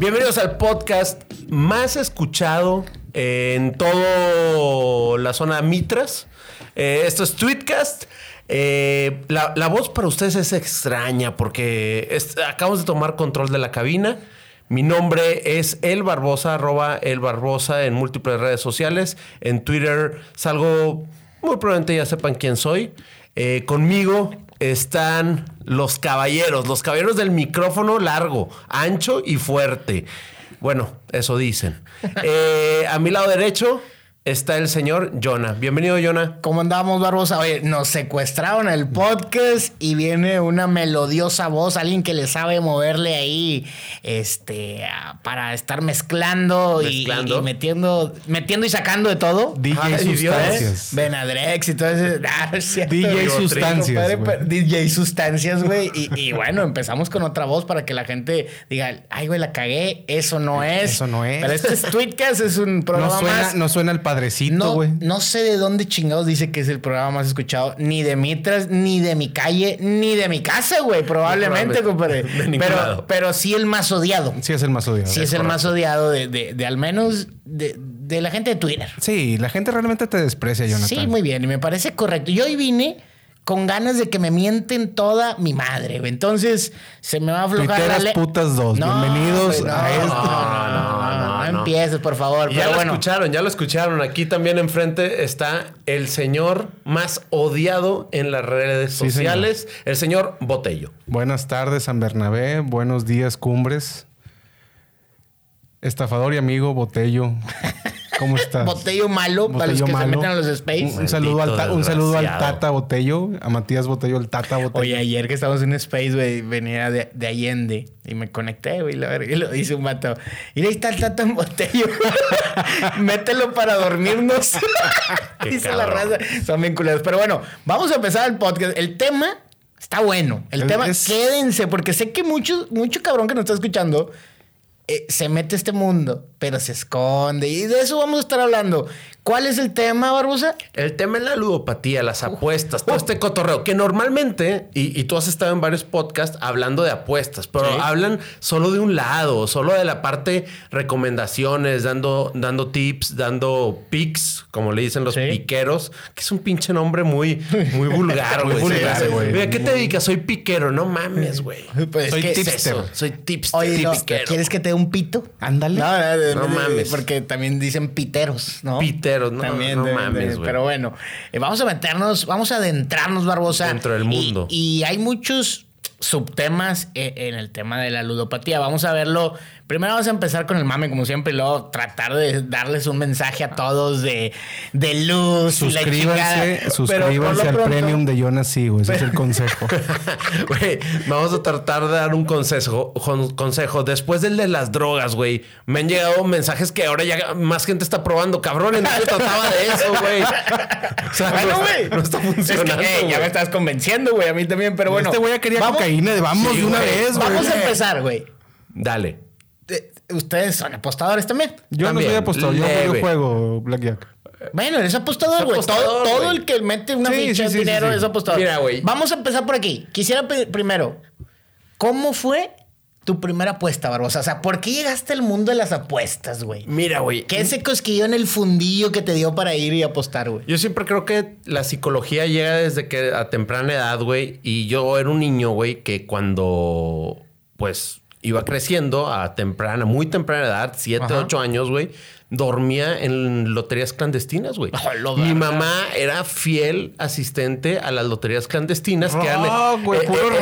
Bienvenidos al podcast más escuchado en toda la zona Mitras. Eh, esto es Tweetcast. Eh, la, voz para ustedes es extraña porque acabamos de tomar control de la cabina. Mi nombre es El Barbosa, arroba El en múltiples redes sociales. En Twitter salgo, muy probablemente ya sepan quién soy. Eh, conmigo están los caballeros, los caballeros del micrófono largo, ancho y fuerte. Bueno, eso dicen. Eh, a mi lado derecho está el señor Jonah. Bienvenido, Jonah. ¿Cómo andamos, Barbosa? Oye, nos secuestraron el podcast y viene una melodiosa voz, alguien que le sabe moverle ahí, este, para estar mezclando, y- Mezclando. Y, metiendo, metiendo y sacando de todo. DJ. Sustancias. Benadrex y todo eso. Ah. DJ Sustancias, pero- DJ Sustancias, güey. Y, y bueno, empezamos con otra voz para que la gente diga, ay, güey, la cagué, eso no es. Eso no es. Pero este es Tweetcast, es un programa No suena, más. no suena el padrecito, güey. no sé de dónde chingados dice que es el programa más escuchado, ni de Mitras, ni de mi calle, ni de mi casa, güey, probablemente, compadre. Pero, pero sí el más odiado. Sí, es el más odiado. Sí es el más odiado de, de- de al menos de, de la gente de Twitter. Sí, la gente realmente te desprecia, Jonathan. Sí, muy bien, y me parece correcto. Yo hoy vine con ganas de que me mienten toda mi madre. güey. Entonces, se me va a aflojar la le- putas dos. Bienvenidos güey, no, a este- No, no, no, no, no, no. empieces, por favor. Ya pero lo bueno. escucharon, ya lo escucharon. Aquí también enfrente está el señor más odiado en las redes Sí, sociales, el señor Botello. Buenas tardes, San Bernabé. Buenos días, Cumbres. Estafador y amigo, Botello. ¿Cómo estás? Botello malo para los que malo. se meten a los space. Un, un saludo al, ta- un saludo al. Tata Botello, a Matías Botello, el Tata Botello. Oye, ayer que estábamos en space, güey, venía de, de Allende y me conecté, güey, la verga, y lo dice un vato. Y ahí está el tata en botello. Mételo para dormirnos. Dice la raza. Son bien culeros. Pero bueno, vamos a empezar el podcast. El tema está bueno. El tema, es- quédense, porque sé que mucho, mucho cabrón que nos está escuchando eh, se mete este mundo, pero se esconde. Y de eso vamos a estar hablando. ¿Cuál es el tema, Barbosa? El tema es la ludopatía, las apuestas, todo este cotorreo, que normalmente, y, y tú has estado en varios podcasts hablando de apuestas, pero Sí. hablan solo de un lado, solo de la parte recomendaciones, dando, dando tips, dando pics, como le dicen los Sí. piqueros, que es un pinche nombre muy, muy vulgar, Muy güey. vulgar, güey. Mira, ¿qué te dedicas? Soy piquero, no mames, güey. Pues es Soy que- ¿Qué es tipster. eso? Soy tipster. Oye, no, piquero. ¿quieres que te dé un pito? Ándale. No, no, de- No mames. Porque también dicen piteros, ¿no? Piteros, no, no de- mames, de-. Pero bueno, eh, vamos a meternos, vamos a adentrarnos, Barbosa. Dentro del mundo. Y, hay muchos subtemas eh, en el tema de la ludopatía. Vamos a verlo. Primero vamos a empezar con el mame, como siempre, y luego tratar de darles un mensaje a todos de, de luz. y la Suscríbanse, chingada. Pero por suscríbanse al pronto- premium de Jonas Sí, güey. Ese es el consejo. Güey, vamos a tratar de dar un consejo, con- consejo. Después del de las drogas, güey, me han llegado mensajes que ahora ya más gente está probando. Cabrones, no se trataba de eso, güey. O sea, Bueno, no, güey. está, no está Es que, funcionando. eh, ya me estás convenciendo, güey. A mí también, pero bueno. este güey ya quería vamos- cocaína. Vamos Sí, de una güey. vez, güey. Vamos a empezar, güey. Dale. Ustedes son apostadores también. Yo También, no soy apostador. Yo, leve. yo juego Blackjack. Bueno, eres apostador, güey. Todo, el que mete una Sí, ficha sí, de sí, dinero sí, sí. es apostador. Mira, güey. Vamos a empezar por aquí. Quisiera pedir primero, ¿cómo fue tu primera apuesta, Barbosa? O sea, ¿por qué llegaste al mundo de las apuestas, güey? Mira, güey. ¿Qué ese cosquillo en el fundillo que te dio para ir y apostar, güey? Yo siempre creo que la psicología llega desde que a temprana edad, güey. Y yo era un niño, güey, que cuando, pues, iba creciendo a temprana, muy temprana edad, 7, Ajá. 8 años, güey, dormía en loterías clandestinas, güey. Oh, Mi mamá era fiel asistente a las loterías clandestinas que eran... Rock, güey, puro rock.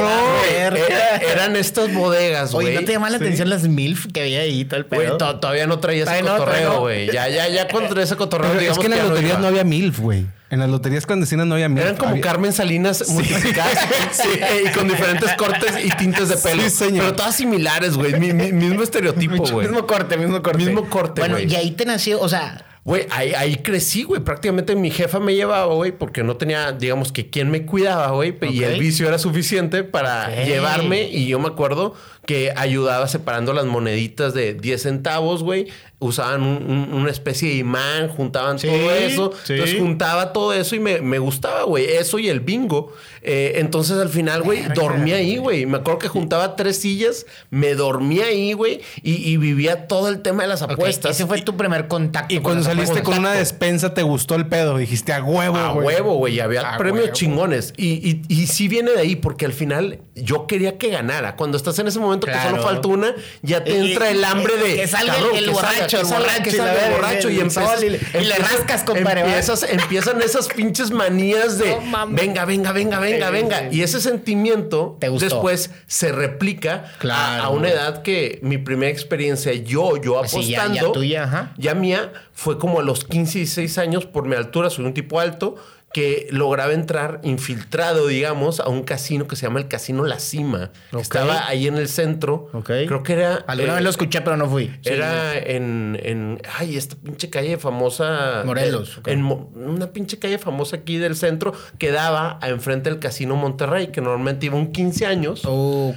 eran, Verga. eran estas bodegas, güey. Oye, ¿no te llaman la Sí. atención las MILF que había ahí y todo el Güey, pedo? to- todavía no traía ese no, cotorreo, no. güey. Ya, ya, ya cuando traía ese cotorreo, Pero es que en las ya loterías no había MILF, güey. En las loterías clandestinas no había MILF. Eran como Había- Carmen Salinas multiplicadas sí, y con diferentes cortes y tintes de pelo. Sí, señor. Pero todas similares, güey. Mi- mi- mismo estereotipo, güey. Mismo corte, mismo corte. Mismo corte, Bueno, y ahí te nació, o sea, Güey, ahí, ahí crecí, güey. Prácticamente mi jefa me llevaba, güey, porque no tenía, digamos que quien me cuidaba, güey. Y el vicio era suficiente para llevarme. Y yo me acuerdo que ayudaba separando las moneditas de 10 centavos, güey. Usaban un- un- una especie de imán, juntaban Sí, todo eso. sí. Entonces juntaba todo eso y me, me gustaba, güey. Eso y el bingo. Eh, entonces al final, güey, dormía ahí, güey. Me acuerdo que juntaba tres sillas, me dormía ahí, güey, y, y vivía todo el tema de las apuestas. Ese fue tu primer contacto. Y con cuando saliste apuestas. con una despensa, te gustó el pedo. Dijiste a huevo, A güey. huevo, güey. y Había A premios huevo. chingones. Y, y, y sí viene de ahí, porque al final yo quería que ganara. Cuando estás en ese momento que Claro. solo falta una, ya te Y- entra el hambre de. que salga cabrón, el que borracho, que el borracho, que salga el borracho. Y, empiezas- sol, y le- rascas, compadre. Empiezas, empiezan esas pinches manías de No venga, venga, venga, venga, venga. Y ese sentimiento Te gustó. después se replica a- Claro. a, una edad que mi primera experiencia, yo, yo Pues sí, ya- apostando. ya tuya. Ya mía fue como a los 15 y 16 años, por mi altura, soy un tipo alto, que lograba entrar infiltrado, digamos, a un casino que se llama el Casino La Cima. Estaba ahí en el centro. Ok. Creo que era... Alguna eh, vez lo escuché, pero no fui. Sí, Era en, en... Ay, esta pinche calle famosa... Morelos, eh. En, una pinche calle famosa aquí del centro que daba a enfrente del Casino Monterrey, que normalmente iba un 15 años.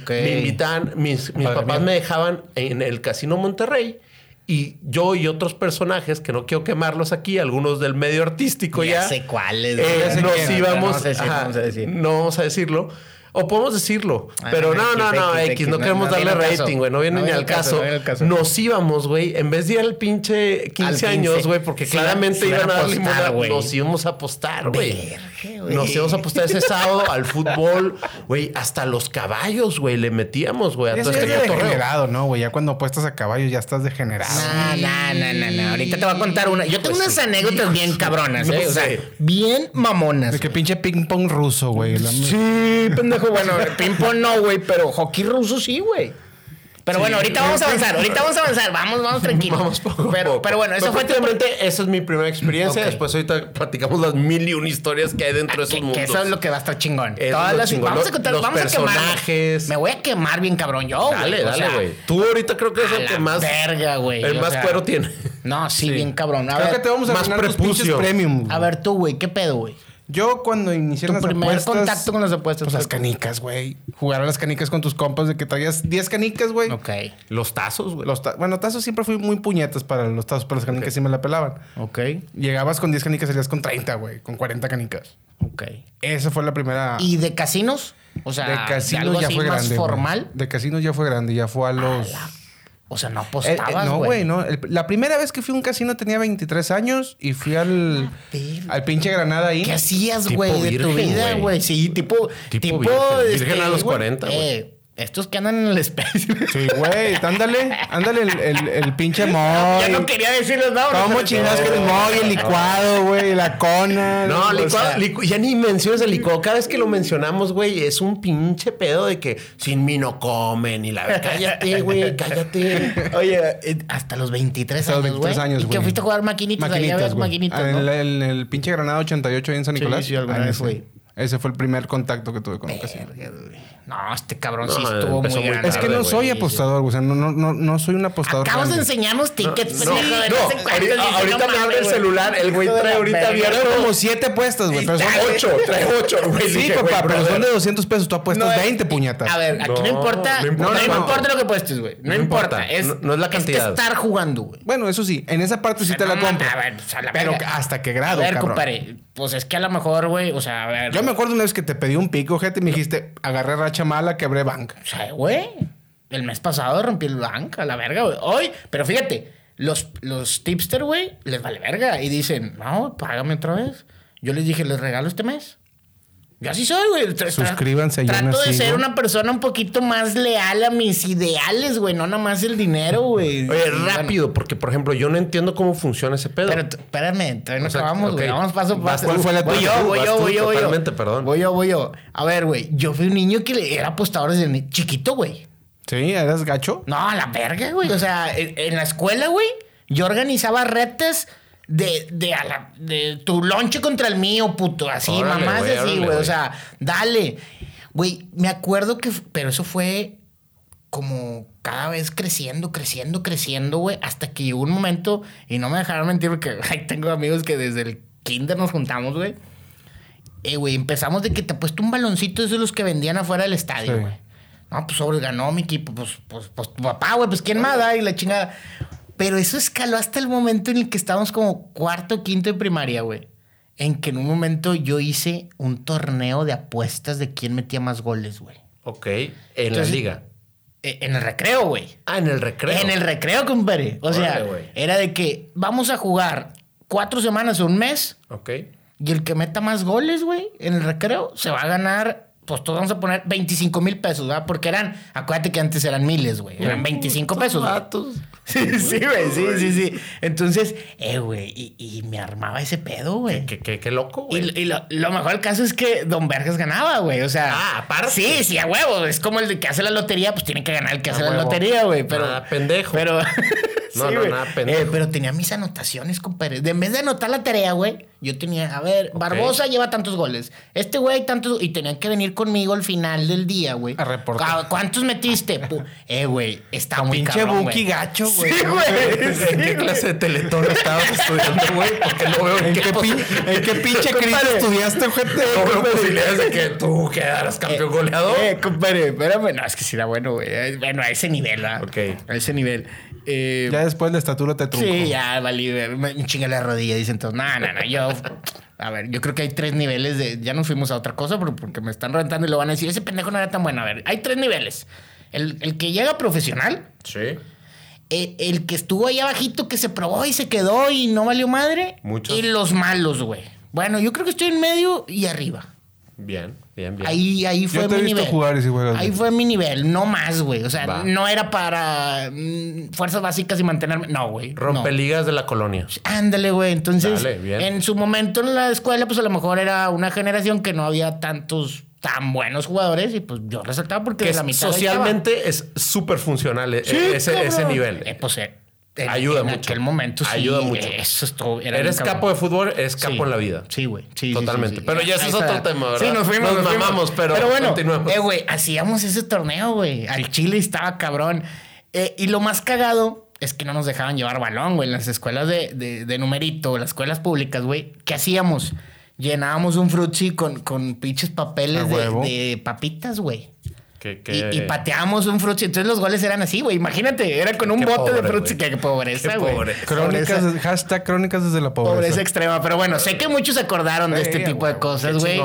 Me invitaban, mis, mis papás me dejaban en el Casino Monterrey y yo y otros personajes que no quiero quemarlos aquí, algunos del medio artístico ya. Ya sé cuáles. eh, Ya sé nos pero íbamos. No vamos a decir, ajá, vamos a decir. no vamos a decirlo. O podemos decirlo. Ah, pero no, no, no, X, no no, queremos no darle rating, güey. No viene No ni al caso, caso. caso. Nos íbamos, güey. En vez de ir al pinche 15 Al años, 15. güey, porque Sí, claramente sí, iban a dar limonada. Nos íbamos a apostar, güey. Güey. Nos íbamos a apostar ese sábado al fútbol, güey. Hasta los caballos, güey, le metíamos, güey. Eso ya este es degenerado, ¿no, güey? Ya cuando apuestas a caballos ya estás degenerado. No, no, no, no, no. Ahorita te voy a contar una. Yo tengo unas anécdotas bien cabronas, No ¿eh? O sea, sé. bien mamonas. De que pinche ping pong ruso, güey. Sí, pendejo. Bueno, ping-pong no, güey, pero hockey ruso sí, güey. Pero bueno, ahorita vamos a avanzar, ahorita vamos a avanzar, vamos, vamos tranquilos. Vamos poco a pero, poco. pero bueno, eso fue tu Prácticamente esa es mi primera experiencia. Después ahorita platicamos las mil y una historias que hay dentro de esos que, que mundos. eso es lo que va a estar chingón. Es Todas las- chingón. Vamos a contar, los vamos a quemar. personajes. Me voy a quemar bien cabrón yo, güey. Dale, dale, sea, güey. Tú ahorita creo que es el que la más. verga, güey. El o más sea, cuero tiene. No, sí, bien cabrón. A Creo ver, que te vamos a más ganar a ver tú, güey, ¿qué pedo, güey? Yo cuando inicié Tu las primer apuestas... contacto con las apuestas. Pues las canicas, güey. Jugar a las canicas con tus compas de que traías 10 canicas, güey. Ok, Los tazos, güey. Los ta- bueno, tazos siempre fui muy puñetas para los tazos, pero las canicas sí me la pelaban. ok, Llegabas con 10 canicas, salías con 30, güey. Con 40 canicas. ok. Esa fue la primera... ¿Y de casinos? O sea, de casinos algo ya así fue más grande. formal. De casinos ya fue grande. Ya fue a los... O sea, no Eh, eh, apostabas, no, güey. güey, no. El- la primera vez que fui a un casino tenía 23 años y fui al, al pinche Granada ahí. ¿Qué hacías, güey, de tu vida, güey. güey? Sí, tipo... Tipo Tipo, virgen. este, Virgen a los güey, 40, güey. Estos que andan en el espacio. Sí, güey. Ándale, ándale el, el, el pinche moy. ya no quería decir los nombres. ¿Cómo chingados que el moy, el licuado, güey? La cona. No, o licuado, sea, licu- ya ni menciones el licuado. Cada vez que lo mencionamos, güey, es un pinche pedo de que sin mí no comen y la Cállate, güey, cállate. Oye, eh, hasta los 23 Hasta los años, 23 güey. años, ¿Y que güey. fuiste a jugar maquinitas? ahí a ver Maquinitas, güey. maquinitas, Ah, ¿no? En el, el pinche Granada 88 ahí en San Sí, Nicolás. sí, alguna Ahí vez ese- fui. Ese fue el primer contacto que tuve con güey. No, este cabrón sí No, estuvo muy grande. Es que no soy apostador, güey. O sea, no, no, no, no soy un apostador. Acabas de grande. enseñarnos tickets, No, de no, no sé ahorita- dice, ahorita me abre el celular, el güey de trae ahorita abierto Trae como siete apuestas, güey. Pero son ocho, trae ocho, güey. Sí, Dije, papá, güey, pero son de 200 pesos. Tú apuestas No, eh, 20 puñetas. A ver, aquí no, No, importa. no No, importa no, cuánto. importa lo que puestes, güey. No, importa. Es, No- es la cantidad. Es estar jugando, güey. Bueno, eso sí, en esa parte sí te la compro. a ver, pues, a la pero hasta qué A grado, ver, cabrón. compadre. Pues es que a lo mejor, güey, o sea, a ver. Yo me acuerdo una vez que te pedí un pico, gente, y me dijiste, agarré racha mala, quebré banca. O sea, güey. El mes pasado rompí el banco, a la verga, güey. Hoy, pero fíjate, los, los tipster, güey, les vale verga. Y dicen, no, págame otra vez. Yo les dije, les regalo este mes. Yo así soy, güey. Tra- tra- Suscríbanse, yo Trato de ser una persona un poquito más leal a mis ideales, güey. No nada más el dinero, güey. Oye, bueno, rápido, porque por ejemplo, yo no entiendo cómo funciona ese pedo. Pero espérame, todavía no acabamos, güey. Vamos paso a paso. ¿Cuál fue la voy yo, voy yo, voy yo, voy yo. totalmente, perdón. Voy yo, voy yo. A ver, güey. Yo fui un niño que le- era apostador desde chiquito, güey. ¿Sí? ¿Eras gacho? No, a la verga, güey. O sea, en, en la escuela, güey, yo organizaba retas de, de, a la- de tu lonche contra el mío, puto. Así, Órale, mamás güey, así, güey. O sea, dale. Güey, me acuerdo que... Pero eso fue como cada vez creciendo, creciendo, creciendo, güey. Hasta que llegó un momento, y no me dejaron mentir porque ay, tengo amigos que desde el kinder nos juntamos, güey. Eh, güey, empezamos de que te puesto un baloncito de esos los que vendían afuera del estadio, Sí. güey. No, pues sobre ganó mi equipo. Pues, pues, pues tu papá, güey, pues quién más, da? y la chingada. Pero eso escaló hasta el momento en el que estábamos como cuarto, quinto de primaria, güey. En que en un momento yo hice un torneo de apuestas de quién metía más goles, güey. Ok. En Entonces- la liga. Eh, En el recreo, güey. Ah, en el recreo. En el recreo, compadre. O sea, era de que vamos a jugar cuatro semanas o un mes Ok. y el que meta más goles, güey, en el recreo se va a ganar. Pues todos vamos a poner 25 mil pesos, ¿verdad? Porque eran, acuérdate que antes eran miles, güey. Eran 25 pesos. Sí, sí, güey, sí, sí, sí. Entonces, eh, güey, y, y me armaba ese pedo, güey. Qué, qué, qué loco, Y, güey. y lo, lo mejor del caso es que Don Vergas ganaba, güey. O sea. Ah, aparte. Sí, sí, a huevo. Es como el que hace la lotería, pues tiene que ganar el que A hace la lotería, güey. Pero. Nada pendejo. Pero. No, sí, no, nada pendejo. Eh, pero tenía mis anotaciones, compadre. De en vez de anotar la tarea, güey, yo tenía, a ver, Barbosa lleva tantos goles. Este güey tantos. Y tenían que venir conmigo al final del día, güey. A reportar. Cu- ¿Cuántos metiste? Eh, güey, está muy Pinche cabrón, Buki güey. gacho, güey. Sí, güey. sí, ¿En qué clase de teletón estabas estudiando, güey? Porque no veo ¿En qué, posi- pin- ¿En qué pinche crisis estudiaste, gente? no veo posibilidades de que tú quedaras campeón goleador. Eh, compadre, espérame. No, es que sí era bueno, güey. Eh, Bueno, a ese nivel, ¿verdad? Ok. A ese nivel. Eh, Ya después la estatura te truncó. sí, ya, valí. Me me chinga la rodilla. Dicen todos, no, no, no. Yo, a ver, yo creo que hay tres niveles de. Ya nos fuimos a otra cosa pero porque me están rentando y lo van a decir. Ese pendejo no era tan bueno. A ver, hay tres niveles. El, el que llega profesional, Sí. Eh, el que estuvo ahí abajito, que se probó y se quedó y no valió madre. Muchos. Y los malos, güey. Bueno, yo creo que estoy en medio y arriba. Bien, bien, bien. Ahí, ahí fue Yo te he mi visto nivel. jugar y si juegas Ahí bien. fue mi nivel, no más, güey. O sea, Va. no era para mm, fuerzas básicas y mantenerme. No, güey. Rompe no. ligas de la colonia. Ándale, güey. Entonces, Dale, bien. en su momento en la escuela, pues a lo mejor era una generación que no había tantos tan buenos jugadores y pues yo resaltaba porque Que de la mitad socialmente es súper funcional eh. Sí, ese, ese nivel. Eh, pues, eh, en, Ayuda en mucho. aquel momento sí. Ayuda mucho. Eso estuvo. era Eres capo de fútbol, eres capo Sí. en la vida. Sí, güey. Sí, Totalmente. Pero ya ese es otro tema, ¿verdad? Sí, nos fuimos. Nos mamamos, pero bueno, continuemos. eh, güey, hacíamos ese torneo, güey. Al Chile estaba cabrón. Eh, y lo más cagado es que no nos dejaban llevar balón, güey. En las escuelas de, de, de numerito, las escuelas públicas, güey. ¿Qué hacíamos? Llenábamos un frutzi con, con pinches papeles de, papitas, güey. Que, que- Y, y pateábamos un frutzi. Entonces los goles eran así, güey. Imagínate, era con un Qué bote de frutzi. Qué pobreza, güey. pobre. Crónicas, Pobreza. hashtag crónicas desde la pobreza. Pobreza extrema, pero bueno, sé que muchos se acordaron de este tipo de cosas, güey.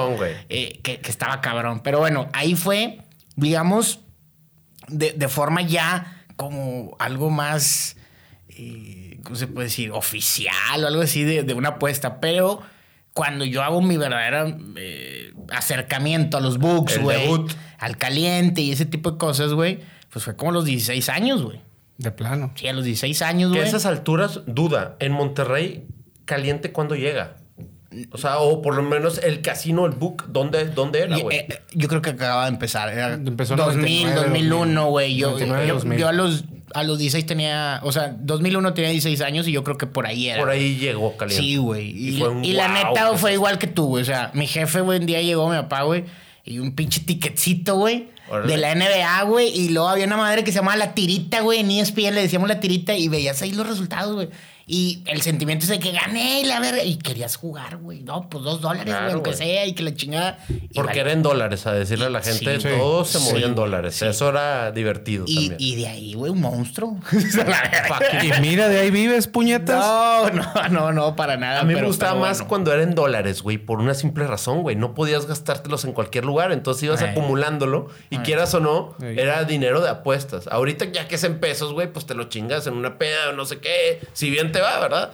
eh, que, que estaba cabrón. Pero bueno, ahí fue, digamos, de, de forma ya como algo más, eh, ¿cómo se puede decir? Oficial o algo así de, de una apuesta. Pero cuando yo hago mi verdadero eh, acercamiento a los books, güey, al caliente y ese tipo de cosas, güey, pues fue como a los 16 años, güey. De plano. Sí, a los 16 años, que a güey. esas alturas, duda, en Monterrey, caliente cuando llega. O sea, o por lo menos el casino, el book, ¿dónde, dónde era, güey? eh, yo creo que acababa de empezar. Era Empezó en 2000, 99, 2001, güey. Yo, 99, yo, 2000. yo a los a los 16 tenía, o sea, 2001 tenía 16 años y yo creo que por ahí era. por ahí llegó caliente. Sí, güey. Y Y, fue un y la neta fue igual que tú, güey. O sea, mi jefe, güey, un día llegó, mi papá, güey, y un pinche ticketcito, güey. De la NBA, güey. Y luego había una madre que se llamaba La Tirita, güey. En ESPN le decíamos La Tirita y veías ahí los resultados, güey. Y el sentimiento es de que gané y la verga. Y querías jugar, güey. No, pues dos dólares, güey, Claro, aunque güey. sea. Y que la chingada. Porque vale. era en dólares, a decirle a la gente, Sí, todo se sí, movía en dólares. Eso era divertido Y, también. y de ahí, güey, un monstruo. Y mira, de ahí vives, puñetas. no, no, no, no, para nada. A mí me gustaba pero más bueno. cuando era en dólares, güey, por una simple razón, güey. No podías gastártelos en cualquier lugar, entonces ibas Ay. acumulándolo y quieras o no, Ay. era dinero de apuestas. Ahorita ya que es en pesos, güey, pues te lo chingas en una peda o no sé qué. Si bien te va, ¿verdad?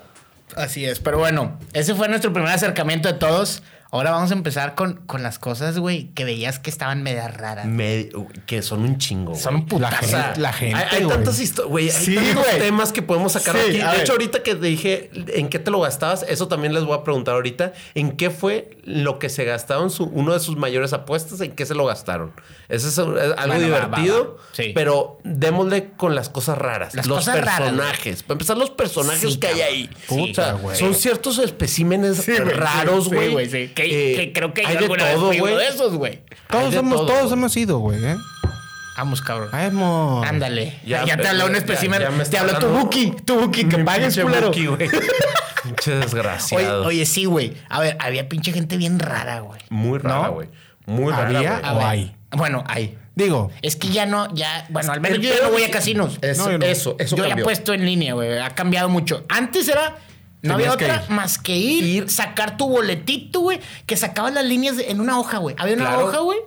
Así es, pero bueno, ese fue nuestro primer acercamiento de todos. Ahora vamos a empezar con, con las cosas, güey, que veías que estaban media raras. Me- que son un chingo. Son un. La gente, la gente, hay, hay historias, güey. Hay Sí, tantos temas que podemos sacar Sí, aquí. De hecho, ahorita que te dije en qué te lo gastabas, eso también les voy a preguntar ahorita. ¿En qué fue lo que se gastaron su, uno de sus mayores apuestas? ¿En qué se lo gastaron? Eso es, algo Bueno, divertido, va, va. Sí. pero démosle con las cosas raras. Las los cosas raras, personajes. Para empezar, los personajes Sí, que hay ahí. Puta, o sea, güey. son ciertos especímenes Sí, güey, raros, sí, güey. Que, Eh, que creo que hay yo de alguna vez todo, fui uno güey. de esos, güey. Todos, hemos, todo, todos hemos ido, güey, ¿eh? Vamos, cabrón. Vamos. Ándale. Ya, Ya, te habló un ya- espécimen. ya me Te habló tu Buki. Tu Buki, que pagues, culero. Buki, güey. Pinche desgraciado. oye, sí, güey. A ver, había pinche gente bien rara, güey. Muy rara, ¿No? güey. Muy rara, ¿Había? ¿O ver. hay? Bueno, hay. Digo, Es que ya no, ya, bueno, al menos yo ya no voy a casinos. Eso, No, yo no. eso, eso yo ya he cambió. puesto en línea, güey. Ha cambiado mucho. Antes era. No había que otra ir. más que ir, sacar tu boletito, güey. Que sacabas las líneas de- en una hoja, güey. Había una Claro. hoja, güey.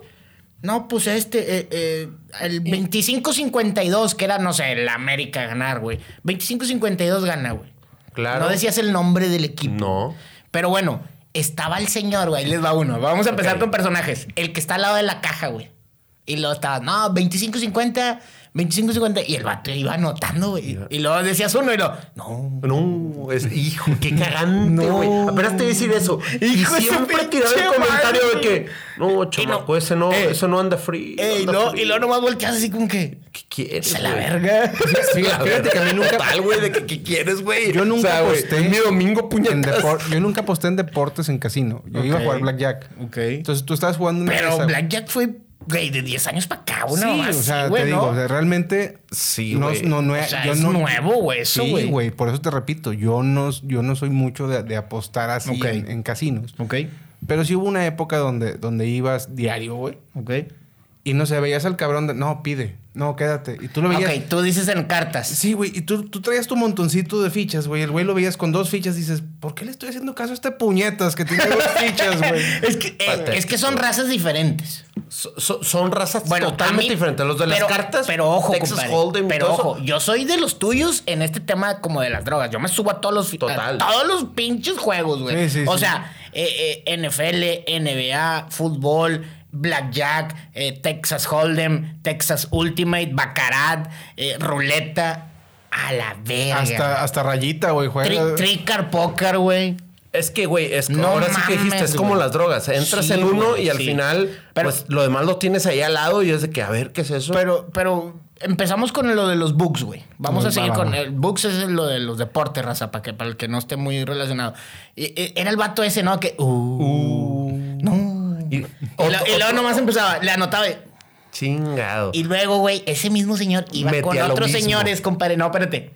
No, pues este, eh, eh, el 25-52, que era, no sé, el América ganar, güey. 25-52 gana, güey. Claro. No decías el nombre del equipo. No. Pero bueno, estaba el señor, güey. Ahí les va uno. Vamos a empezar con personajes. El que está al lado de la caja, güey. Y luego estaba, no, 25-50, 25-50. Y el vato iba anotando, güey. Y luego decías uno y lo, no. No, es, hijo, qué cagante, No. güey. Apenas te iba a decir eso. Hijo y siempre tiraba el comentario madre. de que, no, chamaco, ese no, Eh. eso no anda free. Y, anda luego, free". y luego nomás volteas así como que, ¿Qué quieres? se la güey? verga. Sí, la Fíjate verga. que a mí nunca- güey, de que ¿qué quieres, güey. yo nunca O sea, aposté mi domingo en puñetas. depor- yo nunca aposté en deportes en casino. Yo iba a jugar blackjack. Ok. Entonces tú estabas jugando una Pero. Blackjack fue, güey, de 10 años para acá, una Sí, o sea, güey, te digo, o sea, realmente Sí, no, güey. no, no, O sea, yo es no- nuevo, güey, eso, Sí, güey. güey, por eso te repito, yo no, yo no soy mucho de, de apostar así en casinos. Ok, Pero sí hubo una época donde, donde ibas diario, güey. ok. Y no sé, veías al cabrón de, no, pide, no, quédate. Y tú lo veías. Ok, tú dices en cartas. Sí, güey, y tú, tú traías tu montoncito de fichas, güey. El güey lo veías con dos fichas y dices, ¿por qué le estoy haciendo caso a este puñetas que tiene dos fichas, güey? Es que, eh, es que son razas diferentes. So- so- son razas Bueno, totalmente mí- diferentes. Los de las pero- cartas, Pero ojo, Texas compadre, Hold'em Pero todo ojo, yo soy de los tuyos en este tema como de las drogas. Yo me subo a todos los, Total. a todos los pinches juegos, güey. Sí, sí, o sí. sea, eh, eh, NFL, NBA, fútbol, blackjack, eh, Texas Hold'em, Texas Ultimate, Baccarat, eh, ruleta. A la verga. Hasta, hasta rayita, güey, juega. Tri- Tricar Poker, güey. Es que, güey, es No ahora sí que dijiste, es como güey. las drogas. Entras Sí, en uno güey, y al sí. final, Pero- pues lo demás lo tienes ahí al lado y es de que, a ver, ¿qué es eso? Pero, pero empezamos con lo de los books, güey. Vamos Muy a seguir bárbaro. con el books es lo de los deportes, raza, para que para el que no esté muy relacionado. Y- y- era el vato ese, ¿no? Que uh. Y- luego nomás empezaba, le anotaba. y- Chingado. Y luego, güey, ese mismo señor iba Metía con otros señores, compadre. No, espérate.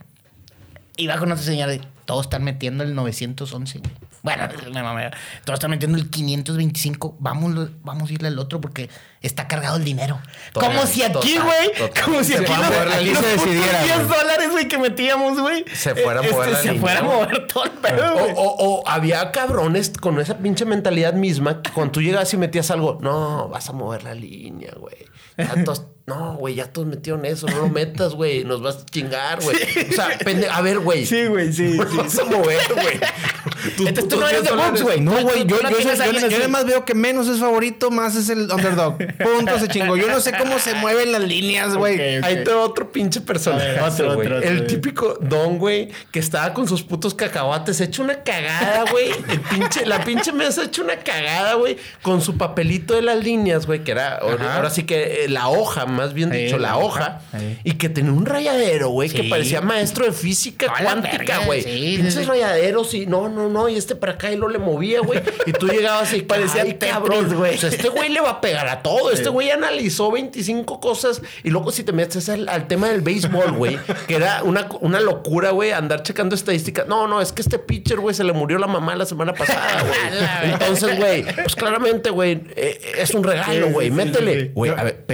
Iba con otros señores. Todos están metiendo el 911, güey. Bueno, me mamé. Todos están metiendo el 525. Vamos, vamos a irle al otro porque está cargado el dinero. Total, como si aquí, güey. Como si aquí los, mover la aquí línea, los se putos decidiera, 10 güey. dólares, güey, que metíamos, güey. Se fuera a eh, mover la Se fuera a mover todo el pedo, O, güey. o- o había cabrones con esa pinche mentalidad misma que cuando tú llegabas y metías algo, no, vas a mover la línea, güey. Ya todos- no, güey, ya todos metieron eso, no lo metas, güey, nos vas a chingar, güey. O sea, pende- a ver, güey. Sí, güey, sí, vas a mover, güey. Entonces tú no eres 10 de box, güey. No, güey, yo, yo, yo, yo menos es favorito, más es el underdog. Punto, se chingó. Yo no sé cómo se mueven las líneas, güey. Ok, ok. Ahí te va otro pinche personaje. A ver, otro, güey. otro, otro, El típico don, güey, que estaba con sus putos cacahuates, hecho una cagada, güey. Pinche, la pinche mesa hecho una cagada, güey, con su papelito de las líneas, güey, que era ahora, ahora sí que eh, la hoja, más bien dicho, la la hoja, y que tenía un rayadero, güey, que parecía maestro de física Toda cuántica, güey. sí, Pinches sí. rayaderos y no, no, no, y este para acá y lo le movía, güey. Y tú llegabas y Parecía cabrón, güey. O sea, este güey le va a pegar a todo. Este güey analizó 25 cosas y luego si te metes al, al tema del béisbol, güey, que era una, una locura, güey, andar checando estadísticas. No, no, es que este pitcher, güey, se le murió la mamá la semana pasada, güey. Entonces, güey, pues claramente, güey, eh, es un regalo, güey. sí, sí, Métele. sí, sí. Güey, a ver,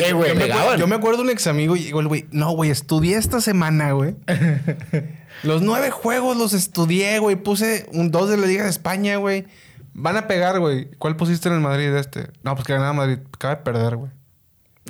Eh, yo- güey, yo, me acuerdo, pegaban. yo me acuerdo de un ex amigo y el güey, no, güey, estudié esta semana, güey. los nueve juegos los estudié, güey. Puse un dos de la Liga de España, güey. Van a pegar, güey. ¿Cuál pusiste en el Madrid este? No, pues que ganaba Madrid. Acaba de perder, güey.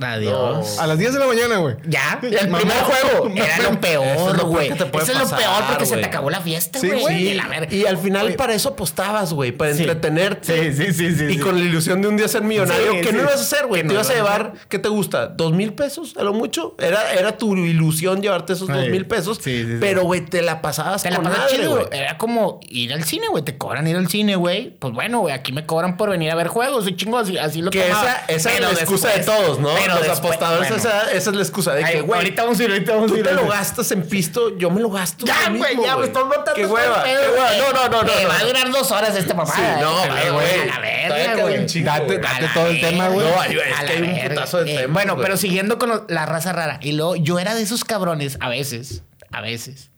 Adiós. A las 10 de la mañana, güey. Ya, el Mamá. primer juego. Mamá. Era lo Eso es peor, lo peor güey. que Eso es lo pasar, peor porque se te acabó la fiesta, Sí, güey. la verga. Y al final para eso apostabas, güey, para Sí. entretenerte. Sí, sí, sí, sí, Y sí. con la ilusión de un día ser millonario. Sí, ¿Qué sí. no ibas a hacer, güey? Que Te no ibas a llevar, ¿qué te gusta? ¿Dos mil pesos? A lo mucho. Era, era tu ilusión llevarte esos Sí. dos mil pesos. Sí, sí, sí. Pero, güey, te la pasabas Te la con pasas madre, chido. güey. Era como ir al cine, güey. Te cobran ir al cine, güey. Pues bueno, güey, aquí me cobran por venir a ver juegos. Y chingo, así, así lo Que esa, esa es la excusa de todos, ¿no? Pero Los después- apostadores, bueno. esa, esa es la excusa de que, güey, ahorita vamos a ir, ahorita vamos a tú ir. te lo gastas en pisto, yo me lo gasto. Ya, güey, ya, güey. Estás notando Qué hueva, qué. No, no, no, no. Va a durar dos horas este. Sí, no, güey, A queda güey. Date- todo el tema, güey. No, es que hay un putazo de Eh, temas, Bueno, pero siguiendo con la raza rara. Y luego yo era de esos cabrones, a veces, a veces,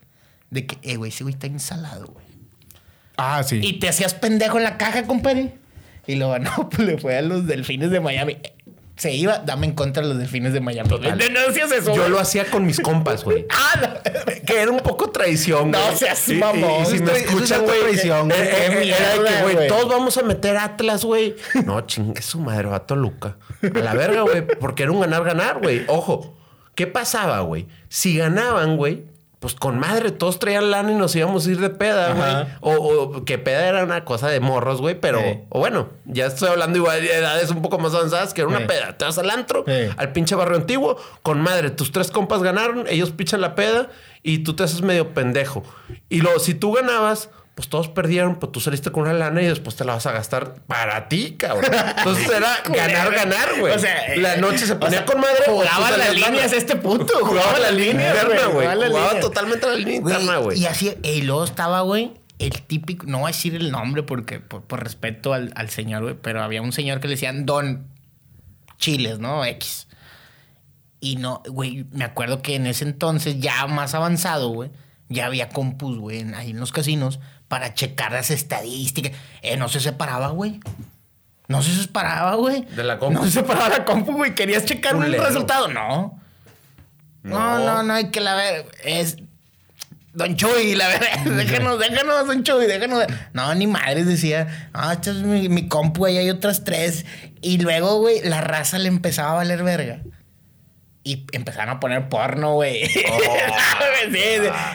de que, eh, güey, ese güey está ensalado, güey. Ah, sí. Y te hacías pendejo en la caja, compadre. Y luego, no, pues le fue a los delfines de Miami. Se iba, dame en contra de los delfines de Miami. No, no hacías eso. Yo güey. lo hacía con mis compas, güey. Ah, no. Que era un poco traición, No güey. seas Y- y- mamón. Y, si me escuchan, güey. traición, eh, güey. eh, era de que, güey. todos vamos a meter Atlas, güey. No, chingue su madre, va a Toluca. A la verga, güey. Porque era un ganar-ganar, güey. Ojo, ¿qué pasaba, güey? Si ganaban, güey. Pues con madre, todos traían lana y nos íbamos a ir de peda, güey. O, o que peda era una cosa de morros, güey. Pero, Sí. o bueno, ya estoy hablando igual de edades un poco más avanzadas que era una Sí. peda. Te vas al antro, Sí. al pinche barrio antiguo, con madre, tus tres compas ganaron, ellos pichan la peda y tú te haces medio pendejo. Y luego, si tú ganabas, pues todos perdieron, pues tú saliste con una lana y después te la vas a gastar para ti, cabrón. Entonces era ganar, ganar, güey. O sea, la noche se o ponía sea, con madre. tú Jugaba las líneas lana. a este punto. Jugaba la línea interna, güey. Jugaba Jugaba totalmente la línea interna, güey. Y así, y luego estaba, güey, el típico, no voy a decir el nombre porque por, por respeto al, al señor, güey, pero había un señor que le decían Don Chiles, ¿no? X. Y no, güey, me acuerdo que en ese entonces, ya más avanzado, güey, ya había compus, güey, ahí en los casinos para checar las estadísticas. Eh, no se separaba, güey. No se separaba, güey. De la compu. No se separaba la compu, güey. ¿Querías checar el Culero. resultado? No. No, No. no, no, hay que la ver. Es. Don Chuy, la verdad. Déjanos, déjanos, Don Chuy, déjanos. No, ni madres decía. Ah, esta es mi, mi compu, ahí hay otras tres. Y luego, güey, la raza le empezaba a valer verga. Y empezaron a poner porno, güey. Sí.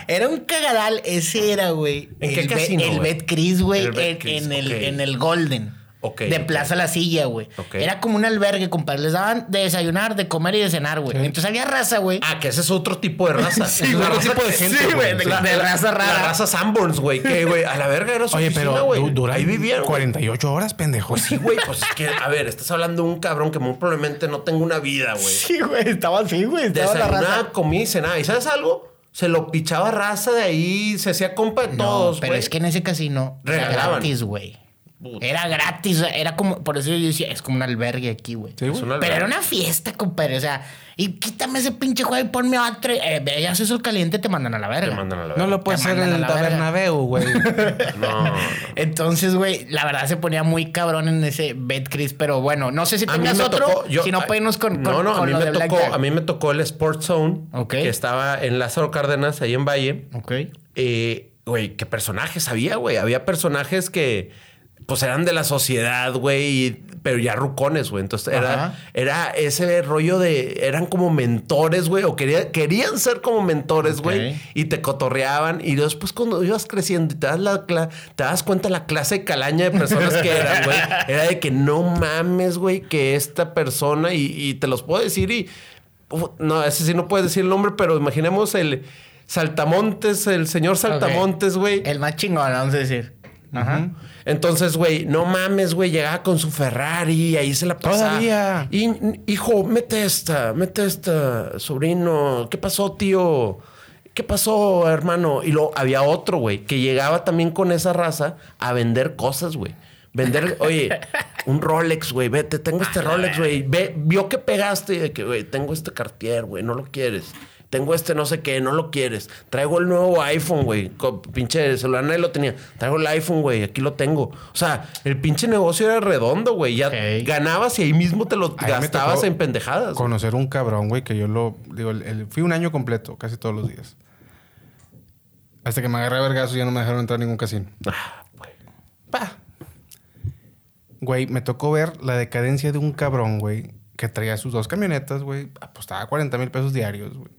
Era un cagadal. Ese era, güey. ¿En qué el casino, el güey? Betcris, güey. En, en en el Golden. Ok, De. Plaza La Silla, güey. Era como un albergue, compadre. Les daban de desayunar, de comer y de cenar, güey. Entonces había raza, güey. Ah, que ese es otro tipo de raza. Sí, es güey. otro tipo de Sí, gente, güey, de- La- de raza rara. La raza Sanborns, güey. Que, güey, a la verga era su Oye, oficina, pero güey. du- dura Ahí güey. 48 horas, pendejo. Sí, güey, pues es que, a ver, estás hablando de un cabrón que muy probablemente no tenga una vida, güey. Sí, güey. Estaba así, güey. Estaba la raza. Desayunaba, comía y cenaba. ¿Y sabes algo? Se lo pichaba raza de ahí, se hacía compa de No, todos, pero es que en ese casino Regalaban. gratis, güey. Puta. Era gratis, era como, por eso yo decía, es como un albergue aquí, güey. Sí, Pero era una fiesta, compadre. O sea, y quítame ese pinche juego y ponme otro. Eh, veas eso el caliente, te mandan a la verga. Te mandan a la No verga. lo puedes hacer en el. Tabernabeu, güey. No, no. Entonces, güey, la verdad se ponía muy cabrón en ese Betcris, pero bueno, no sé si tengas otro. tocó. Yo, si no, podemos con, No, con- no, a con mí, me tocó, a mí me tocó el Sports Zone, Ok. que estaba en Lázaro Cárdenas, ahí en Valle. Ok. Eh, güey, qué personajes había, güey. Había personajes que, pues, eran de la sociedad, güey, pero ya rucones, güey. Entonces, era, era ese rollo de... Eran como mentores, güey, o quería- querían ser como mentores, güey, y te cotorreaban. Y después, cuando ibas creciendo y te das, la, te das cuenta la clase de calaña de personas que eran, güey, era de que no mames, güey, que esta persona, y, y te los puedo decir y... Uf, No, ese sí no puedes decir el nombre, pero imaginemos el Saltamontes, el señor Saltamontes, güey. El más chingón, vamos a decir. Ajá. Entonces, güey, no mames, güey, llegaba con su Ferrari y ahí se la pasaba. Todavía. Y, hijo, mete esta, mete esta, sobrino. ¿Qué pasó, tío? ¿Qué pasó, hermano? Y luego había otro, güey, que llegaba también con esa raza a vender cosas, güey. Vender, oye, un Rolex, güey, vete, tengo este Rolex, güey. Ve, vio que pegaste y de que, güey, tengo este Cartier, güey, no lo quieres. Tengo este no sé qué, no lo quieres. Traigo el nuevo iPhone, güey. Pinche celular nadie lo tenía. Traigo el iPhone, güey. Aquí lo tengo. O sea, el pinche negocio era redondo, güey. Ya ganabas y ahí mismo te lo gastabas en pendejadas. Conocer un cabrón, güey, que yo lo... Digo, el- el- fui un año completo, casi todos los días. Hasta que me agarré a vergazo y ya no me dejaron entrar a ningún casino. Ah, güey. Pa. Güey, me tocó ver la decadencia de un cabrón, güey, que traía sus dos camionetas, güey, apostaba 40 mil pesos diarios, güey.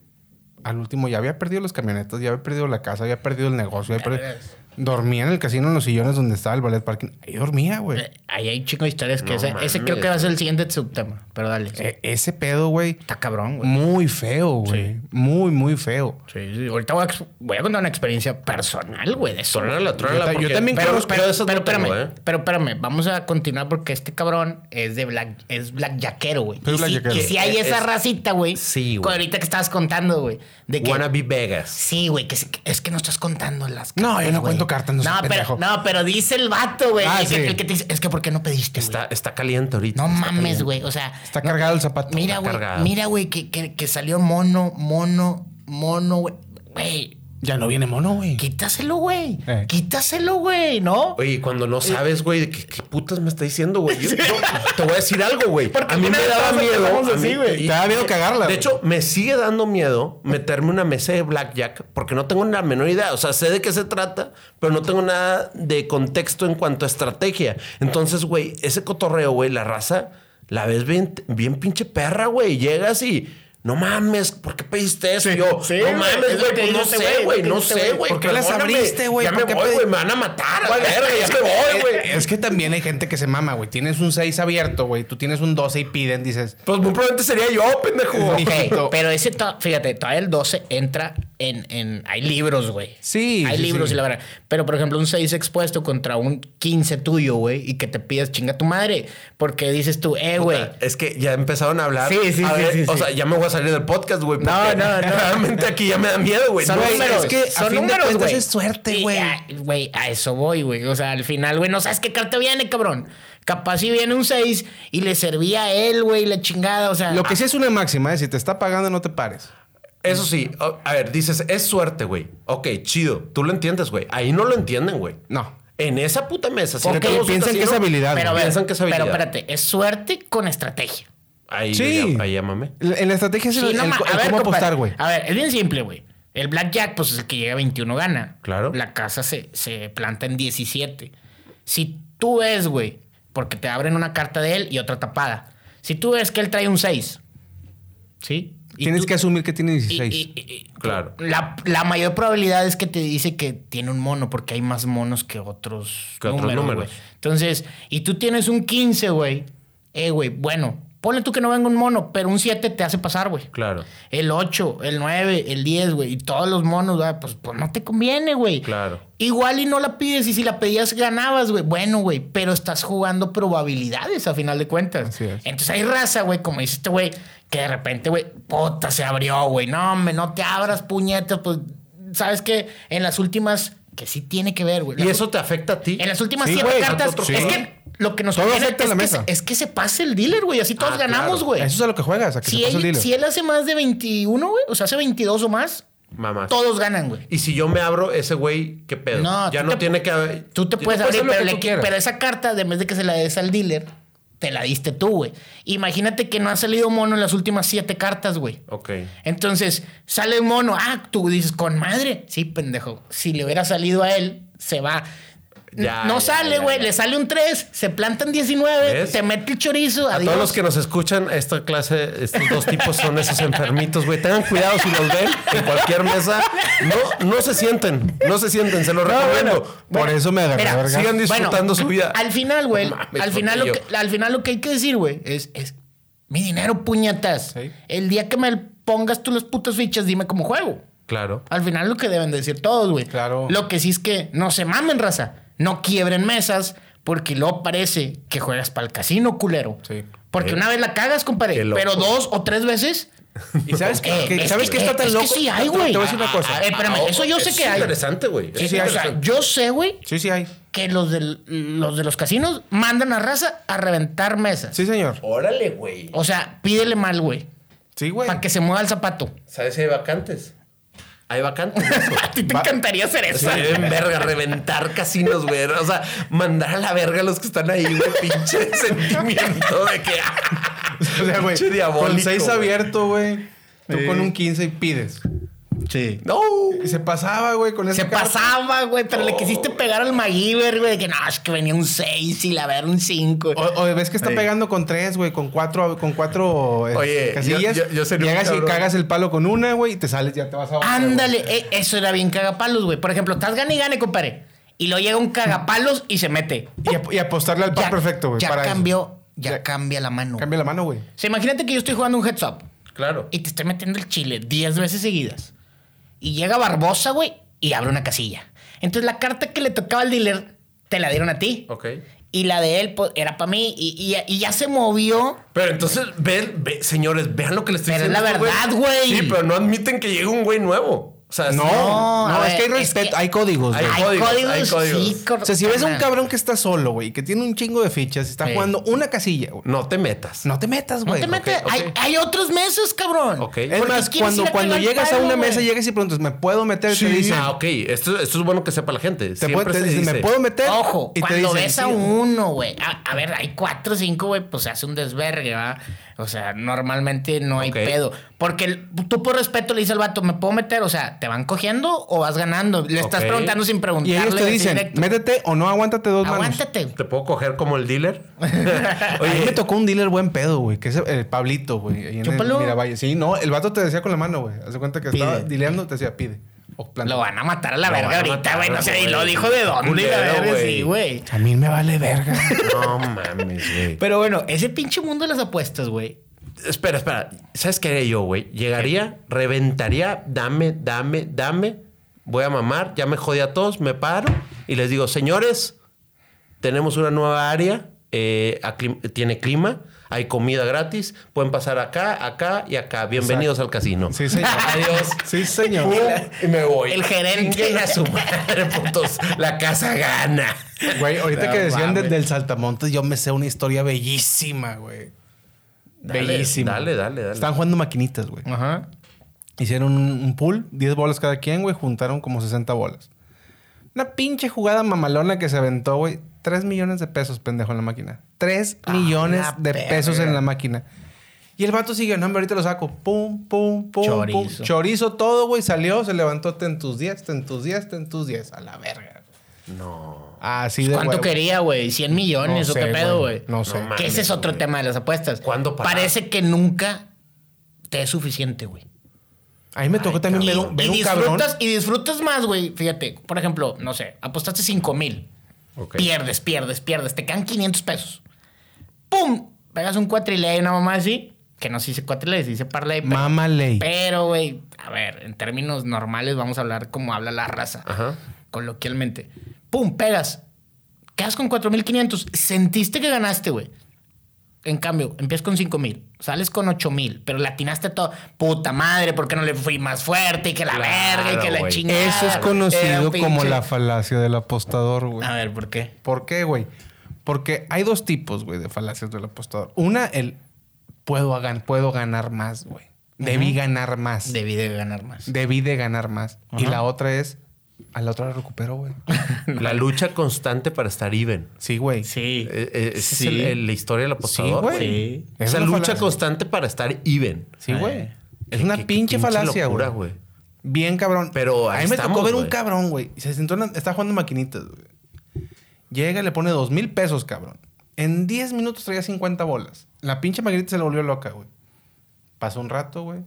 Al último ya había perdido las camionetas, ya había perdido la casa, había perdido el negocio. había perdido- Dormía en el casino en los sillones donde estaba el ballet parking. Ahí dormía, güey. Eh, Ahí hay chingo de historias que No ese, creo que va a ser el siguiente subtema. Pero dale. sí. E- ese pedo, güey, Está cabrón, güey. muy feo, güey. Muy, muy feo. Sí, sí. Ahorita voy a, ex- voy a contar una experiencia personal, güey, de eso. Trónala, trónala, Yo yo también pero, Pero, pero, pero no tengo, espérame, ¿eh? pero espérame, vamos a continuar porque este cabrón es de black, es blackjackero, güey. Es blackjackero. y sí hay Es- esa es- racita, güey. Sí, güey. con Ahorita que estabas contando, güey. De que. Wanna be Vegas. Sí, güey, que, es- que es que no estás contando las No, cartas, yo no cuento cartas, no No, pero, no, pero dice el vato, güey. Ah, el, que- sí. el que te dice, es que ¿por qué no pediste? Está, está caliente ahorita. No mames, güey. O sea. Está no- cargado el zapato. Mira, güey. Mira, güey, que, que, que salió mono, mono, mono, güey. Ya no viene mono, güey. Quítaselo, güey. Eh. Quítaselo, güey, ¿no? Oye, cuando no sabes, güey, ¿qué, qué putas me está diciendo, güey? Yo, yo te voy a decir algo, güey. A mí me daba miedo. así, güey. Te da miedo cagarla, De hecho, me sigue dando miedo meterme una mesa de blackjack porque no tengo la menor idea. O sea, sé de qué se trata, pero no tengo nada de contexto en cuanto a estrategia. Entonces, güey, ese cotorreo, güey, la raza, la ves bien, bien pinche perra, güey. Llegas y. No mames, ¿por qué pediste eso? Sí, yo, sí, no mames, güey, pues no sé, güey, no sé, güey. ¿Por qué las perdóname. abriste, güey? Ya ¿Por me voy, güey, me van a matar. a verga, ya me voy, güey. Es que también hay gente que se mama, güey. Tienes un 6 abierto, güey. Tú tienes un 12 y piden, dices. Pues muy probablemente sería yo, pendejo. Sí. Ok, Mijito. pero ese, to- fíjate, todavía el 12 entra en, en hay libros, güey. Sí, Hay sí, libros sí. y la verdad. Pero, por ejemplo, un 6 expuesto contra un 15 tuyo, güey, y que te pidas chinga tu madre. Porque dices tú, eh, güey. Es que ya empezaron a hablar. Sí, sí, A sí, ver, sí, O sea, ya me voy a salir del podcast, güey. No, no, no. Realmente aquí ya me da miedo, güey. Son No, números, es que a son fin de números, cuentas güey. es suerte, güey. ah, Güey, a eso voy, güey. O sea, al final, güey, no sabes qué carta viene, cabrón. Capaz si viene un 6 y le servía a él, güey, la chingada. O sea, Lo que sí es una máxima, es si te está pagando, no te pares. Eso sí. A ver, dices, es suerte, güey. Ok, chido. Tú lo entiendes, güey. Ahí no lo entienden, güey. No. En esa puta mesa. Si Ok, le tenemos un piensan que es habilidad, pero, a ver, Piensan que es habilidad. pero espérate, es suerte con estrategia. Ahí, Sí. ahí llámame. En la estrategia es el, Sí, no el- ma- el a ver, cómo compadre, apostar, güey. A ver, es bien simple, güey. El blackjack, pues es el que llega a 21 gana. Claro. La casa se, se planta en 17. Si tú ves, güey, porque te abren una carta de él y otra tapada. Si tú ves que él trae un 6, ¿sí? Y Tienes tú- que asumir que tiene y- 16. y- y- y- Claro. La, la mayor probabilidad es que te dice que tiene un mono porque hay más monos que otros, Que otros números, números. Entonces, y tú tienes un 15, güey. Eh, güey, bueno, ponle tú que no venga un mono, pero un 7 te hace pasar, güey. Claro. El 8, el 9, el 10, güey. Y todos los monos, güey, pues, pues no te conviene, güey. Claro. Igual y no la pides y si la pedías ganabas, güey. Bueno, güey, pero estás jugando probabilidades a final de cuentas. Así es. Entonces hay raza, güey, como dice este güey, que de repente, güey, puta, se abrió, güey. No, me no te abras, puñetas. Pues, ¿sabes qué? En las últimas, que sí tiene que ver, güey. ¿Y eso te afecta a ti? En las últimas Sí, siete güey, cartas, otro es juego. que lo que nos Todo afecta a es, la que mesa. se, es que se pase el dealer, güey. Así todos Ah, ganamos, claro. güey. Eso es a lo que juegas, a que Si se pase el él, dealer. si él hace más de 21, güey, o sea, hace 22 o más, Mamá. todos ganan, güey. Y si yo me abro, ese güey, ¿qué pedo? No, ya no te- tiene que... Tú te puedes abrir, le pero esa carta, de vez de que se la des al dealer, te la diste tú, güey. Imagínate que no ha salido mono en las últimas siete cartas, güey. Ok. Entonces, sale mono. Ah, tú dices, con madre. Sí, pendejo. Si le hubiera salido a él, se va. Ya, no ya, sale, güey. Le sale un 3, se plantan 19, ¿Ves? te mete el chorizo. A adiós. todos los que nos escuchan, esta clase, estos dos tipos son esos enfermitos, güey. Tengan cuidado si los ven en cualquier mesa. No, no se sienten, no se sienten, se los recomiendo. Por eso me agarré Mira, sigan disfrutando su vida. Al final, güey, No al, final lo que, al final lo que hay que decir, güey, es, es mi dinero, puñetas. Sí. El día que me pongas tú las putas fichas, dime cómo juego. Claro. Al final lo que deben decir todos, güey. Claro. Lo que sí es que no se mamen, raza. No quiebren mesas porque luego parece que juegas para el casino, culero. Sí. Porque Eh, una vez la cagas, compadre. Pero dos o tres veces. ¿Y sabes qué, eh, es ¿sabes que- qué está tan es que loco? sí hay, Te- güey. Te voy a decir una cosa. Ah, eh, espérame, eso yo sé Es que hay. interesante, güey. Sí, Es sí hay. O sea, yo sé, güey, Sí, sí hay. que los, del- los de los casinos mandan a raza a reventar mesas. Sí, señor. Órale, güey. O sea, pídele mal, güey. Sí, güey. Para que se mueva el zapato. ¿Sabes si hay vacantes? Hay vacantes. A ti te Va- encantaría hacer eso. Se deben verga, reventar casinos, güey. O sea, mandar a la verga a los que están ahí, güey. Pinche sentimiento de que. O sea, güey, Pinche diabólico, con 6 güey. abierto, güey. Tú Sí. con un 15 y pides. Sí. No. Y se pasaba, güey, con esa Se carta. pasaba, güey, pero le quisiste pegar al MacGyver, güey, de que no, es que venía un 6 y la ver un 5. O, o ves que está pegando con tres, güey, con cuatro, con cuatro eh, Oye, casillas. yo- yo- yo Llegas y cagas el palo con una, güey, y te sales, ya te vas a otra, Ándale, eh, eso era bien cagapalos, güey. Por ejemplo, estás gane y gane, compadre. Y luego llega un cagapalos y se mete. Y, ap- y apostarle al par Ya- perfecto, güey. Ya para eso. cambió, ya, Ya- cambia la mano. Cambia la mano, güey. O sea, imagínate que yo estoy jugando un heads up Claro. y te estoy metiendo el chile 10 veces seguidas. Y llega Barbosa, güey, y abre una casilla. Entonces la carta que le tocaba al dealer te la dieron a ti. Ok. Y la de él pues, era para mí. Y, y- y ya se movió. Pero entonces, ven, ve- señores, vean lo que les estoy Pero es diciendo. la este verdad, güey. Sí, pero no admiten que llegue un güey nuevo. O sea, No, No, no, es que hay es respeto, que- hay códigos, Hay güey. Hay códigos, códigos, hay códigos. sí, O sea, si ves a un cabrón que está solo, güey, que tiene un chingo de fichas y está Sí. jugando una casilla, güey. no te metas. No te metas, No güey. te metes. ok. Hay, hay otros meses, cabrón. Ok. Es más, cuando, cuando llegas a una mesa, llegas y preguntas, ¿me puedo meter? Te dicen, Ah, ok. Esto, esto es bueno que sepa la gente. te, Siempre puede- te se dicen, dice, ¿me puedo meter? Ojo, Y te cuando dicen, ves a sí. uno, güey. A, a ver, hay cuatro o cinco, güey, pues se hace un desvergue, ¿va? O sea, normalmente no hay pedo. Porque el- tú por respeto le dices al vato, ¿me puedo meter? O sea, ¿te van cogiendo o vas ganando? Le estás preguntando sin Y preguntarle. ellos te dicen, directo. métete o no, aguántate dos manos. Aguántate. ¿Te puedo coger como el dealer? Oye, a mí me tocó un dealer buen pedo, güey, que es el Pablito, güey, ahí en el. Miravalle. Sí, no, el vato te decía con la mano, güey. Haz de cuenta que estaba dileando, te decía, pide. Lo van a matar a la Lo verga ahorita, güey. No sé, y lo dijo de dónde, Culero, güey. sí, güey. A mí me vale verga. No mames, güey. Pero bueno, ese pinche mundo de las apuestas, güey. Espera, espera. ¿Sabes qué haría yo, güey? Llegaría, reventaría, dame, dame, dame. Voy a mamar, ya me jodí a todos, me paro y les digo, señores, tenemos una nueva área, eh, tiene clima, hay comida gratis, pueden pasar acá, acá y acá. Bienvenidos al casino. Sí, señor. Adiós. Sí, señor. Y me voy. El gerente. A su madre, putos. La casa gana. Güey, ahorita No que decían de- mames. del saltamontes, yo me sé una historia bellísima, güey. Dale, Bellísima. Dale, dale, dale. Estaban jugando maquinitas, güey. Ajá. Hicieron un, un pool, 10 bolas cada quien, güey. Juntaron como 60 bolas. Una pinche jugada mamalona que se aventó, güey. 3 millones de pesos, pendejo, en la máquina. 3 millones la de pesos en la máquina. Y el vato siguió, no, hombre, ahorita lo saco. Pum, pum, pum. Chorizo. Pum. Chorizo todo, güey. Salió, se levantó, ten tus 10, ten tus 10, ten tus 10. A la verga. No. Así de ¿Cuánto quería, güey? ¿100 millones No o qué pedo, güey. No sé. No Que ese es otro tema de las apuestas. ¿Cuándo pagar? Parece que nunca te es suficiente, güey. A mí me tocó también ver, un- ver y un cabrón. disfrutas, y disfrutas más, güey. Fíjate, por ejemplo, no sé, apostaste 5 mil. Pierdes, pierdes, pierdes. Te quedan 500 pesos. ¡Pum! Pegas un cuatriley, una mamá así. Que no se dice cuatriley, se dice parlay. Mama ley. Pero, güey, a ver, en términos normales vamos a hablar como habla la raza. Ajá. Coloquialmente. ¡Pum! Pegas. Quedas con 4.500. Sentiste que ganaste, güey. En cambio, empiezas con 5,000. Sales con 8,000. Pero latinaste todo. Puta madre, ¿por qué no le fui más fuerte? Y que la Claro, verga y que la chingada. Eso es conocido como la falacia del apostador, güey. A ver, ¿por qué? ¿Por qué, güey? Porque hay dos tipos, güey, de falacias del apostador. Una, el puedo, gan- puedo ganar más, güey. Debí ganar más. Debí de ganar más. Debí de ganar más. Y la otra es, a la otra la recupero, güey. La lucha constante para estar even. Sí, güey. Sí. Eh, eh, Sí. es el- el- la historia del apostador. güey. Sí. Es Esa una lucha falacia. constante para estar even. Sí, güey. Eh. Es una qué- qué pinche falacia, locura, güey. güey. Bien cabrón. Pero a ahí mí me tocó ver un cabrón, güey. Y se sentó, en la- está jugando maquinitas, güey. Llega, le pone dos mil pesos, cabrón. En 10 minutos traía 50 bolas. La pinche maquinita se le volvió loca, güey. Pasó un rato, güey.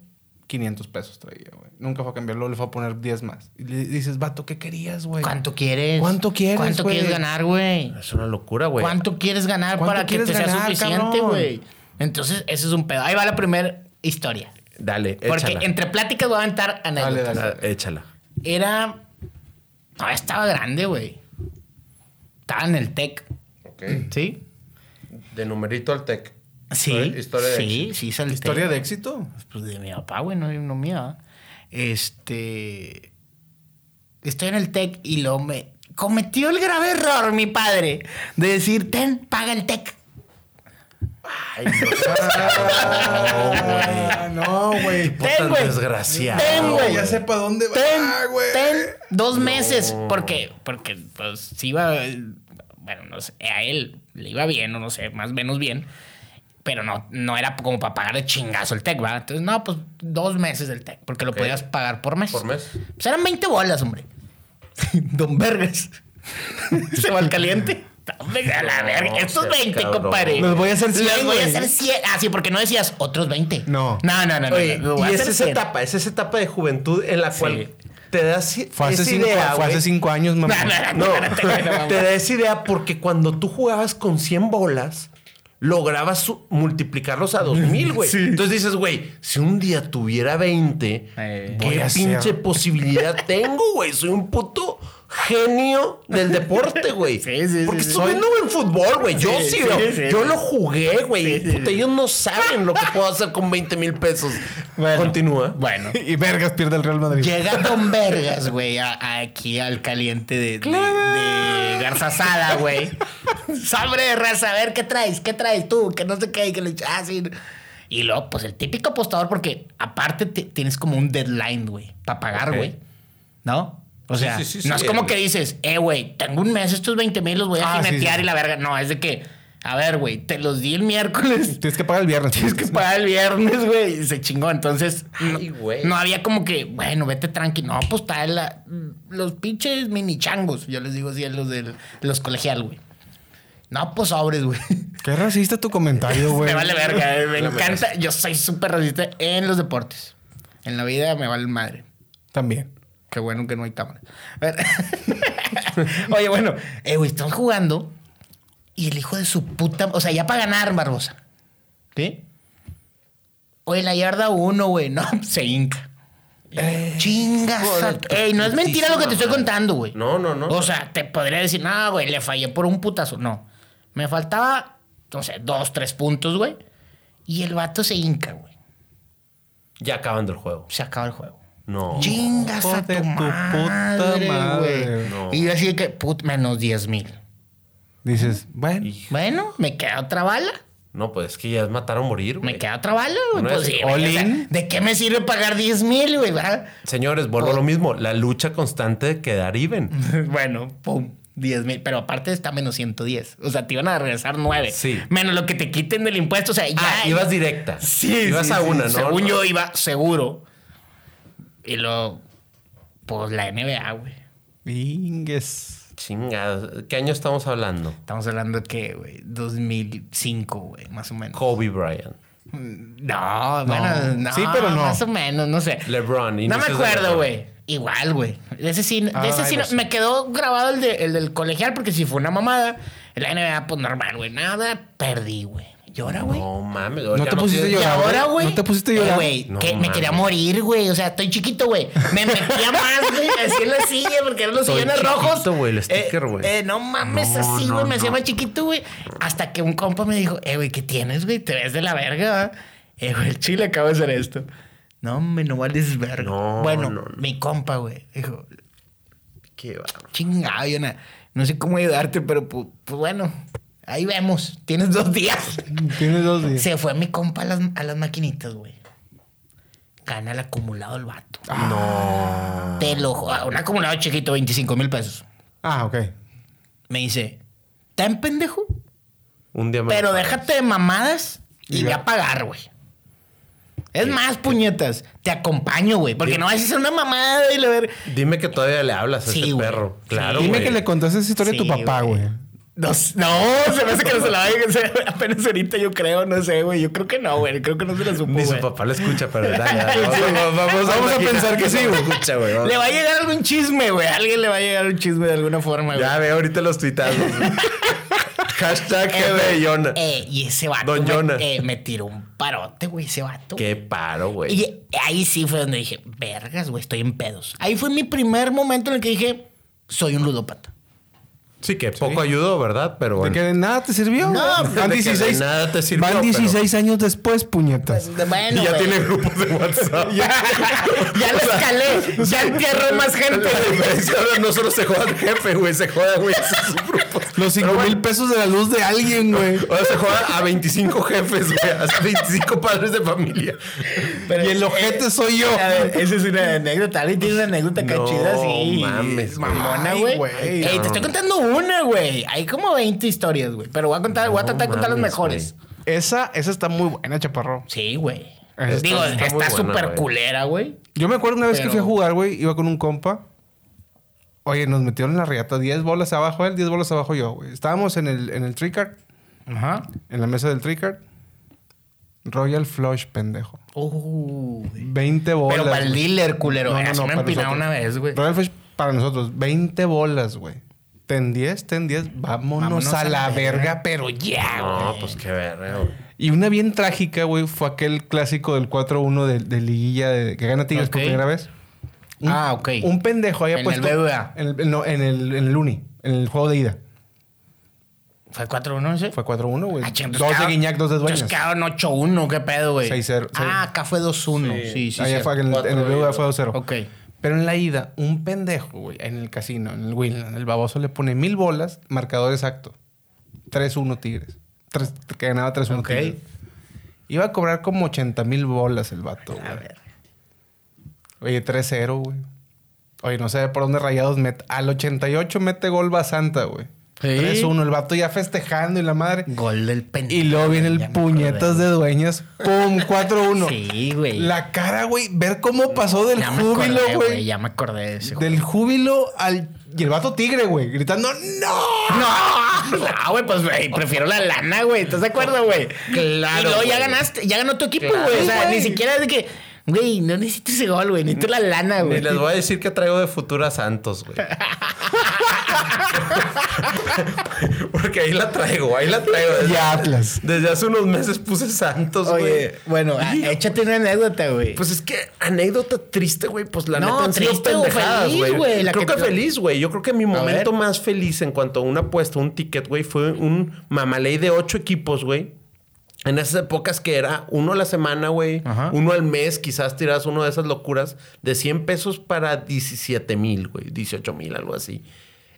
500 pesos traía, güey. Nunca fue a cambiarlo, le fue a poner 10 más. Y le dices, vato, ¿qué querías, güey? ¿Cuánto quieres? ¿Cuánto quieres, ¿Cuánto güey? quieres ganar, güey? Es una locura, güey. ¿Cuánto quieres ganar ¿Cuánto para que te sea suficiente, cabrón? güey? Entonces, ese es un pedo. Ahí va la primera historia. Dale, Porque échala. entre pláticas voy a aventar anécdotas. dale. Ah, échala. Era. No, estaba grande, güey. Estaba en el TEC. Ok. ¿Sí? De numerito al tech. Sí. Historia- historia de sí, éxito. sí, salté. ¿Historia de éxito? Pues de mi papá, güey, no, no mía. Este. Estoy en el TEC y lo me. Cometió el grave error, mi padre, de decir, ten, paga el TEC. Ay, no. Ah, no, güey. Tipo Ten, tan güey. desgraciado. Ten, güey. Ya sé para dónde va, Ten, güey. ten, dos meses. Porque, porque, pues, si iba. Bueno, no sé, a él le iba bien, o no sé, más o menos bien. Pero no, no era como para pagar de chingazo el TEC, ¿va? Entonces, no, pues dos meses del TEC, porque lo podías pagar por mes. Por mes. Pues eran 20 bolas, hombre. Don Vergas. Se va al caliente. A la No, verga. Estos seas 20, cabrón. compadre. Los voy a hacer 100, Los voy a hacer 100. Ah, sí, porque no decías otros 20. No. No, no, no. no, Oye, no, a y es esa 100. etapa, es esa etapa de juventud en la Sí. cual te das Fue hace, esa cinco, idea, fue hace cinco años, mamá. No, no, No, no te da esa idea porque cuando tú jugabas con 100 bolas, lograbas multiplicarlos a 2000, güey. Entonces dices, güey, si un día tuviera 20, Eh. ¿qué a pinche hacer. posibilidad tengo, güey? Soy un puto genio del deporte, güey. Sí, sí, Porque sí, estoy sí. viendo buen fútbol, güey. Yo Sí, sí, sí, sí, Yo sí. lo jugué, güey. Sí, sí, Puta, sí. Ellos no saben lo que puedo hacer con 20 mil pesos. Continúa. Bueno. Y Vergas pierde el Real Madrid. Llega Don Vergas, güey, aquí al caliente de, de, de Garza Sada, güey. Sobre raza, a ver, ¿qué traes? ¿Qué traes tú? Que no sé qué, que le ah, sí. Y luego, pues el típico apostador, porque aparte te- tienes como un deadline, güey, para pagar, güey. ¿No? O sea, sí, sí, no es como que dices, eh, güey, tengo un mes, estos 20 mil los voy a Ah, jinetear y la verga. No, es de que, a ver, güey, te los di el miércoles. Tienes que pagar el viernes. Tienes que pagar el viernes, güey. Y se chingó. Entonces, no, Ay, güey. no había como que, bueno, vete tranqui. No, pues está la, los pinches mini changos. Yo les digo así a los de los colegial, güey. No, pues sobres, güey. Qué racista tu comentario, güey. me vale verga. eh, Me encanta. Yo soy súper racista en los deportes. En la vida me vale madre. También. Qué bueno que no hay cámara. A ver. Oye, bueno, eh, güey, estamos jugando y el hijo de su puta. O sea, ya para ganar, Barbosa. ¿Sí? Oye, la yarda uno, güey. No, se hinca. Chingas. joder, Ey, no es mentira lo que te estoy madre. contando, güey. No, no, no. O sea, te podría decir, no, güey, le fallé por un putazo. No. Me faltaba, no sé, dos, tres puntos, güey. Y el vato se hinca, güey. Ya acabando el juego. Se acaba el juego. No. Chingas Hijo a de tu, tu puta madre, madre. güey. No. Y yo así que, put, menos 10 mil. Dices, bueno. Bueno, me queda otra bala. No, pues es que ya es matar o morir, güey. Me queda otra bala, güey. No Pues es sí, all güey, o sea, in. ¿De qué me sirve pagar 10 mil, güey? verdad? Señores, vuelvo a lo mismo. La lucha constante de quedar even. bueno, pum. 10 mil, pero aparte está menos 110. O sea, te iban a regresar 9. Sí. Menos lo que te quiten del impuesto. O sea, ya. Ah, ibas directa. Sí, Ibas sí, a sí. una, ¿no? Según No. yo iba seguro. Y luego, pues la NBA, güey. Ingues. Chingada. ¿Qué año estamos hablando? Estamos hablando de que, güey, 2005, güey, más o menos. Kobe Bryant. No, bueno, no. Sí, pero no. Más o menos, no sé. LeBron. No me acuerdo, güey. Igual, güey. De ese sí, de ese sí no- no sé. me quedó grabado el, de- el del colegial porque si fue una mamada. La NBA, pues normal, güey. Nada, perdí, güey. ¿Y ahora, güey? No mames. ¿No te pusiste a ¿Y llorar, ahora, güey? ¿No te pusiste a Eh, llorar? güey, que me quería morir, güey. O sea, estoy chiquito, güey. Me metía más, güey. Así en la silla porque eran los sillones rojos. güey, el sticker, Eh, güey. eh, no mames, No, así, no, güey. Me hacía más chiquito, güey. Hasta que un compa me dijo, eh, güey, ¿qué tienes, güey? Te ves de la verga, ¿va? Eh, güey, el chile acaba de hacer esto. No, me no vales verga. No, bueno, no, no. mi compa, güey. Dijo, Qué va. chingado, yo no sé cómo ayudarte, pero pues, pues bueno, ahí vemos. Tienes dos días. Tienes dos días. Se fue mi compa a las, a las maquinitas, güey. Gana el acumulado el vato. No. Te lo jo- Un acumulado chiquito, 25 mil pesos. Ah, ok. Me dice, ¿está en pendejo? Un día me Pero déjate de mamadas y Y ve a pagar, güey. Es más, puñetas. Te acompaño, güey. Porque no vas a hacer una mamada y la ver. Dime que todavía le hablas a Sí, ese perro. Sí. Claro, Dime que le contaste esa historia a tu papá, güey. No, no, se me hace que no se la vaya apenas ahorita, yo creo, no sé, güey. Yo creo que no, güey. Creo que no se la supo, Ni su güey. papá lo escucha, pero dale, dale, Vamos, vamos, vamos, vamos a pensar que sí, güey. escucha, güey. Le va a llegar algún chisme, güey. Alguien le va a llegar un chisme de alguna forma, güey. Ya ve ahorita los tuitazos. Hashtag Eh, Yona. eh, y ese vato Don Yona. eh, me tiró un parote, güey, ese vato. Qué paro, güey. Y ahí sí fue donde dije, vergas, güey, estoy en pedos. Ahí fue mi primer momento en el que dije, soy un ludópata. Sí, que poco ayudó, ¿verdad? Pero ¿De bueno. que de nada te sirvió? No, van de que de 16, nada te sirvió, van pero- 16 años después, puñetas. Bueno, y ya tiene grupos de WhatsApp. ya, ya lo escalé, ya entierro más gente. La diferencia ahora no solo se joda el jefe, güey. Se joda, güey, sus grupos. Los 5 Pero mil bueno, pesos de la luz de alguien, güey. Ahora se joda a 25 jefes, güey. A 25 padres de familia. Pero- y el ojete soy yo. A ver, esa es una anécdota. ¿Alguien tiene una anécdota No chida así? mames. Mamona, güey. Ey, te estoy contando una, güey. Hay como 20 historias, güey. Pero voy a contar, voy a tratar de contar las mejores. Esa, esa está muy buena, chaparro. Sí, güey. Está- Digo, está súper güey. culera, güey. Yo me acuerdo una vez Pero- que fui a jugar, güey. Iba con un compa. Oye, nos metieron en la riata. 10 bolas abajo él, 10 bolas abajo yo, güey. Estábamos en el, en el tricard. Ajá. En la mesa del tricard. Royal Flush, pendejo. Uh, 20 bolas. pero para el dealer, culero. No, no, Así no, me empinaron una vez, güey. Royal Flush para nosotros. 20 bolas, güey. Ten 10, ten 10. Vámonos, a, la verga, pero ya, güey. No, pues qué verga, güey. Y una bien trágica, güey, fue aquel clásico del 4-1 de, de liguilla de, que gana Tigres por primera vez. Un- Ah, ok. Un pendejo había En el puesto. BBVA. En el, no, en el, en el Uni, en el juego de ida. ¿Fue 4-1 ese? Fue 4-1, güey. Ah, dos de Guiñac, dos de Dueñas. quedaron 8-1, ¿qué pedo, güey? 6-0, sí. Ah, acá fue 2-1. Sí, sí, Allá sí. fue, en, el, en el BBVA fue 2-0. Ok. Pero en la ida, un pendejo, güey, en el casino, en el Winland, el baboso le pone mil bolas, marcador exacto. 3-1 Tigres. Tres- que ganaba 3-1 Ok. Tigres. Iba a cobrar como 80 mil bolas el vato, güey. A ver. Oye, 3-0, güey. Oye, no sé por dónde rayados mete. Al 88 mete gol Basanta, güey. Sí. 3-1, el vato ya festejando y la madre. Gol del pendejo. Y luego viene el puñetas de dueñas. ¡Pum! 4-1. Sí, güey. La cara, güey. Ver cómo pasó del Ya júbilo, güey. Ya me acordé de ese juego. Del júbilo al. Y el vato tigre, güey. Gritando, ¡No! No, no, güey, pues, güey, prefiero la lana, güey. ¿Estás de acuerdo, güey? Claro, Y luego ya güey. ganaste, ya ganó tu equipo, Claro, güey. o sea, güey. ni siquiera es de que, güey, no necesito ese gol, güey. Necesito la lana, Ni güey. les voy a decir que traigo de futura Santos, güey. Porque ahí la traigo, ahí la traigo. Desde, Y Atlas. Desde hace unos meses puse Santos, güey. Bueno, a- Hijo. échate una anécdota, güey. Pues es que anécdota triste, güey. Pues la No, neta triste o feliz, güey. Creo que- que, feliz, güey. Yo creo que mi momento más feliz en cuanto a una apuesta, un ticket, güey, fue un mamaley de ocho equipos, güey. En esas épocas que era uno a la semana, güey. Uno al mes, quizás tiras uno de esas locuras de 100 pesos para 17 mil, güey. 18 mil, algo así.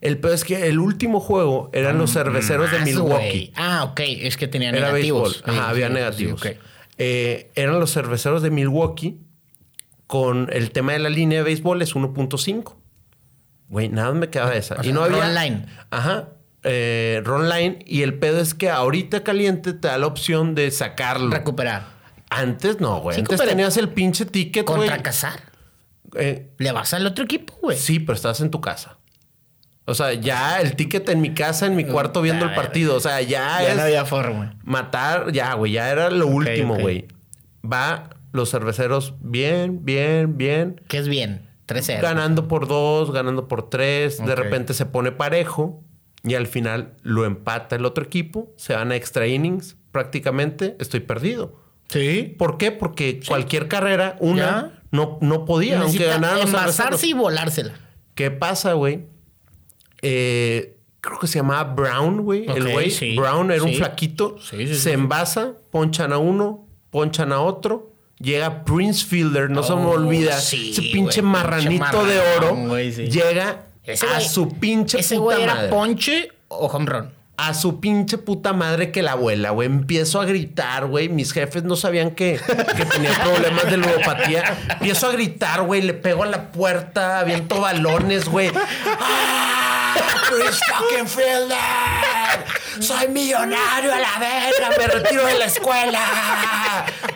El peor es que el último juego eran los cerveceros de Milwaukee. Ah, ok. Es que tenían Era negativos. béisbol. Ajá, había negativos. sí. Eh, eran los cerveceros de Milwaukee con el tema de la línea de béisbol es 1.5. Güey, nada me quedaba esa. O y sea, no había. Ron Line. Ajá. Eh, Ron Line. Y el pedo es que ahorita caliente te da la opción de sacarlo. Recuperar. Antes no, güey. Cinco, Antes tenías el pinche ticket, güey. Contra cazar. Eh, Le vas al otro equipo, güey. sí, pero estás en tu casa. O sea, ya el ticket en mi casa, en mi cuarto viendo el partido. O sea, ya, Ya es no había forma. matar, ya, güey, ya era lo último, güey. Va los cerveceros bien, bien, bien. Que es bien. 3-0. Ganando por dos, ganando por tres. De repente se pone parejo y al final lo empata el otro equipo. Se van a extra innings. Prácticamente estoy perdido. Sí. ¿Por qué? Porque cualquier carrera, una, Ya. no, no podía, aunque Necesita ganaran los y volársela. ¿Qué pasa, güey? Eh, creo que se llamaba Brown, güey. el güey. sí, Brown era un flaquito. Se envasa, ponchan a uno, ponchan a otro. Llega Prince Fielder, no se me Oh, olvida. ese pinche marranito pinche de oro. Llega Ese a güey- su pinche Ese puta güey era madre. ponche o home run. a su pinche puta madre que la abuela, güey. Empiezo a gritar, güey. Mis jefes no sabían que, que tenía problemas de ludopatía. Empiezo a gritar, güey. Le pego a la puerta, aviento balones, güey. ¡Ah! Chris fucking Fielder! ¡Soy millonario a la verga! ¡Me retiro de la escuela!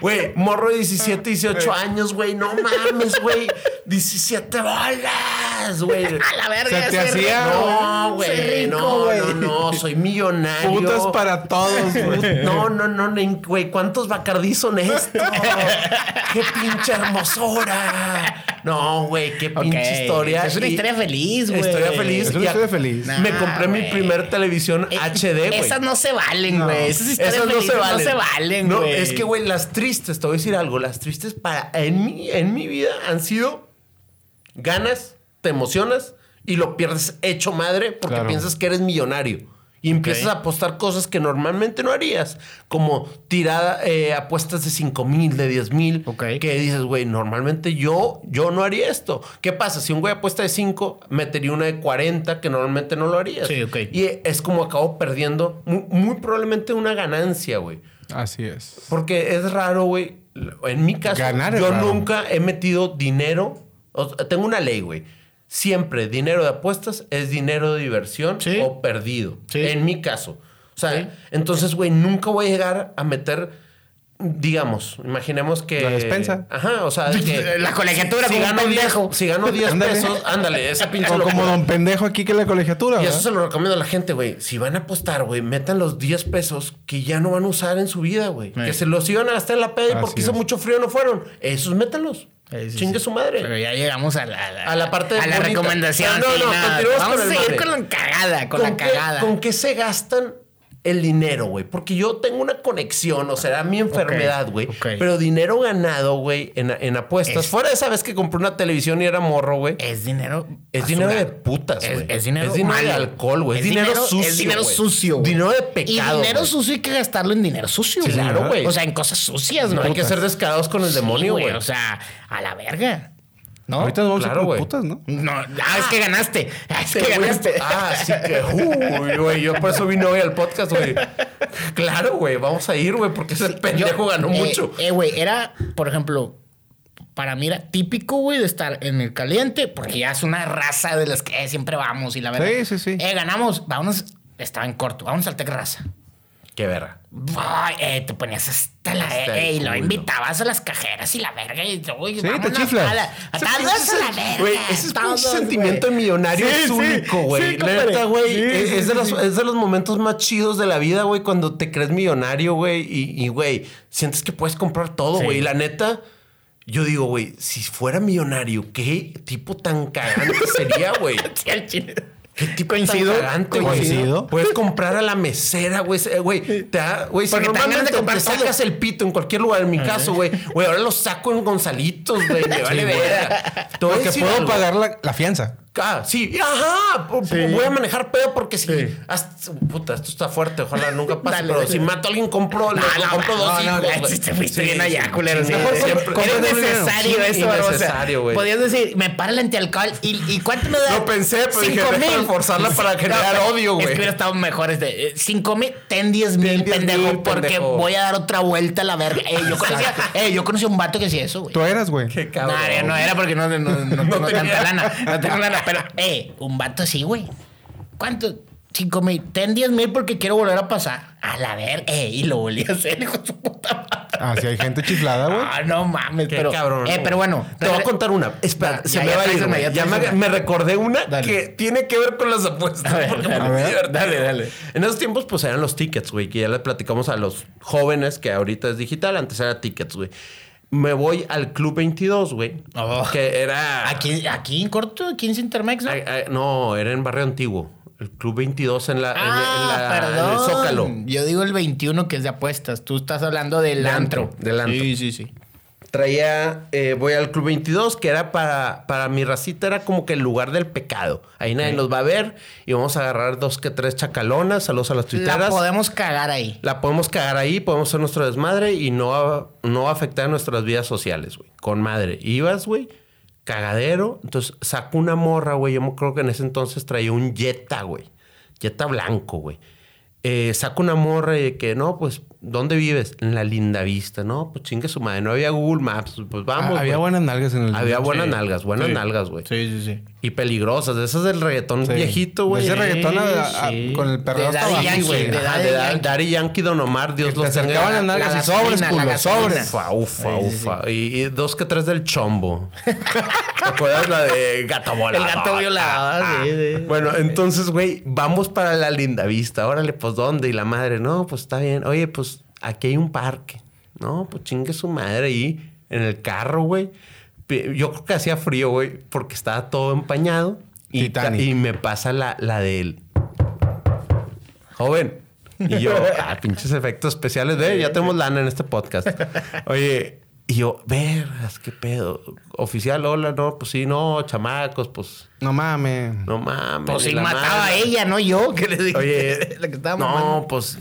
Güey, morro de 17, 18 años, güey. No mames, güey. 17 bolas, güey. A la verga. Se te hacía- rico. No, güey. No, no, no. Soy millonario. Putas para todos, güey. No, no, no, güey. ¿Cuántos bacardí son estos? ¡Qué pinche hermosura! No, güey, qué pinche historia. Es una historia feliz, güey. Historia feliz. Es una historia feliz. Me Nah, compré mi güey. primer televisión Eh, HD, güey. Esas no se valen, No. güey. Esas historias Esas no felices se valen. no se valen, No, güey. es que, güey, las tristes, te voy a decir algo. Las tristes para en mi, en mi vida han sido ganas, te emocionas y lo pierdes hecho madre porque Claro. piensas que eres millonario. Y empiezas Ok. a apostar cosas que normalmente no harías. Como tirada, eh, apuestas de 5 mil, de 10 mil. Ok. Que dices, güey, normalmente yo, yo no haría esto. ¿Qué pasa? Si un güey apuesta de 5, metería una de 40 que normalmente no lo harías. Sí, ok. Y es como acabo perdiendo muy, muy probablemente una ganancia, güey. Así es. Porque es raro, güey. En mi caso, Ganar yo raro. nunca he metido dinero. Tengo una ley, güey. Siempre dinero de apuestas es dinero de diversión Sí. o perdido. Sí. En mi caso. O sea, Sí. entonces, güey, nunca voy a llegar a meter, digamos, imaginemos que. La despensa. Ajá, o sea, de que. La colegiatura si como un gano 10, pendejo. si gano 10 Ándale. pesos, ándale, esa pinche O como don pendejo aquí que la colegiatura. Y ¿verdad? eso se lo recomiendo a la gente, güey. Si van a apostar, güey, metan los 10 pesos que ya no van a usar en su vida, güey. Sí. Que se los iban a gastar en la peda y porque hizo mucho frío no fueron. Esos métanlos. Sí, sí, Chingue sí. su madre. Pero ya llegamos a la, A la parte a la bonita. recomendación. No, sí, no, continuamos Vamos con a seguir con la cagada, con, la qué, cagada. ¿Con qué se gastan el dinero, güey. Porque yo tengo una conexión, o sea, era mi enfermedad, güey. ok. Pero dinero ganado, güey, en, en apuestas. Es- Fuera de esa vez que compré una televisión y era morro, güey. Es dinero. Es basura. dinero de putas, Es, güey. es dinero. Es dinero de alcohol, güey. Es dinero sucio, Es dinero sucio. Dinero de pecado, Y dinero sucio hay que gastarlo en dinero sucio. Claro, güey. O sea, en cosas sucias, No hay que ser descarados con el demonio, güey. O sea, a la verga. ¿No? Ahorita nos vamos Claro, a ir putas, ¿no? No, ah, es que ganaste. Ah, es que Sí, güey. ganaste. Ah, sí que. Uy, güey. Yo por eso vine hoy al podcast, güey. Claro, güey. Vamos a ir, güey, porque ese pendejo Yo- ganó eh, mucho. Eh, güey, era, por ejemplo, para mí era típico, güey, de estar en el caliente, porque ya es una raza de las que eh, siempre vamos y la verdad. Sí, sí, sí. Eh, ganamos, vámonos, estaba en corto, vamos al Tec Raza. Qué verga. Ay, eh, te ponías hasta la Hasta eh, y lo invitabas a las cajeras y la verga y uy, Sí, te chiflas. a la- a la verga. Ese todos, pinche sentimiento de güey. millonario Sí, es sí, único, güey. Neta, güey. Sí, es, sí, es de sí, los, sí. es de los momentos más chidos de la vida, güey, cuando te crees millonario, güey. Y, güey, sientes que puedes comprar todo, güey. Y la neta, yo digo, güey, si fuera millonario, ¿qué tipo tan cagante sería, güey? ¿Qué tipo Coincido, coincido. Puedes comprar a la mesera, güey. Güey, te da- güey, si te comprar todo. sacas el pito en cualquier lugar, en mi caso, güey. Güey, ahora lo saco en Gonzalitos, güey. Me vale verga. Porque puedo algo. pagar la, la fianza. Ah, sí, ajá. Voy a manejar pedo porque si. haz- puta, esto está fuerte. Ojalá nunca pase. Dale, pero si mato a alguien, compro, No, no, compro dos hijos. no, te fuiste Sí, bien sí, allá, culero. sí. innecesario sí, eso, Barbosa. innecesario, güey. Podías decir, me para el antialcohol y, y ¿cuánto me da? Lo pensé, pero dije, déjame mil. forzarla para generar odio, güey. Es que hubiera estado mejor este. eh, Cinco mil, ten diez mil, 10 pendejo, porque voy a dar otra vuelta a la verga. Eh, yo conocía, eh, yo conocí a un vato que hacía eso, güey. Tú eras, güey. Qué cabrón. no, no era porque no, tenía. tanta lana. No tengo lana. Pero, eh, un vato así, güey. ¿Cuánto? Cinco mil. Ten diez mil porque quiero volver a pasar. A la verga. Eh, y lo volví a hacer, hijo de su puta madre. Ah, sí, hay gente chiflada, güey. Ah, no mames, Qué pero. cabrón. Eh, güey. pero bueno. Te voy a contar una. Espera, Ya, se ya, me ya va a ir. traes una, güey. ya Ya traes me, recordé una Dale. que tiene que ver con las apuestas. A ver, porque me dale, a ver, dale, dale. En esos tiempos, pues eran los tickets, güey, que ya les platicamos a los jóvenes que ahorita es digital. Antes era tickets, güey. Me voy al Club 22, güey. Oh. Que era. Aquí, aquí en corto, aquí en Cintermex, ¿no? No, era en Barrio Antiguo. El Club 22 en la, en- en Ah, la- en el Zócalo. Yo digo el 21 que es de apuestas. Tú estás hablando del De antro, del antro. Sí, sí, sí. Traía, eh, voy al Club 22, que era para, para mi racita, era como que el lugar del pecado. Ahí nadie nos va a ver y vamos a agarrar dos que tres chacalonas, saludos a las tuiteras. La podemos cagar ahí. La podemos cagar ahí, podemos hacer nuestro desmadre y no va, no va a afectar nuestras vidas sociales, güey. Con madre. Ibas, güey, cagadero. Entonces saco una morra, güey. Yo creo que en ese entonces traía un Jetta, güey. Jetta blanco, güey. Eh, saco una morra y de que, no, pues, ¿dónde vives? En la linda vista, ¿no? Pues chingue su madre. No había Google Maps. Pues vamos. Ah, había güey. buenas nalgas en el. Había buenas Sí. nalgas, buenas Sí. nalgas, güey. Sí, sí, sí. Y peligrosas. De esas del reggaetón Sí. viejito, güey. Ese reggaetón a- a- sí. con el perreo De hasta Daddy Yankee, güey. de Daddy de Da- Yankee. Daddy Yankee, Don Omar, Dios los te acercaban las tenga. nalgas La y sobres, culo, sobres. Ufa, ufa, Sí, sí, ufa. Y, y dos que tres del chombo. ¿Te acuerdas la de gato volador? El gato violador, Ah, sí, sí. Bueno, entonces, güey, vamos para la linda vista. Órale, pues, ¿dónde? Y la madre, no, pues está bien. Oye, pues aquí hay un parque. No, pues chingue su madre ahí en el carro, güey. Yo creo que hacía frío, güey, porque estaba todo empañado. Y, y me pasa la, la de él. Joven. Y yo, ah, pinches efectos especiales de ya tenemos lana en este podcast. Oye, y yo, vergas, qué pedo. Oficial, hola, no, pues sí, no, chamacos, pues No mames. no mames. Pues si mataba a ella, no yo. Que le dije. Oye, la que estaba no, mamando. pues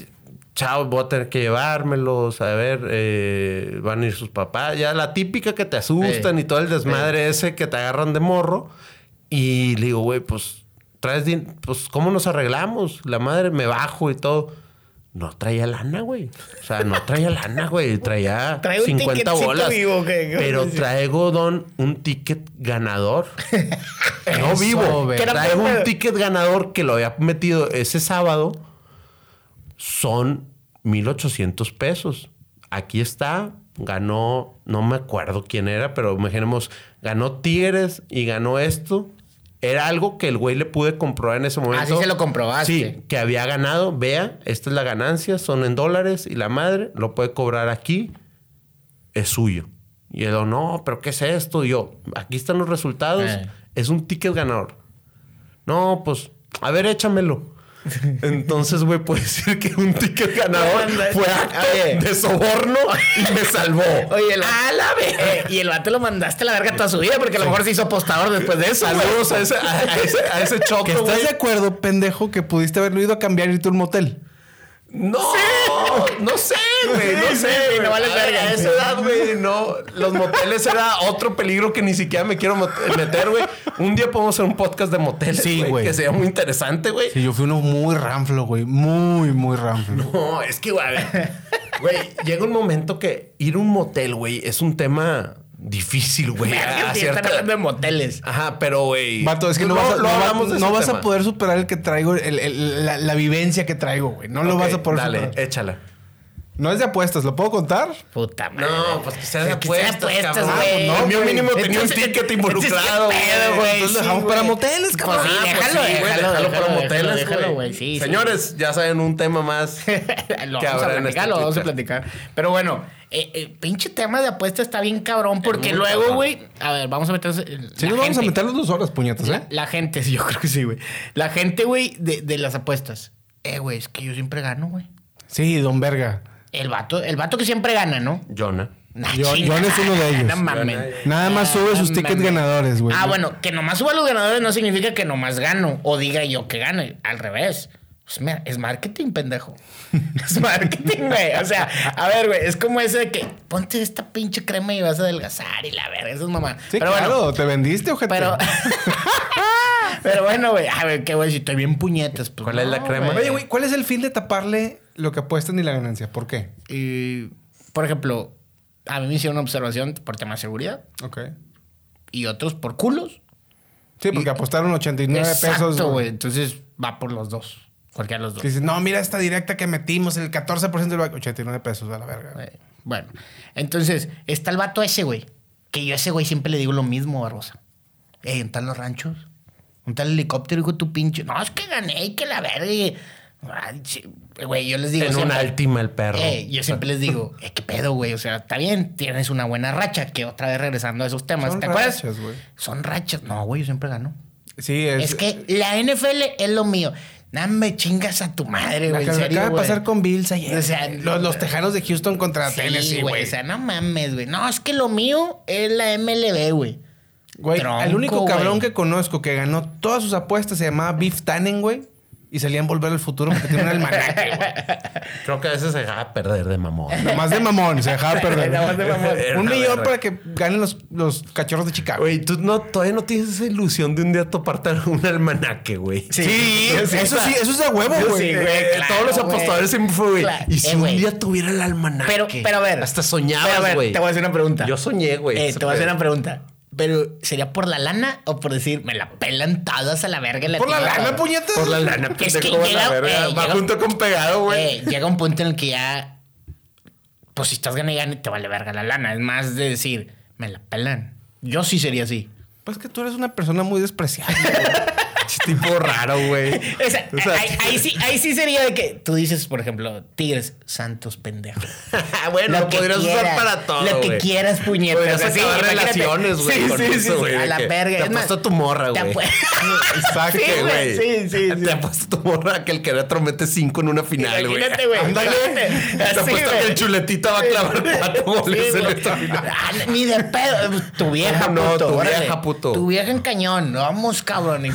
chao, voy a tener que llevármelos. A ver, eh, van a ir sus papás. Ya la típica que te asustan y todo el desmadre ese que te agarran de morro. Y le digo, güey, pues traes, pues ¿cómo nos arreglamos? La madre me bajo y todo. No traía lana, güey. O sea, no traía lana, güey. Traía Trae un 50 ticketcito bolas. vivo, ¿qué? ¿Qué pero traigo, Don, un ticket ganador. no vivo. Traigo un ticket ganador que lo había metido ese sábado. Son 1,800 pesos. Aquí está. Ganó, no me acuerdo quién era, pero imaginemos, ganó Tigres y ganó esto. Era algo que el güey le pude comprobar en ese momento. Así se lo comprobaste. Sí, que había ganado. Vea, esta es la ganancia, son en dólares y la madre lo puede cobrar aquí. Es suyo. Y él, no, pero ¿qué es esto? Y yo, aquí están los resultados. Eh. Es un ticket ganador. No, pues, a ver, échamelo. Entonces, güey, puede decir que un ticket ganador fue acto Oye. de soborno y me salvó. Oye, el, ¡A la vez! eh, y el vato lo mandaste a la verga toda su vida porque a lo mejor se hizo apostador después de eso. Saludos a ese, a, a ese, a ese choco, ¿Que estás de acuerdo, pendejo, que pudiste haberlo ido a cambiar y irte a un motel? No, no sé, güey, no Sí, sé. sí, güey. no vale verga. A esa edad, güey, no. Los moteles era otro peligro que ni siquiera me quiero meter, güey. Un día podemos hacer un podcast de moteles, Sí, güey, que sería muy interesante, güey. Sí, yo fui uno muy ranflo, güey. Muy, muy ranflo. No, es que, güey, güey, llega un momento que ir a un motel, güey, es un tema difícil, güey. Están hablando de moteles. Ajá, pero, güey. Vato, es que no, vas, a, lo no va- vas a poder superar el que traigo, el- el- la, la vivencia que traigo, güey. No lo vas a poder Dale, superar. échala. No es de apuestas, ¿lo puedo contar? Puta madre. No, pues que sea de apuestas, apuestas, cabrón. güey. No, mío mínimo tenía un ticket involucrado, ¿qué pedo, güey? Entonces lo dejamos para moteles, cabrón. Pues sí, Ah, pues déjalo, sí, güey, déjalo, déjalo para déjalo, moteles, déjalo, güey. Sí, sí. Señores, ya saben un tema más. lo que vamos a platicar, este lo vamos a platicar. Pero bueno, eh, eh, pinche tema de apuesta está bien cabrón porque luego, cabrón. güey, a ver, vamos a meternos. Sí, nos vamos a meter las dos horas, puñetas, La, ¿eh? la gente, sí, yo creo que sí, güey. La gente, güey, de, de las apuestas. Eh, güey, es que yo siempre gano, güey. Sí, don Verga. El vato, el vato que siempre gana, ¿no? Jonah. Nah. John es uno de ellos. No mames. Nada más sube sus tickets mames. ganadores, güey. Ah, bueno, que nomás suba los ganadores no significa que nomás gano o diga yo que gane. Al revés. Pues mira, es marketing, pendejo. Es marketing, güey. O sea, a ver, güey, es como ese de que ponte esta pinche crema y vas a adelgazar y la verga, eso es mamá. Sí, pero claro, bueno, te vendiste, ojete. pero. pero bueno, güey, a ver, qué güey, si estoy bien puñetas. Pues, ¿Cuál es la crema? Oye, güey, ¿cuál es el fin de taparle lo que apuestan y la ganancia? ¿Por qué? Y, por ejemplo, a mí me hicieron una observación por tema de seguridad Ok. y otros por culos. Sí, porque apostaron 89 Exacto, pesos. güey. Entonces va por los dos. Cualquiera de los dos. Dices, no, mira esta directa que metimos, el 14% del banco. 89 pesos a la verga. Eh, Bueno, entonces está el vato ese, güey. Que yo a ese güey siempre le digo lo mismo, Barbosa. Eh, ¿dónde están los ranchos? ¿Dónde está el helicóptero, hijo de tu pinche? No, es que gané y que la verga. y- Ay, sí, Güey, yo les digo En siempre. una altima el perro. Eh, yo siempre les digo, eh, ¿qué pedo, güey? O sea, está bien, tienes una buena racha, que otra vez regresando a esos temas. Son ¿Te acuerdas? rachas, güey. Son rachas. No, güey, yo siempre gano. Sí, Es, que la NFL es lo mío. No me chingas a tu madre, güey. que serio, acaba de pasar con Bills ayer. O sea, los, los tejanos de Houston contra Sí, Tennessee, güey. O sea, no mames, güey. No, es que lo mío es la MLB, güey. Güey, el único cabrón que conozco que ganó todas sus apuestas se llamaba Beef Tannen, güey. Y salía en Volver al Futuro porque tiene un almanaque, güey. Creo que a veces se deja perder de mamón. Nomás de mamón, se dejaba perder. Nomás de mamón. Un millón para que ganen los, los cachorros de Chicago. Güey, tú no, todavía no tienes esa ilusión de un día toparte un almanaque, güey. Sí, eso sí, eso es de huevo, güey. sí, güey. Claro, todos los apostadores siempre fue, güey. Claro. Y si Eh, un güey. día tuviera el almanaque. Pero, pero a ver. Hasta soñabas, güey. Te voy a hacer una pregunta. Yo soñé, güey. Eh, te voy a hacer una pregunta. Pero, ¿sería por la lana o por decir, me la pelan todas a la verga? y Por la lana, puñetas. Por la lana, Es que llega- la verga. eh, Va llega- junto con pegado, güey. Eh, llega un punto en el que ya. Pues si estás ganando, ya ni te vale verga la lana. Es más de decir, me la pelan. Yo sí sería así. Pues que tú eres una persona muy despreciable. Tipo raro, güey. O sea, O sea, ahí, ahí sí, ahí sí sería de que tú dices, por ejemplo, Tigres, Santos pendejos. bueno, lo, que podrías usar para todo, Lo que quieras, puñetas. Podrías así, acabar imagínate. relaciones, güey, Sí, sí, sí, güey, A la que verga. te apuesto tu morra, güey. Exacto, güey. Sí, sí, sí. Te apuesto tu morra que el Querétaro mete cinco en una final, güey. Imagínate, güey. Ándale. Te apuesto que el chuletita va a clavar cuatro goles en esta final. Ah, Ni de pedo. Tu vieja, ¿Cómo no? puto. Tu vieja, puto. Tu vieja en cañón. Vamos, cabrón. Y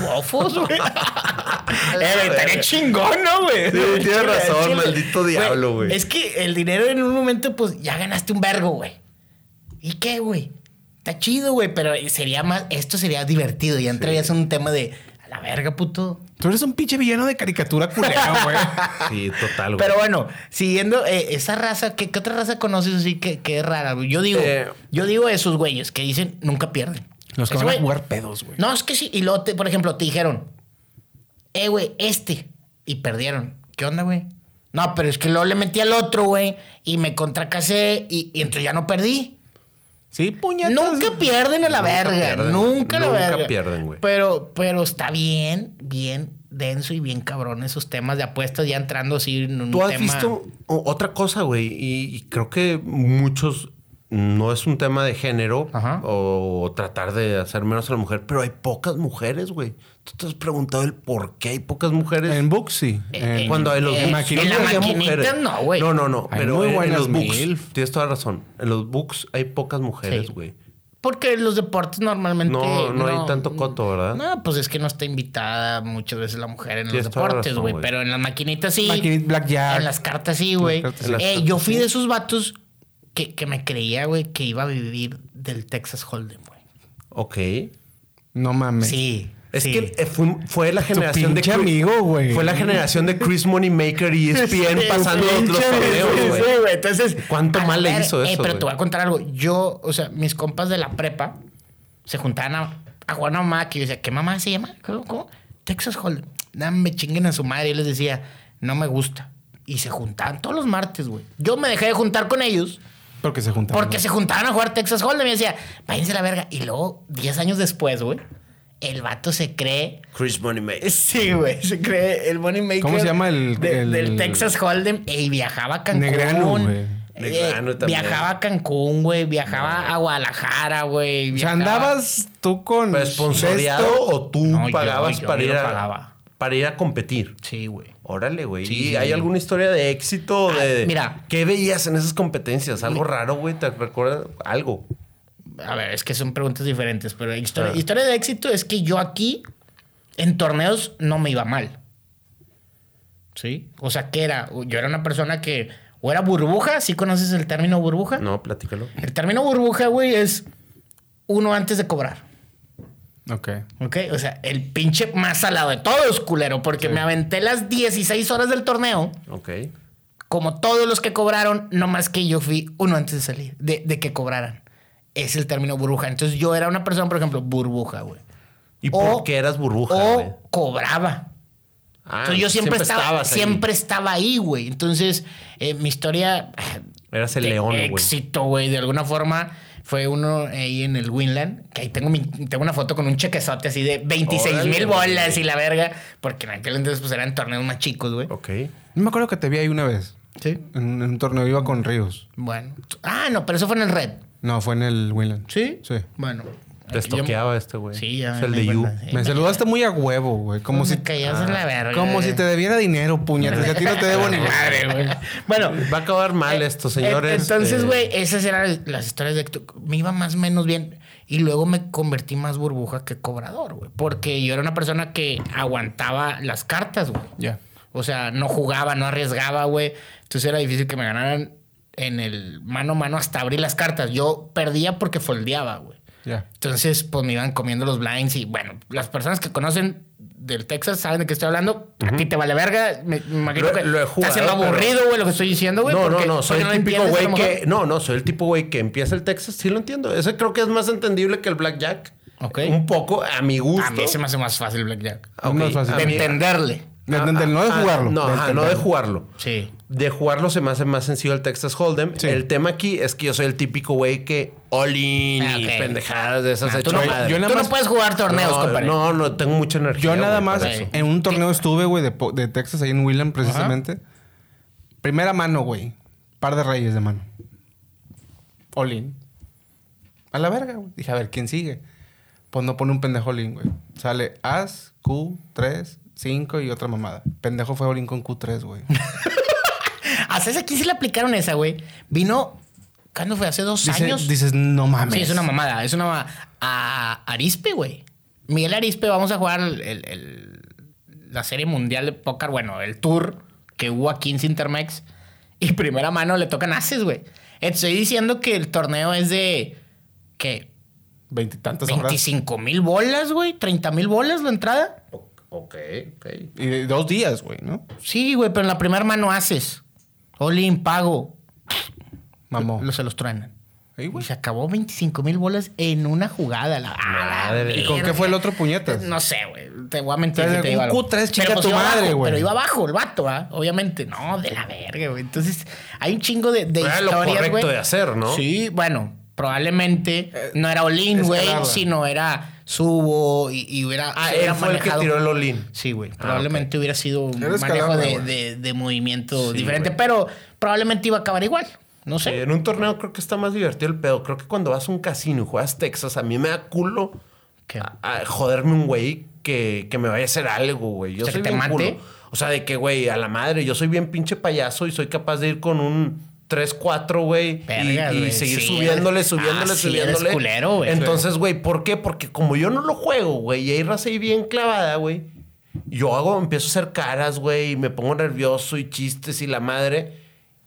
güey. eh, estaría chingón, ¿no, güey? Sí, tienes Chile, razón, chile. maldito diablo, güey. Es que el dinero en un momento, pues, ya ganaste un vergo, güey. ¿Y qué, güey? Está chido, güey, pero sería más... Esto sería divertido. Ya entrarías en un tema de... A la verga, puto. tú eres un pinche villano de caricatura culera, güey. Sí, total, güey. Pero bueno, siguiendo eh, esa raza, ¿qué, qué otra raza conoces así que, que es rara? güey? Yo digo, Eh. yo digo esos güeyes que dicen nunca pierden. Los que Ese van a jugar pedos, güey. No, es que sí. Y luego, te- por ejemplo, te dijeron, eh, güey, este. Y perdieron. ¿Qué onda, güey? No, pero es que luego le metí al otro, güey, y me contracasé y, y entonces ya no perdí. Sí, puñetas. Nunca pierden a la Nunca verga. pierden. Nunca a la Nunca verga. pierden, güey. Pero, pero está bien, bien denso y bien cabrón esos temas de apuestas ya entrando así en un Tú has tema- visto o- otra cosa, güey, y, y creo que muchos no es un tema de género Ajá. o tratar de hacer menos a la mujer, pero hay pocas mujeres, güey. ¿Tú te has preguntado el por qué hay pocas mujeres? En books sí. Eh, En- Cuando en los en- books en la había maquinita no, güey. No, no, no. Hay Pero muy en, los books. MILF. Tienes toda razón. En los books hay pocas mujeres, Sí. güey. Porque los deportes normalmente. No, no hay tanto coto, ¿verdad? No, pues es que no está invitada muchas veces la mujer en los deportes, güey. Pero en las maquinitas sí. Maquinita, blackjack. En las cartas sí, güey. Las cartas sí. Eh, yo fui sí. de esos vatos que, que me creía, güey, que iba a vivir del Texas Hold'em, güey. Ok. No mames. Sí. Es sí. que fue, fue la generación de Chris- amigo, güey. Fue la generación de Chris Moneymaker y ESPN Sí, pasando pinche, los torneos, güey. sí, güey. Entonces. ¿Cuánto mal le hizo eh, eso, pero te voy a contar algo. Yo, o sea, mis compas de la prepa se juntaban a, a jugar una que yo decía, ¿qué mamá se llama? ¿Cómo? cómo? Texas Hold'em. Nada, me chinguen a su madre. Y yo les decía, no me gusta. Y se juntaban todos los martes, güey. Yo me dejé de juntar con ellos Porque se juntaron. porque se juntaban a jugar Texas Hold'em. Y decía, váyanse a la verga. Y luego, 10 años después, güey, el vato se cree Chris Moneymaker. Sí, güey, se cree el money maker. ¿Cómo se llama el- de- el- del Texas Hold'em y viajaba a Cancún. Negrano, güey. Eh, Negrano también. viajaba a Cancún, güey, viajaba a Guadalajara, güey. O sea, andabas tú con. ¿Pero ¿Esponsoreado esto? o tú No, yo- pagabas yo- para, yo ir a, pagaba. para ir a competir? Sí, güey. Órale, güey. Sí, ¿Y sí, hay alguna historia de éxito? Ah, de, mira. ¿Qué veías en esas competencias? ¿Algo raro, güey? ¿Te recuerdas algo? A ver, es que son preguntas diferentes, pero historia, Ah. historia de éxito es que yo aquí, en torneos, no me iba mal. ¿Sí? O sea, que era? Yo era una persona que o era burbuja, ¿sí conoces el término burbuja? No, platícalo. El término burbuja, güey, es uno antes de cobrar. Ok. ¿Ok? O sea, el pinche más salado de todos, culero, porque me aventé las 16 horas del torneo, Ok. como todos los que cobraron, no más que yo fui uno antes de salir, de, de que cobraran. Es el término burbuja. Entonces yo era una persona, por ejemplo, burbuja, güey. ¿Y O- por qué eras burbuja, güey? O cobraba. Ah, Entonces yo siempre, estaba, estabas ahí. siempre estaba ahí, güey. Entonces, eh, mi historia Eras el de león, güey. éxito, güey. De alguna forma fue uno ahí en el Winland, que ahí tengo, mi- tengo una foto con un chequezote así de 26 mil bolas güey. y la verga, porque en aquel entonces pues eran torneos más chicos, güey. Ok. No me acuerdo que te vi ahí una vez. Sí. En, en un torneo iba con Ríos. Bueno. Ah, no, pero eso fue en el Red. No, fue en el Winland. ¿Sí? Sí. Bueno. Te estoqueaba este, güey. Sí, ya. Es el me de You. sí. Me saludaste muy a huevo, güey. Como Como si, si en la verga. como si te debiera dinero, puñetas. Y a ti no te debo ni madre, güey. Bueno, Va a acabar mal Eh, esto, señores. Entonces, Eh, güey, esas eran las historias de éxito. Me iba más o menos bien. Y luego me convertí más burbuja que cobrador, güey. Porque yo era una persona que aguantaba las cartas, güey. Ya. O sea, no jugaba, no arriesgaba, güey. Entonces era difícil que me ganaran en el mano a mano hasta abrir las cartas. Yo perdía porque foldeaba, güey. Entonces, pues me iban comiendo los blinds y bueno, las personas que conocen del Texas saben de qué estoy hablando. A ti te vale verga. Me, me imagino Lo- que lo he está siendo jugado, pero- aburrido, güey, lo que estoy diciendo, güey. No, no, no, soy el típico a güey que. No, no, soy el tipo güey que empieza el Texas, sí lo entiendo. Ese creo que es más entendible que el Blackjack. Ok. Un poco, a mi gusto. A mí se me hace más fácil Blackjack. Ok, Es más fácil. De entenderle. De, de- de- no de Ah, jugarlo. No, de ajá, no de jugarlo. Sí. De jugarlo se me hace más sencillo el Texas Hold'em. Sí. El tema aquí es que yo soy el típico güey que all in Ah, y ok. pendejadas de esas Ah, hecho tú no, yo nada tú no puedes jugar torneos, no, compadre. no, no, tengo mucha energía. Yo nada más en un torneo estuve, güey, de, Texas, ahí en William, precisamente. Primera mano, güey. Par de reyes de mano. All-in. A la verga, güey. Dije, a ver, ¿quién sigue? Pues no pone un pendejo all-in, güey. Sale As, Q, 3, 5 y otra mamada. Pendejo fue all-in con Q3, güey. A César aquí sí le aplicaron esa, güey. Vino, ¿cuándo fue? ¿Hace dos Dice- años? dices, no mames. Sí, es una mamada. Es una mamada. A Arispe, güey. Miguel Arispe, vamos a jugar el- el- el- la serie mundial de póker, bueno, el tour que hubo aquí en Cintermex. Y primera mano le tocan haces, güey. Estoy diciendo que el torneo es de. ¿Qué? Veintitantas horas. 25 mil bolas, güey. 30 mil bolas la entrada. Ok, ok. Y de dos días, güey, ¿no? Sí, güey, pero en la primera mano haces. All-in, pago. Mamó. Lo, se los truenan. Y se acabó 25 mil bolas en una jugada. La, Madre. ¿Y con qué fue el otro puñetas? No sé, güey. Te voy a mentir. Si te un digo algo. Q3 chica Pero, pues, tu iba madre, güey. Pero iba abajo el vato, ¿ah? Obviamente. No, de la verga, güey. Entonces, hay un chingo de, de Era lo historias, correcto güey. de hacer, ¿no? Sí, bueno. Probablemente no era Olin, güey, sino era Subo y, y hubiera. Ah, se él fue el que tiró el all-in. Sí, güey. Probablemente hubiera sido un Era manejo de, güey. de- de movimiento Sí, diferente, pero probablemente iba a acabar igual. No Sí, sé. en un torneo creo que está más divertido el pedo. Creo que cuando vas a un casino y juegas Texas, a mí me da culo a- a joderme un güey que, que me vaya a hacer algo, güey. Yo O sea, soy que te bien mate. culo. O sea, de que, güey, a la madre, yo soy bien pinche payaso y soy capaz de ir con un 3-4, güey. y- seguir Sí, subiéndole, subiéndole, ah, sí, subiéndole. eres culero, güey. Entonces, güey, ¿por qué? Porque como yo no lo juego, güey, y hay raza ahí bien clavada, güey. Yo hago, empiezo a hacer caras, güey, y me pongo nervioso y chistes y la madre.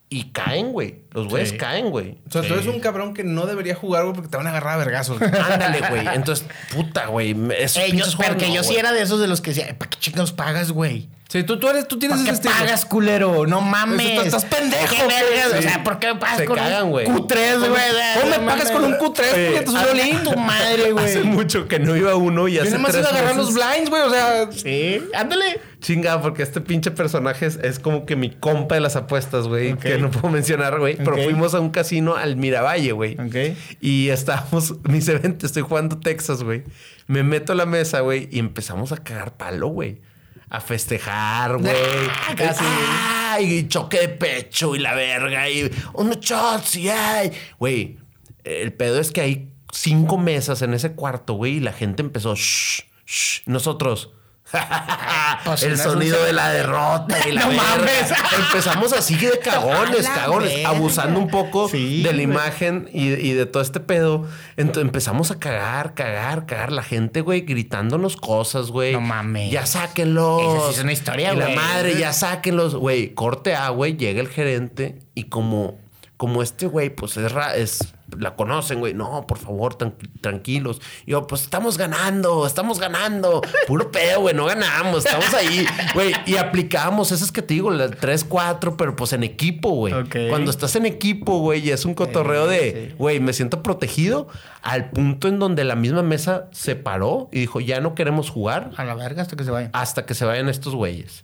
Y caen, güey. Los güeyes Sí. caen, güey. O sea, tú eres un cabrón que no debería jugar, güey, porque te van a agarrar a vergazos. Ándale, güey. Entonces, puta, güey. Porque no, yo sí era de esos de los que decía, ¿para qué chingados pagas, güey? Sí, tú, tú eres, tú tienes ¿Para ese qué pagas, culero? No mames. Eso, estás pendejo, ¿Qué vergas? güey. O sea, ¿por qué me pagas Se con cagan, un güey. Q3, güey? ¿Cómo me pagas con un Q3, Oye, puñetas, un Ah, violín? Tu madre, güey. Hace mucho que no iba uno y Yo hace nada más iba a agarrar los blinds, güey. O sea, Sí, ándale. Chinga, porque este pinche personaje es, es como que mi compa de las apuestas, güey. Ok. Que no puedo mencionar, güey. Pero Ok. fuimos a un casino al Miravalle, güey. Ok. Y estábamos, mis eventos, estoy jugando Texas, güey. Me meto a la mesa, güey, y empezamos a cagar palo, güey. A festejar, güey. Ah, casi. Ah, y choque de pecho y la verga. Y unos shots y ay. Güey, el pedo es que hay cinco mesas en ese cuarto, güey, y la gente empezó. Shh, shh. Nosotros. Pues, el sonido de la derrota y la No mames. Empezamos así de cagones, cagones, verga. abusando un poco Sí, de la güey. imagen y, y de todo este pedo. Entonces empezamos a cagar, cagar, cagar. La gente, güey, gritándonos cosas, güey. No mames. Ya sáquenlos. Esa sí es una historia, Y la güey. madre, ya sáquenlos. Güey, corte A, güey, llega el gerente y como, como este güey, pues es, ra- es la conocen, güey. No, por favor, tran- tranquilos. Y yo, pues estamos ganando, estamos ganando. Puro pedo, güey, no ganamos, estamos ahí, güey. Y aplicamos esas que te digo, las 3, 4, pero pues en equipo, güey. Cuando estás en equipo, güey, y es un cotorreo de, güey, me siento protegido al punto en donde la misma mesa se paró y dijo, ya no queremos jugar A la verga hasta que se vayan. hasta que se vayan estos güeyes.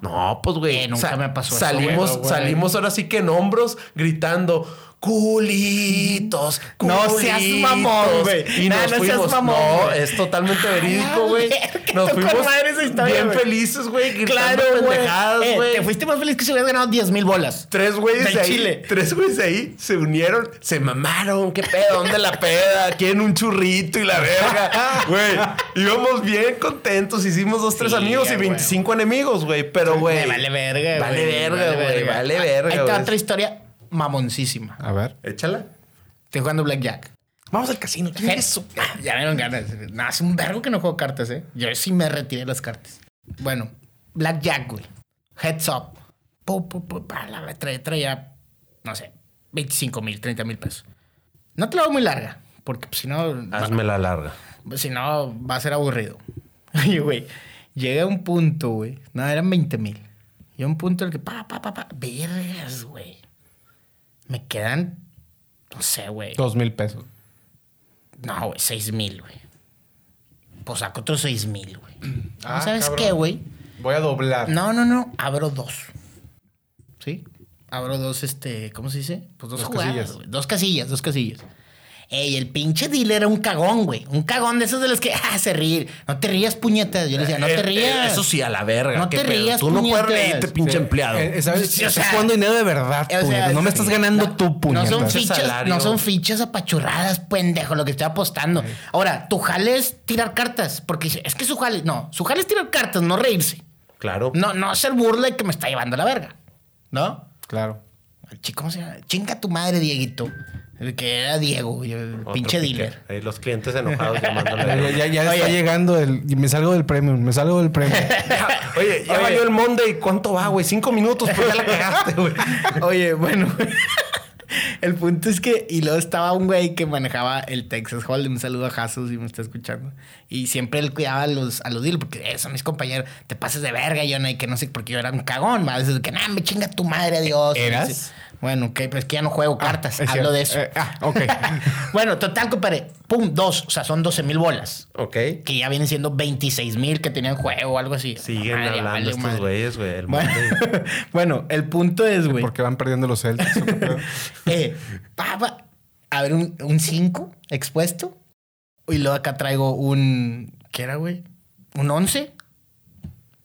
No, pues güey. Eh, nunca me pasó eso, Salimos, güey. salimos ahora sí que en hombros gritando. Culitos, No culitos. seas mamón, güey. Y Nah, nos no seas mamón, no, güey. es totalmente verídico, güey. Nos fuimos madre esa historia, bien felices, güey, Claro, güey. Eh, güey. te fuiste más feliz que si hubieras ganado 10 mil bolas. Tres güeyes ahí. Chile. Tres güeyes de ahí se unieron, se mamaron. ¿Qué pedo? ¿Dónde la peda? ¿Quieren un churrito y la verga? Güey, íbamos bien contentos. Hicimos dos, tres Sí, amigos y güey. 25 enemigos, güey. Pero, güey. Vale verga, Vale güey. verga, güey. Vale verga, Ahí te va güey. otra historia mamoncísima. a ver. Échala. Estoy jugando Blackjack. Vamos al casino. ¿Quién es eso? Ya me dieron ganas. No, hace un vergo que no juego cartas, ¿eh? Yo sí me retiré las cartas. Bueno, Blackjack, güey. Heads up. Pu, pu, pu, pa, la traía, traía, no sé, 25 mil, 30 mil pesos. No te la hago muy larga, porque pues, si no... Hazme la larga. Pues, Si no, va a ser aburrido. Oye, güey, llega un punto, güey. No, eran 20 mil. Llega un punto en el que, pa, pa, pa, pa, vergas, güey. Me quedan, no sé, güey. Dos mil pesos. No, güey, 6 mil, güey. Pues saco otros 6 mil, güey. Ah, ¿Sabes cabrón. qué, güey? Voy a doblar. No, no, no. Abro dos. ¿Sí? Abro dos, este, ¿cómo se dice? Pues dos, Dos jugadas, casillas. Dos casillas, dos casillas. Ey, el pinche dealer era un cagón, güey. Un cagón de esos de los que, ah, se ríe. No te rías, puñetas. Yo le decía, no Eh, te eh, rías. eso sí, a la verga. No te rías, Tú no puedes reírte, pinche empleado. Eh, eh, ¿Sabes? Sí, o estás jugando dinero de verdad, O sea, puñetas. No me estás ganando no- tú, puñetas. No son fichas, no son fichas apachurradas, pendejo, lo que estoy apostando. Ahora, tu jale es tirar cartas, porque dice, es que su jale, no, su jale es tirar cartas, no reírse. Claro. No, no hacer burla y que me está llevando a la verga. ¿No? Claro. El chico, ¿cómo se llama? Chinga tu madre, Dieguito. El que era Diego, y el Otro pinche pique. dealer. Ahí los clientes enojados Ya, llamándole. ya, ya Oye. está llegando el... y Me salgo del premium. Me salgo del premium. Oye, ya Oye. valió el Monday. ¿Cuánto va, güey? Cinco minutos, pues ya la cagaste, güey. Oye, bueno. El punto es que, y luego estaba un güey que manejaba el Texas Hold'em. Un saludo a Jesús si me está escuchando. Y siempre él cuidaba a los, a los dealers, porque eh, son mis compañeros. Te pases de verga, yo no hay que no sé, porque yo era un cagón. veces que, nah, me chinga tu madre, Dios. ¿Eras? Bueno, ok, pero es que ya no juego cartas. es Hablo cierto. de eso. Eh, ah, ok. bueno, total, compadre. Pum, dos. O sea, son 12 mil bolas. Ok. Que ya vienen siendo 26 mil que tenían juego o algo así. Siguen Madre, hablando vale, estos güeyes, güey. El Bueno, bueno, el punto es, güey. Porque van perdiendo los Celtics. Eh, pa, pa, a ver, un 5 expuesto. Y luego acá traigo un. ¿Qué era, güey? Un 11.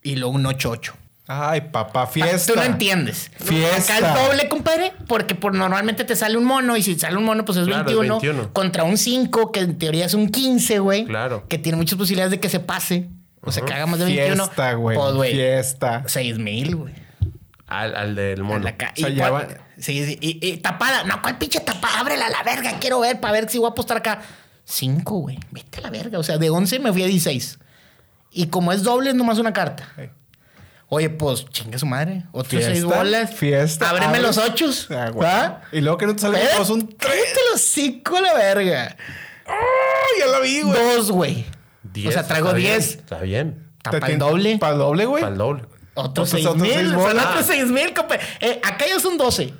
Y luego un 8-8. Ay, papá, fiesta. Tú no entiendes. Fiesta. Acá es doble, compadre, porque por normalmente te sale un mono y si sale un mono, pues es Claro, 21, 21. contra un 5, que en teoría es un 15, güey. Claro. Que tiene muchas posibilidades de que se pase. O sea, que haga más de 21. Fiesta, güey. Pues, güey. Fiesta. 6 mil, güey. Al, al del mono. la ca- O sea, y ya cua- va- Sí, sí. Y, y tapada. No, ¿cuál pinche tapada? Ábrela a la verga. Quiero ver para ver si voy a apostar acá. 5, güey. Vete a la verga. O sea, de 11 me fui a 16. Y como es doble, es nomás una carta. Oye, pues chinga su madre. Otros seis bolas. fiesta, Ábreme abre. los ochos. Ah. ¿Va? Y luego que no te sale ¿Eh? pues, un Cállate los cinco a la verga. ya lo vi, güey. Dos, güey. Diez, O sea, traigo está bien, 10. Está bien. Tapa el doble. Para el doble, güey. Para el doble. Otros seis otros mil. seis Son otros seis mil, compa. Eh, acá ya son 12.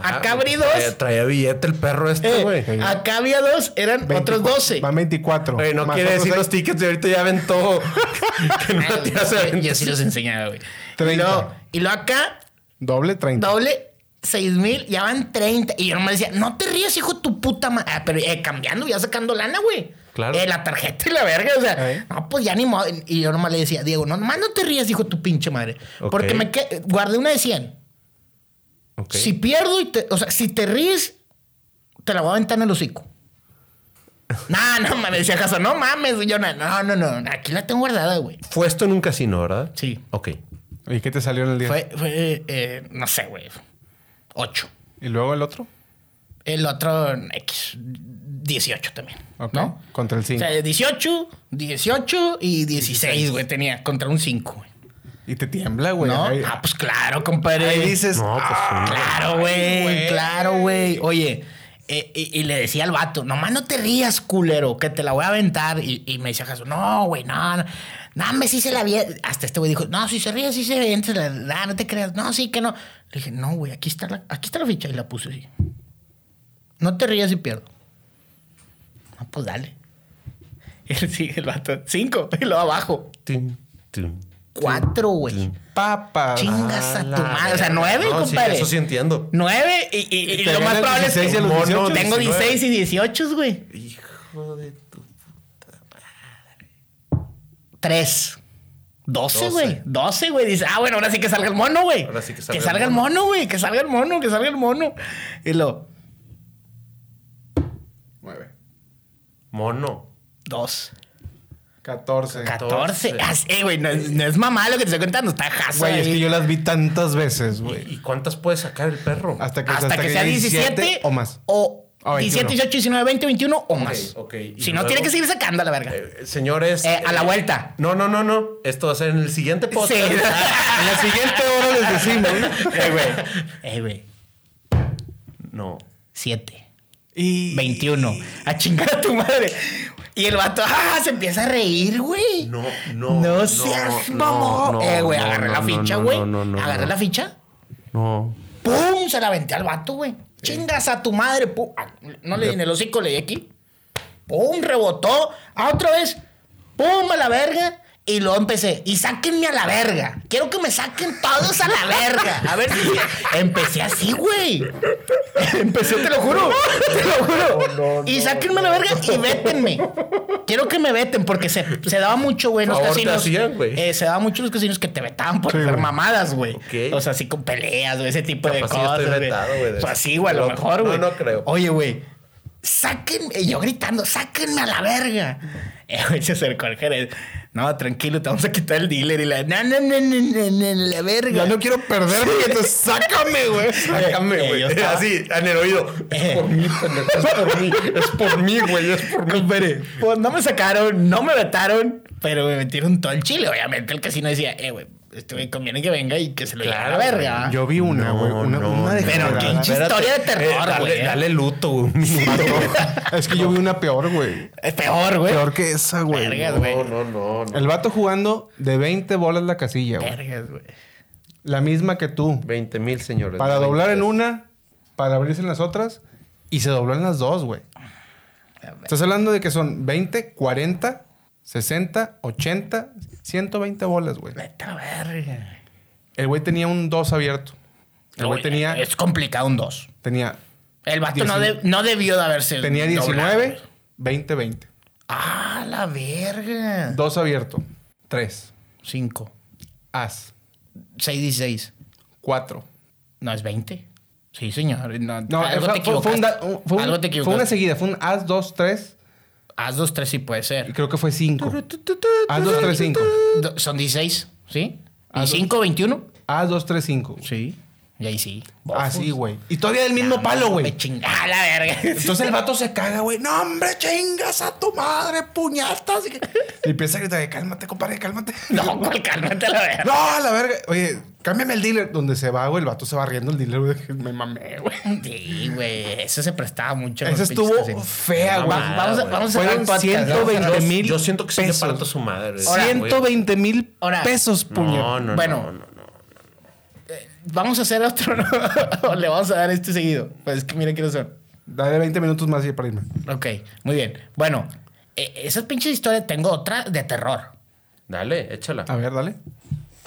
Acá Ah, abrí dos. Traía, traía billete el perro este, Eh, güey. acá había dos, eran 24 otros 12. Van 24. Güey, no quiere decir los tickets de ahorita ya aventó. que no te hace yo- aventar. Yo sí los enseñaba, güey. Y 30. luego, y luego acá, Doble 30. doble, 6 mil, ya van 30. Y yo nomás decía, no te rías, hijo de tu puta madre. Ah, pero eh, cambiando, ya sacando lana, güey. Claro. Eh, la tarjeta y la verga, o sea, Eh. no, pues ya ni modo. Y yo nomás le decía, Diego, no, nomás no te rías, hijo de tu pinche madre. Ok. Porque me que- guardé una de 100. Ok. Si pierdo y te, o sea, si te ríes, te la voy a aventar en el hocico. No, no, me decía Jason, no mames, yo no, no, no, no, aquí la tengo guardada, güey. Fue esto en un casino, ¿verdad? Sí. Ok. ¿Y qué te salió en el día? Fue, fue eh, no sé, güey, 8. ¿Y luego el otro? El otro, X, 18 también, Ok. ¿no? Contra el O 5. sea, 18, 18 y 16, güey, tenía contra un 5, güey. Y te tiembla, güey. ¿No? Ahí, Ah, pues claro, compadre. ahí dices. No, pues ah, sí. Claro, güey, claro, güey. Oye, eh, y, y le decía al vato, nomás no te rías, culero, que te la voy a aventar. Y, y me decía Jesús, no, güey, no, no. No, hombre, sí se la vi. Hasta este güey dijo, no, si se ríe, sí se avienta. No, no te creas. No, sí que no. Le dije, no, güey, aquí está la, aquí está la ficha. Y la puse así. No te rías y pierdo. No, pues dale. Y él sigue el vato. Cinco. Y luego abajo. Tin, tin. Cuatro, güey. Papas. Chingas a tu madre. O sea, nueve, No, sí, compadre. eso sí entiendo. Nueve y, y- y te lo más probable es 16 y a que los mono, 18. tengo 19. 16 y 18, güey. Hijo de tu. Tres. 12, 12. güey. 12, güey. Dice, ah, bueno, ahora sí que salga el mono, güey. Ahora sí que que salga salga, el el mono, güey. Que salga el mono, que salga el mono. Y lo, Nueve. Mono. dos. 14. 14. Ah, sí, güey. No, es- no es mamá lo que te estoy contando. Está jazo Güey, es que yo las vi tantas veces, güey. ¿Y cuántas puede sacar el perro? Hasta que, Hasta, que, sea 17, o más. O O 17, 21. 18, 19, 20, 21 o más. ok. Y Si no, luego- tiene que seguir sacando a la verga. Eh, señores. Eh, a la vuelta. No, no, no, no. Esto va a ser en el siguiente podcast. Sí. En la siguiente hora les decimos. Eh, güey. Eh, güey. No. 7. Y 21. A chingar a tu madre. Y el vato, ah, se empieza a reír, güey. No, no. No seas mamón. no, eh, güey, no, agarré no, la no, ficha, no, güey. no, no, no, agarré no. la ficha. No. ¡Pum! Se la aventé al vato, güey. Chingas a tu madre. Pum. Ah, No le di en el hocico, le di aquí. ¡Pum! Rebotó. Ah, otra vez. ¡Pum! A la verga. Y luego empecé. Y sáquenme a la verga. Quiero que me saquen todos a la verga. A ver si. Empecé así, güey. Empecé, te lo juro. Te lo juro. y sáquenme a la verga y vétenme. Quiero que me veten porque se, se daba mucho, güey, en los casinos. hacían. Eh, se daba mucho en los casinos que te vetaban por Sí, hacer mamadas, güey. Ok. O sea, así con peleas, güey, ese tipo de Capaz cosas. estoy vetado, güey, de Pues así, güey, a lo mejor, güey. no, no creo. Oye, güey, sáquenme. Y yo gritando, sáquenme a la verga. Eh, güey, se acercó al gerente. No, tranquilo, te vamos a quitar el dealer. Y la, no, no, no, no, no, no, la verga. Ya no quiero perderme, entonces sácame, güey. Sácame, Eh, güey. yo estaba- Así, en el oído. Es por mí. Es por mí. Es por mí, güey. Es por mí. Pues no me sacaron, no me vetaron, pero me metieron todo el chile. Obviamente el casino decía, eh, güey, este güey conviene que venga y que se lo lleve a la Claro, verga. Yo vi una, No, güey. una, no, una no. Pero pinche historia de terror, Eh, dale, güey. dale luto, güey. Es que yo vi una peor, güey. Es peor, güey. Peor que esa, güey. Vergas, güey. No, no, no. no. El vato jugando de 20 bolas la casilla, güey. Vergas, güey. La misma que tú. 20 mil, señores. Para doblar en 23. una, para abrirse en las otras. Y se dobló en las dos, güey. Estás hablando de que son 20, 40, 60, 80, 120 bolas, güey. Vete a verga. El güey tenía un 2 abierto. El güey tenía, Es complicado un 2. tenía, El vato no, de- no debió de haberse. tenía doblado, 19, güey. 20, 20. Ah, la verga. 2 abierto. 3. 5. As. 6-16. 4. No, es 20. Sí, señor. No, No, algo fue, te fue- fue un da- equivocaste. fue algo te fue una equivocaste. seguida. Fue un As 2, 3. Haz 2-3 sí puede Y ser. creo que fue 5. As 2, 3, 5. Do- Son 16, ¿sí? ¿Y Haz dos. 5, 21? As 2, 3, 5. Sí. Y ahí sí. Ah, sí, güey. Y todavía del mismo palo, güey. Me chingada la verga. Entonces el vato se caga, güey. No, hombre, chingas a tu madre, puñatas. Y, empieza a gritar, cálmate, compadre, cálmate. No, cuál cálmate la verga. No, a la verga. Oye, cámbiame el dealer. Donde se va, güey, el vato se va riendo el dealer, güey. Me mamé, güey. Sí, güey. Eso se prestaba mucho. los estuvo pinches fea, güey. Va- vamos, a, güey. vamos a Fueron podcast. vamos a cerrar- 120 Yo- mil Yo siento que sí le pesos. parto su madre. Ahora, güey. 120 mil pesos, puñet. No, no, Bueno. no, no, no. Vamos a hacer otro, ¿no? O le vamos a dar este seguido. Pues es que mira quiénes son. Dale 20 minutos más y para irme. Ok, muy bien. Bueno, eh, esas pinches historias, tengo otra de terror. Dale, échala. A ver, dale.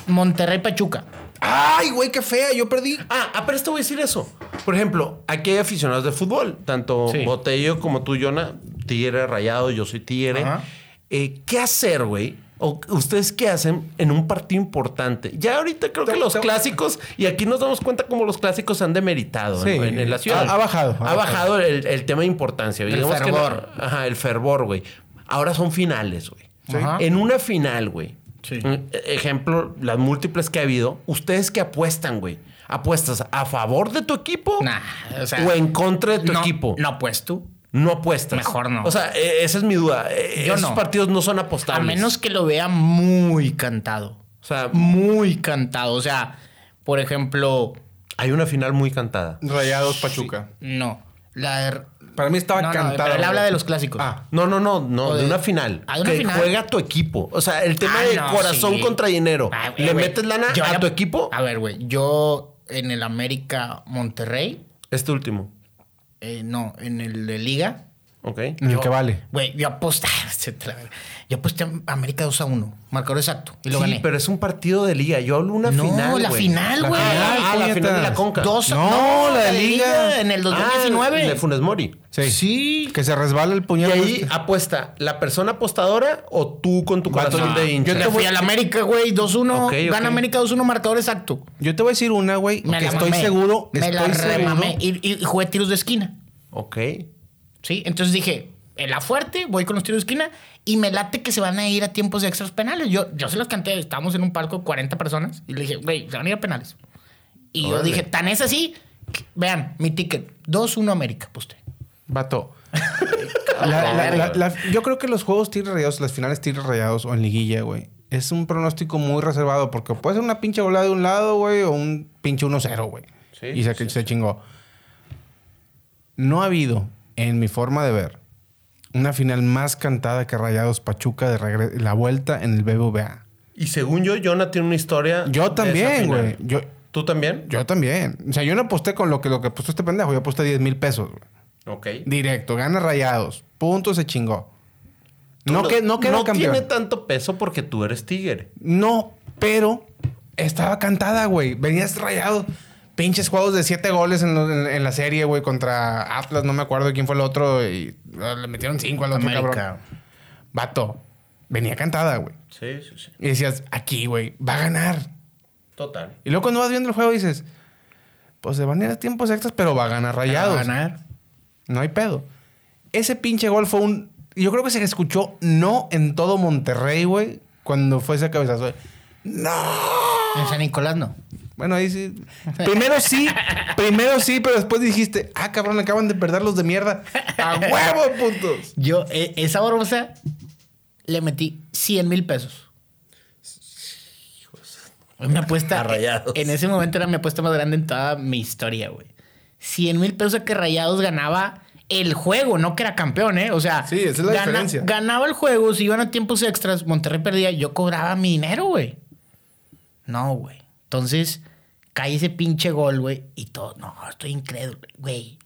Monterrey Pachuca. Ay, güey, qué fea. Yo perdí. Ah, ah, pero te voy a decir eso. Por ejemplo, aquí hay aficionados de fútbol, tanto Sí. Botello como tú, Jonah. Tigre rayado, yo soy Tigre. Ajá. Eh, ¿Qué hacer, güey? ¿O ustedes qué hacen en un partido importante? Ya ahorita creo que los clásicos, y aquí nos damos cuenta cómo los clásicos han demeritado Sí. en, en la ciudad. Ha- ha bajado, Ha, ha bajado el, el tema de importancia. El Digamos que fervor. no- ajá, el fervor, güey. Ahora son finales, güey. En una final, güey. Sí. Mm, Ejemplo, las múltiples que ha habido. ¿Ustedes qué apuestan, güey? ¿Apuestas a favor de tu equipo? Nah, o sea. ¿O en contra de tu no, equipo? No, pues tú. No apuestas. Mejor no. O sea, eh, esa es mi duda. Yo Esos no. partidos no son A apostables. menos que lo vea muy cantado. O sea, Muy cantado. O sea, por ejemplo, hay una final muy cantada. Rayados Pachuca. no. La de- Para mí estaba No, no, cantada. pero él habla de los clásicos. Ah, No, no, no, no, de, de- una final. Ah, una que final. juega tu equipo. O sea, el tema Ah, de no, corazón sí. contra dinero. Ah, ¿Le metes lana Yo a la- tu equipo? A ver, güey. Yo en el América Monterrey, Este último. Eh, no, en el de Liga, Ok. en el Yo- que vale. güey, yo aposté. la. Yo aposté a América 2 a 1. Marcador exacto. Y lo sí, gané. pero es un partido de liga. Yo hablo una no, final. la güey. final, La güey. Ah, la final de la Conca. Dos, No, la de Liga. En el 2019. Ah, de Funes Mori. Sí. Sí. Que se resbala el Y puñal. ahí este. apuesta la persona apostadora o tú con tu corazón de hincha. yo Le te fui voy- al América, güey. 2-1. Ok, ok. Gana América 2-1, marcador exacto. Yo te voy a decir una, güey, que la estoy mamé. seguro. Me la estoy seguro. remamé. Y, y jugué tiros de esquina. Ok. Sí. Entonces dije, en la fuerte, voy con los tiros de esquina y me late que se van a ir a tiempos de extras penales. Yo, yo se los canté. Estábamos en un palco de 40 personas y le dije, güey, se van a ir a penales. Y yo dije, tan es así. que- Vean, mi ticket. 2-1 América, pues usted. Vato. La- la- la- la- yo creo que los juegos tigres rayados, las finales tigres rayados o en liguilla, güey, es un pronóstico muy reservado porque puede ser una pinche bola de un lado, güey, o un pinche 1-0, güey. Sí, y se, se chingó. No ha habido, en mi forma de ver, una final más cantada que Rayados Pachuca de la vuelta en el BBVA. Y según yo, Jonah tiene una historia. Yo también, güey. Yo, ¿Tú también? yo también. O sea, yo no aposté con lo que, lo que apostó este pendejo. Yo aposté 10 mil pesos, güey. Ok. Directo, gana rayados. Punto, se chingó. No, que, no queda no campeón. tiene tanto peso porque tú eres tigre. No, pero estaba cantada, güey. Venías rayado. Pinches juegos de siete goles en, lo- en- en la serie, güey, contra Atlas. No me acuerdo quién fue el otro. Y ah, le metieron cinco al otro América. cabrón. Vato, venía cantada, güey. Sí, sí, sí. Y decías, aquí, güey, va a ganar. Total. Y luego cuando vas viendo el juego dices, pues se van a ir a tiempos extras, pero va a ganar rayados. Va a ganar. No hay pedo. Ese pinche gol fue un. Yo creo que se escuchó no en todo Monterrey, güey, cuando fue ese cabezazo. ¡No! En San Nicolás no. Bueno, ahí sí. Primero sí, primero sí, pero después dijiste, ah, cabrón, acaban de perder los de mierda. ¡A huevo, putos! Yo, eh, esa borbosa, le metí 100 mil pesos. Una apuesta. A Rayados. En ese momento era mi apuesta más grande en toda mi historia, güey. 100 mil pesos a que Rayados ganaba el juego, no que era campeón, ¿eh? O sea, Sí, esa es la diferencia. ganaba el juego, si iban a tiempos extras, Monterrey perdía, yo cobraba mi dinero, güey. No, güey. Entonces, cae ese pinche gol, güey, y todo. No, estoy incrédulo, güey.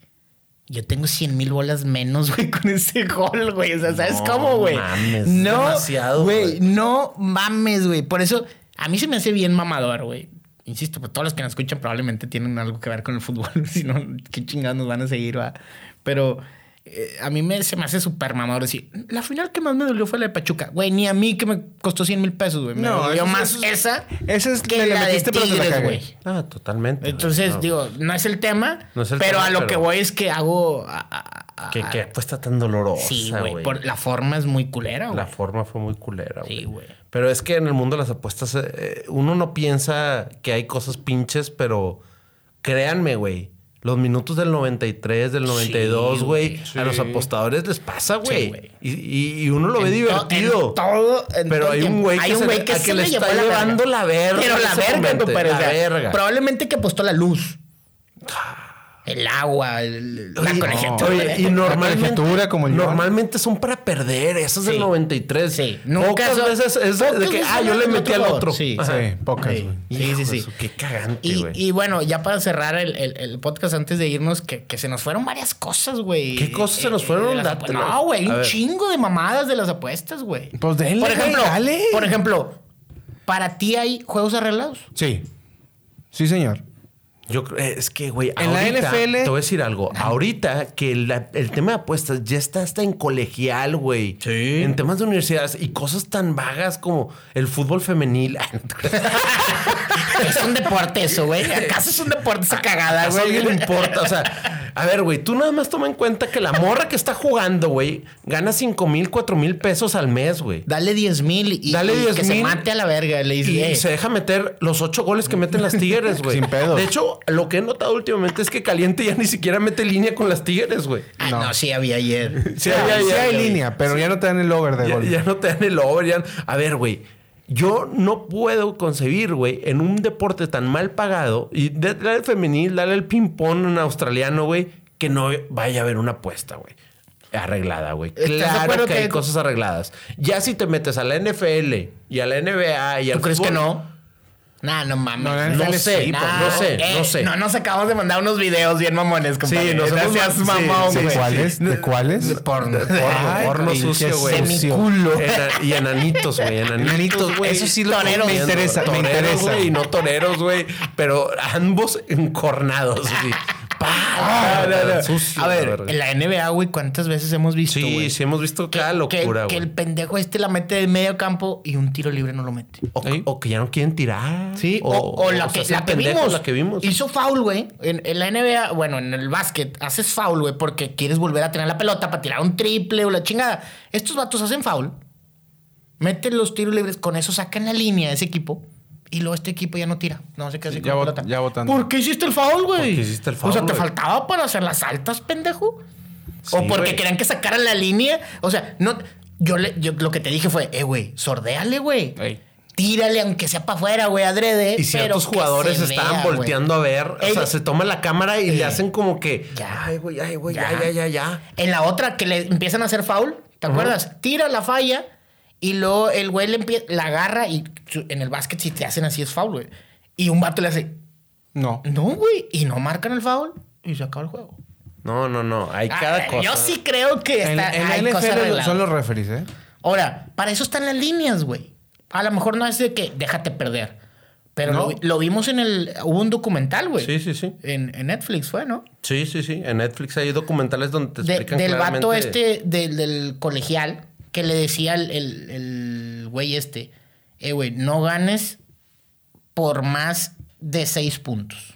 Yo tengo 100 mil bolas menos, güey, con ese gol, güey. O sea, ¿sabes No cómo, güey? mames, No, demasiado, güey. güey. No mames, güey. Por eso, a mí se me hace bien mamador, güey. Insisto, pues todos los que nos escuchan probablemente tienen algo que ver con el fútbol. si no, qué chingados nos van a seguir, va. Pero eh, a mí me, se me hace súper mamador decir, la final que más me dolió fue la de Pachuca. Güey, ni a mí que me costó 100 mil pesos, güey. Me No, dolió eso- más eso- esa esa es que la de metiste, la Tigres, güey. Ah, totalmente. Entonces, No. digo, no es el tema, No es el pero tema, a lo pero- que voy es que hago... a- a- a- Que, que apuesta tan dolorosa, Sí, güey. La forma es muy culera, güey. La forma fue muy culera, güey. Sí, güey. Pero es que en el mundo de las apuestas, eh, uno no piensa que hay cosas pinches, pero créanme, güey. Los minutos del 93, del 92, güey, güey. a los apostadores les pasa, Sí, güey. güey. y, y- uno lo ve En to- divertido. en todo- en pero todo hay un güey que, un se, que a se que le está la llevando verga. la verga. Pero la verga, momento, compadre, La verga. Probablemente que apostó la luz. El agua, el- la Oye, colegiatura. oye, y normalmente, colegiatura como el normalmente son para perder. Eso es del Sí. 93. Sí. Nunca Pocas son- veces es de que, ah, yo le del metí al otro. Sí. Ajá. Sí, pocas, Sí. güey. Sí, Hijo sí, Qué cagante, Y, güey. y bueno, ya para cerrar el, el- el podcast antes de irnos, que, que se nos fueron varias cosas, güey. Eh, ¿Qué cosas se nos fueron? las apu- Dátelas. No, güey, un ver. chingo de mamadas de las apuestas, güey. Pues denle, Por ejemplo, dale. por ejemplo, ¿para ti hay juegos arreglados? Sí. Sí, señor. Yo creo, eh, es que, güey, En la NFL Te voy a decir algo. Ahorita que la- el tema de apuestas ya está hasta en colegial, güey. Sí. En temas de universidades y cosas tan vagas como el fútbol femenil. Es un deporte eso, güey. ¿Acaso es un deporte esa cagada, ¿A güey? alguien le importa? O sea, a ver, güey, tú nada más toma en cuenta que la morra que está jugando, güey, gana 5 mil, 4 mil pesos al mes, güey. Dale 10 mil y, Dale y 10 que se mate a la verga. Le dice, Y eh, se deja meter los ocho goles que meten las Tigres, güey. Sin pedos. De hecho, lo que he notado últimamente es que Caliente ya ni siquiera mete línea con las Tigres, güey. ah, no. sí había ayer. Sí, Sí, había- sí ya- hay línea, pero ya no te dan el over de Ya, gol. ya no te dan el over. ya- A ver, güey. Yo no puedo concebir, güey, en un deporte tan mal pagado y dale el femenil, dale el ping-pong en australiano, güey, que no vaya a haber una apuesta, güey. Arreglada, güey. ¿Estás de Claro que, hay que- cosas arregladas. Ya si te metes a la NFL y a la NBA y al ¿Tú crees que no? Nah, no mames. No, No NFL sé, sí, no, no sé, eh, no sé. No, nos acabamos de mandar unos videos bien mamones, compadre. nos no hemos seas ma- sí, mamón, sí, ¿De cuáles? ¿De cuáles? De porno, de porno, Ay, porno sucio, güey. semiculo. Y enanitos, güey. Enanitos, güey. eso sí lo- Toreros, me interesa, me toreros, interesa. güey, y no toreros, güey. Pero ambos encornados, sí. Pa, no, no. sucio, A ver, en la NBA, güey, ¿cuántas veces hemos visto, Sí, sí hemos visto que, cada que- locura, que güey. el pendejo este la mete de medio campo y un tiro libre no lo mete. O, o que ya no quieren tirar. Sí, o, o la, que, que vimos. La que vimos. Hizo foul, güey. En, en la NBA, bueno, en el básquet, haces foul, güey, porque quieres volver a tener la pelota para tirar un triple o la chingada. Estos vatos hacen foul, meten los tiros libres, con eso sacan la línea de ese equipo. Y luego este equipo ya no tira. No sé qué hace ya bot- pelota. ya votando. ¿Por qué hiciste el foul, güey? ¿Por qué hiciste el O foul, sea, ¿te faltaba para hacer las altas, pendejo? Sí, o porque güey. querían que sacaran la línea. O sea, no. Yo, le, yo lo que te dije fue, eh, güey, sordéale, güey. Ey. Tírale aunque sea para afuera, güey, adrede. Y ciertos jugadores estaban vea, volteando a ver. O sea, se toma la cámara y le hacen como que. ya. Ay, güey, ay, güey, ya, Ya. ya, ya, ya. En la otra que le empiezan a hacer foul, ¿te acuerdas? Tira la falla y luego el güey le empie- la agarra y en el básquet si te hacen así es foul, güey. Y un vato le hace, No. no, güey, y no marcan el foul y se acaba el juego. No, no, no. Hay Ah, cada cosa. Yo sí creo que En, está, en la hay cosas NFL arregladas. son los referees, ¿eh? Ahora, para eso están las líneas, güey. A lo mejor no es de que déjate perder. Pero No. lo, lo vimos en el... Hubo un documental, güey. Sí, sí, sí. En, en Netflix fue, ¿no? Sí, sí, sí. En Netflix hay documentales donde te De- explican del claramente... vato este, del, del colegial, que le decía el, el, el güey este, eh, güey, no ganes por más de seis puntos.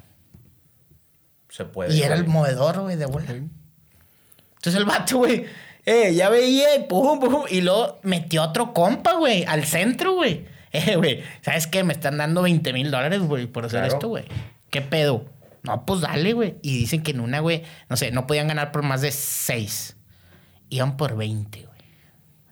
Se puede. Y era el movedor, güey, de bola. Entonces el vato, güey, eh, ya veía y pum, pum, y luego metió otro compa, güey, al centro, güey. Eh, güey, ¿sabes qué? Me están dando 20 mil dólares, güey, por hacer Claro. esto, güey. ¿Qué pedo? No, pues dale, güey. Y dicen que en una, güey, no sé, no podían ganar por más de 6. Iban por 20, güey.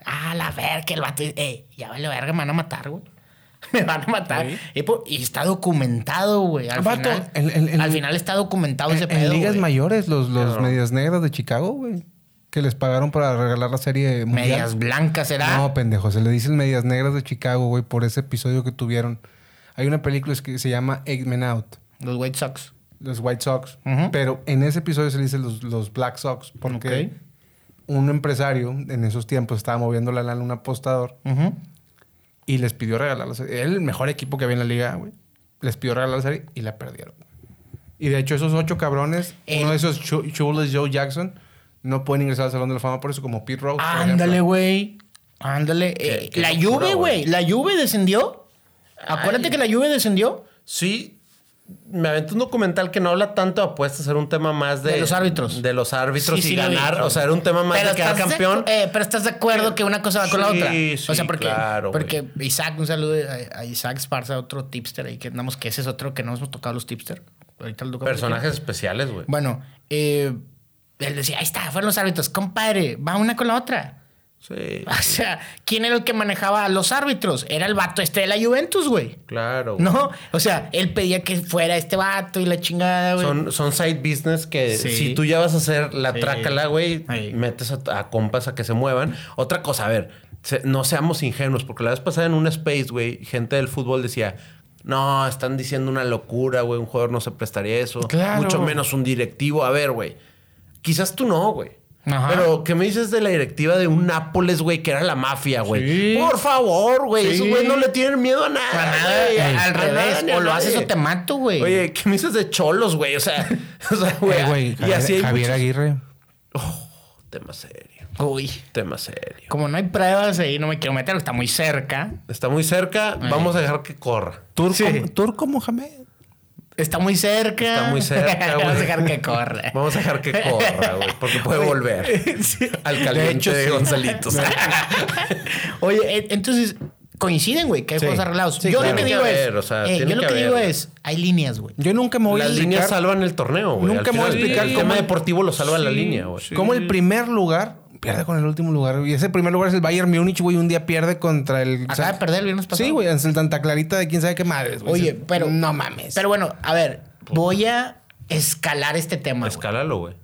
Ah, la verga, el vato, eh, ya vale verga, me van a matar, güey. Me van a matar. Sí. Y, está documentado, güey. Al, Vato, final, el- el- el- al final está documentado En, ese en pedo. ligas güey. mayores, los, los medias negras de Chicago, güey. Que les pagaron para regalar la serie mundial. Medias blancas, ¿será? No, pendejo. Se le dicen medias negras de Chicago, güey, por ese episodio que tuvieron. Hay una película que se llama Eight Men Out. Los White Sox. Los White Sox. Pero en ese episodio se le dice los, los Black Sox. Porque Ok. Un empresario en esos tiempos estaba moviendo la lana a un apostador y les pidió regalar la serie. Era el mejor equipo que había en la liga, güey. Les pidió regalar la serie y la perdieron. Y de hecho, esos ocho cabrones, El- uno de esos, Chules Joe Jackson, no pueden ingresar al Salón de la Fama por eso, como Pete Rose. Ándale, güey. Ándale. Eh, la Juve, güey. güey. La Juve descendió. Acuérdate Ay. que la Juve descendió. Sí, me aventé un documental que no habla tanto de apuestas, era un tema más de... De los árbitros. De los árbitros Sí, y sí ganar, o sea, era un tema más de quedar campeón. eh, pero estás de acuerdo que una cosa va con la otra. sí, o sea, porque, claro, porque Isaac, un saludo a, a Isaac Esparza, otro tipster ahí que andamos, que ese es otro que no hemos tocado los tipster. Ahorita lo. Personajes especiales, güey. Bueno, eh, él decía, ahí está, fueron los árbitros. Compadre, va una con la otra. Sí, O sea, ¿quién era el que manejaba a los árbitros? Era el vato este de la Juventus, güey. claro. güey. No, o sea, él pedía que fuera este vato y la chingada, güey. Son, son side business que Sí. si tú ya vas a hacer la Sí. trácala, güey, Ahí. metes a, a compas a que se muevan. Otra cosa, a ver, se- no seamos ingenuos, porque la vez pasada en un space, güey, gente del fútbol decía, no, están diciendo una locura, güey, un jugador no se prestaría eso. Claro. Mucho menos un directivo. A ver, güey, quizás tú no, güey. Ajá. Pero, ¿qué me dices de la directiva de un Nápoles, güey, que era la mafia, güey? Sí. Por favor, güey. Sí. Esos güey no le tienen miedo a nada. Güey. eh, al revés. O lo haces o te mato, güey. Oye, ¿qué me dices de cholos, güey? O sea, o sea, güey. Eh, güey, y así hay Javier muchos- Aguirre. Tema serio. Uy. Tema serio. Como no hay pruebas ahí, no me quiero meter, está muy cerca. Está muy cerca. Vamos a dejar que corra. Turco, Sí. Turco Mohamed. Está muy cerca. Está muy cerca, güey. Vamos a dejar que corra. Vamos a dejar que corra, güey. Porque puede volver. Sí. Al caliente de, hecho, sí. Gonzalitos. Oye, eh, entonces coinciden, güey, que hay Sí. juegos arreglados. Sí, yo claro. lo que digo es, o sea, eh, yo lo que que digo es, hay líneas, güey. Yo nunca me voy Las a líneas explicar salvan el torneo, güey. Nunca Al me voy a explicar El cómo- tema deportivo lo salva la línea, güey. Como el primer lugar pierde con el último lugar. Y ese primer lugar es el Bayern Múnich, güey. Un día pierde contra el. Acaba de perder el viernes pasado. Sí, güey. Es el Santa Clarita de quién sabe qué madres, güey. Oye, pero. No mames. Pero bueno, a ver, voy a escalar este tema. güey. Escálalo, güey.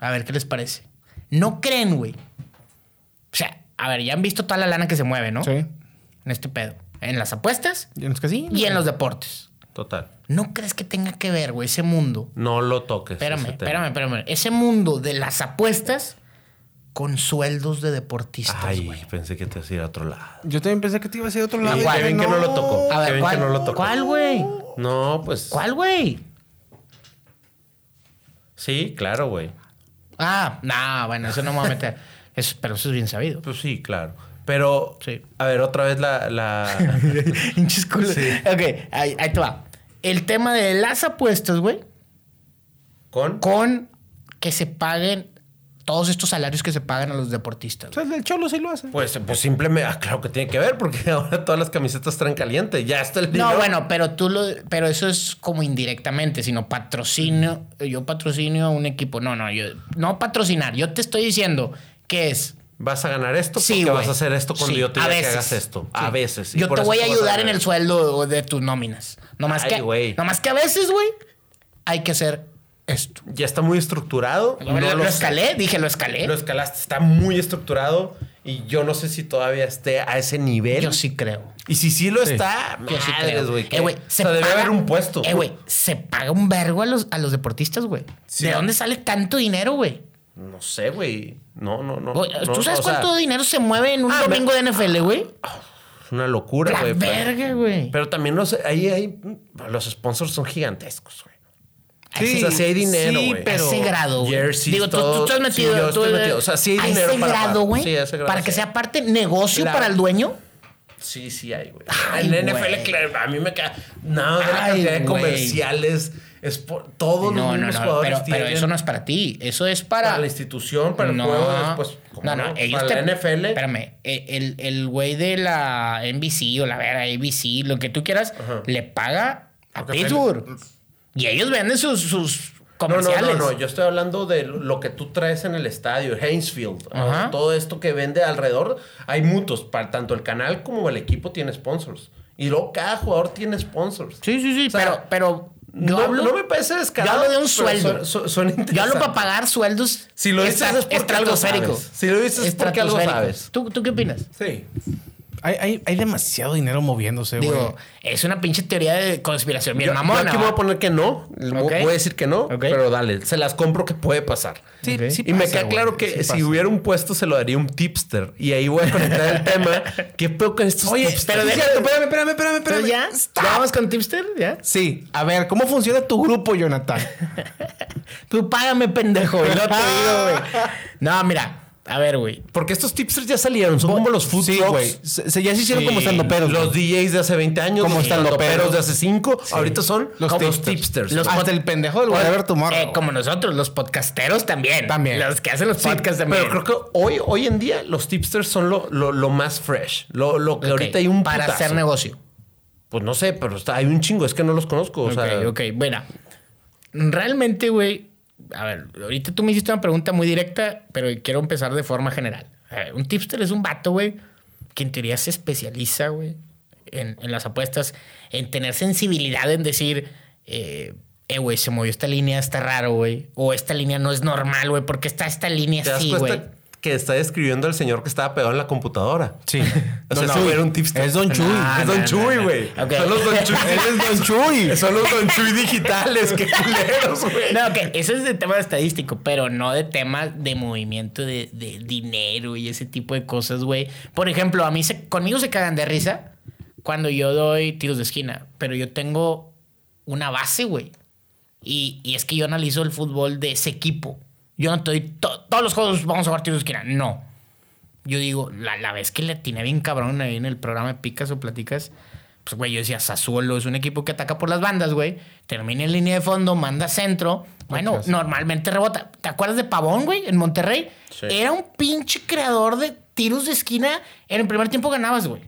A ver qué les parece. No creen, güey. O sea, a ver, ya han visto toda la lana que se mueve, ¿no? Sí. En este pedo. En las apuestas Y en los casinos. y en los deportes. Total. ¿No crees que tenga que ver, güey, ese mundo? No lo toques. Espérame, espérame, espérame. Ese mundo de las apuestas con sueldos de deportistas, Ay, pensé que te ibas a ir a otro lado. Yo también pensé que te iba a decir otro lado. Qué güey, bien que no lo tocó. A ver, ¿cuál, que no lo tocó. ¿cuál, güey? No, pues. ¿Cuál, güey? Sí, claro, güey. Ah, no, bueno, eso no me voy a meter. Eso- pero eso es bien sabido. Pues sí, claro. Pero, Sí. a ver, otra vez la... la... Culos. Ok, ahí, ahí te va. El tema de las apuestas, güey, ¿Con? con que se paguen todos estos salarios que se pagan a los deportistas. O sea, el Cholo sí lo hace. Pues, pues simplemente... Ah, claro que tiene que ver, porque ahora todas las camisetas traen caliente. Ya está el No, dinero. bueno, pero tú lo, pero eso es como indirectamente, sino patrocinio, yo patrocinio a un equipo. No, no, yo no patrocinar. Yo te estoy diciendo que es. Vas a ganar esto porque Sí, vas a hacer esto cuando Sí, yo te a diga que veces. hagas esto. Sí. A veces. y Yo por te voy a ayudar en el sueldo de tus nóminas. No más Ay, que, güey. no más que a veces, güey, hay que hacer esto. Ya está muy estructurado. Lo, no lo lo escalé, dije lo escalé. Lo escalaste. Está muy estructurado. Y yo no sé si todavía esté a ese nivel. Yo sí creo. Y si sí lo está, Yo sí madres, creo. güey. Eh, güey, o se sea, debe paga- haber un puesto. Eh, güey, se paga un vergo a los, a los deportistas, güey. Sí. ¿De dónde sale tanto dinero, güey? No sé, güey. No, no, no. ¿Tú sabes o sea, cuánto dinero se mueve en un Ah, domingo de NFL, güey? Es una locura, güey. pero- verga, güey. Pero también los, ahí hay, los sponsors son gigantescos, güey. Sí, o sea, sí hay dinero, sí, güey. A pero- ese grado, güey. Jerseys, Digo, tú, todo. tú estás Sí, metido. yo tú- estoy metido. O sea, sí hay a dinero ese para- grado, güey. sí, a ese grado, para que sí. sea parte negocio Claro. para el dueño. Sí, sí hay, güey. En NFL, claro, a mí me cae. Nada de la Ay, cantidad de comerciales. Es por, todos No, los no, mismos no. jugadores Pero, pero tienen eso no es para ti. Eso es para para. la institución, para el no, juego, después. ¿cómo no, no, ellos para te- la NFL. Espérame, eh, el el güey de la NBC o la vera ABC, lo que tú quieras, Ajá. le paga a Porque Pittsburgh. Y ellos venden sus, sus No, no, comerciales. no, no, yo estoy hablando de lo que tú traes en el estadio, Hainesfield, Ajá. ¿no? todo esto que vende alrededor. Hay mutuos, para tanto el canal como el equipo tiene sponsors. Y luego cada jugador tiene sponsors. Sí, sí, sí, O sea, pero, pero yo no, hablo, no me parece descarado. yo hablo de un sueldo. su- su- suena yo hablo para pagar sueldos Si lo dices es porque algo sabes. Si lo dices es porque algo sabes. ¿Tú, ¿Tú qué opinas? Sí. Hay, hay, hay demasiado dinero moviéndose, güey. Digo, es una pinche teoría de conspiración bien Yo, aquí voy a poner que no. Voy a decir que no, pero dale, se las compro que puede pasar. Sí, Ok. sí y me queda güey, claro que sí si hubiera un puesto se lo daría un tipster. Y ahí voy a conectar el tema. ¿Qué peor con estos Oye, tipsters? pero cierto, espérame, espérame, espérame, espérame. ya, Stop. ¿Ya vamos con Tipster, ¿ya? Sí, a ver, ¿cómo funciona tu grupo, Jonathan? Tú págame, pendejo, y no te digo, güey. No, mira, a ver, güey. Porque estos tipsters ya salieron. Son como los food sí, güey. Se, se- ya se hicieron Sí, como estando peros. Los DJs de hace 20 años, Como estandoperos. estandoperos de hace 5, ahorita son Los como tipsters. tipsters. Los Hasta el pendejo del Whatever Tomorrow. Eh, como nosotros, los podcasteros también. También. Los que hacen los podcasts también. Pero creo que hoy, hoy en día los tipsters son lo, lo, lo más fresh. Lo, lo que Ok, ahorita hay un Para putazo. hacer negocio. Pues no sé, pero está, hay un chingo. Es que no los conozco. O ok, sea, ok. Bueno, realmente, güey. A ver, ahorita tú me hiciste una pregunta muy directa, pero quiero empezar de forma general. A ver, un tipster es un vato, güey, que en teoría se especializa, güey, en, en las apuestas, en tener sensibilidad en decir, eh, eh, güey, se movió esta línea, está raro, güey. O esta línea no es normal, güey, porque está esta línea ¿Te das así, güey. Que está describiendo al señor que estaba pegado en la computadora? Sí. O sea, No, no. era un tipster. Es Don Chuy. No, es Don no, Chuy, no, no. güey. Son los Don Chuy. Él es Don Chuy. Son los Don Chuy digitales. Qué culeros, güey. No, que eso es de tema estadístico, pero no de tema de movimiento de, de dinero y ese tipo de cosas, güey. Por ejemplo, a mí se, conmigo se cagan de risa cuando yo doy tiros de esquina, pero yo tengo una base, güey. Y, y es que yo analizo el fútbol de ese equipo. Yo no te doy to- todos los juegos vamos a jugar tiros de esquina. No. Yo digo, la, la vez que le tiene bien cabrón ahí en el programa de Picas o Platicas, pues, güey, yo decía, Sassuolo es un equipo que ataca por las bandas, güey. Termina en línea de fondo, manda centro. Bueno, normalmente rebota. ¿Te acuerdas de Pavón, güey, en Monterrey? Sí. Era un pinche creador de tiros de esquina. En el primer tiempo ganabas, güey.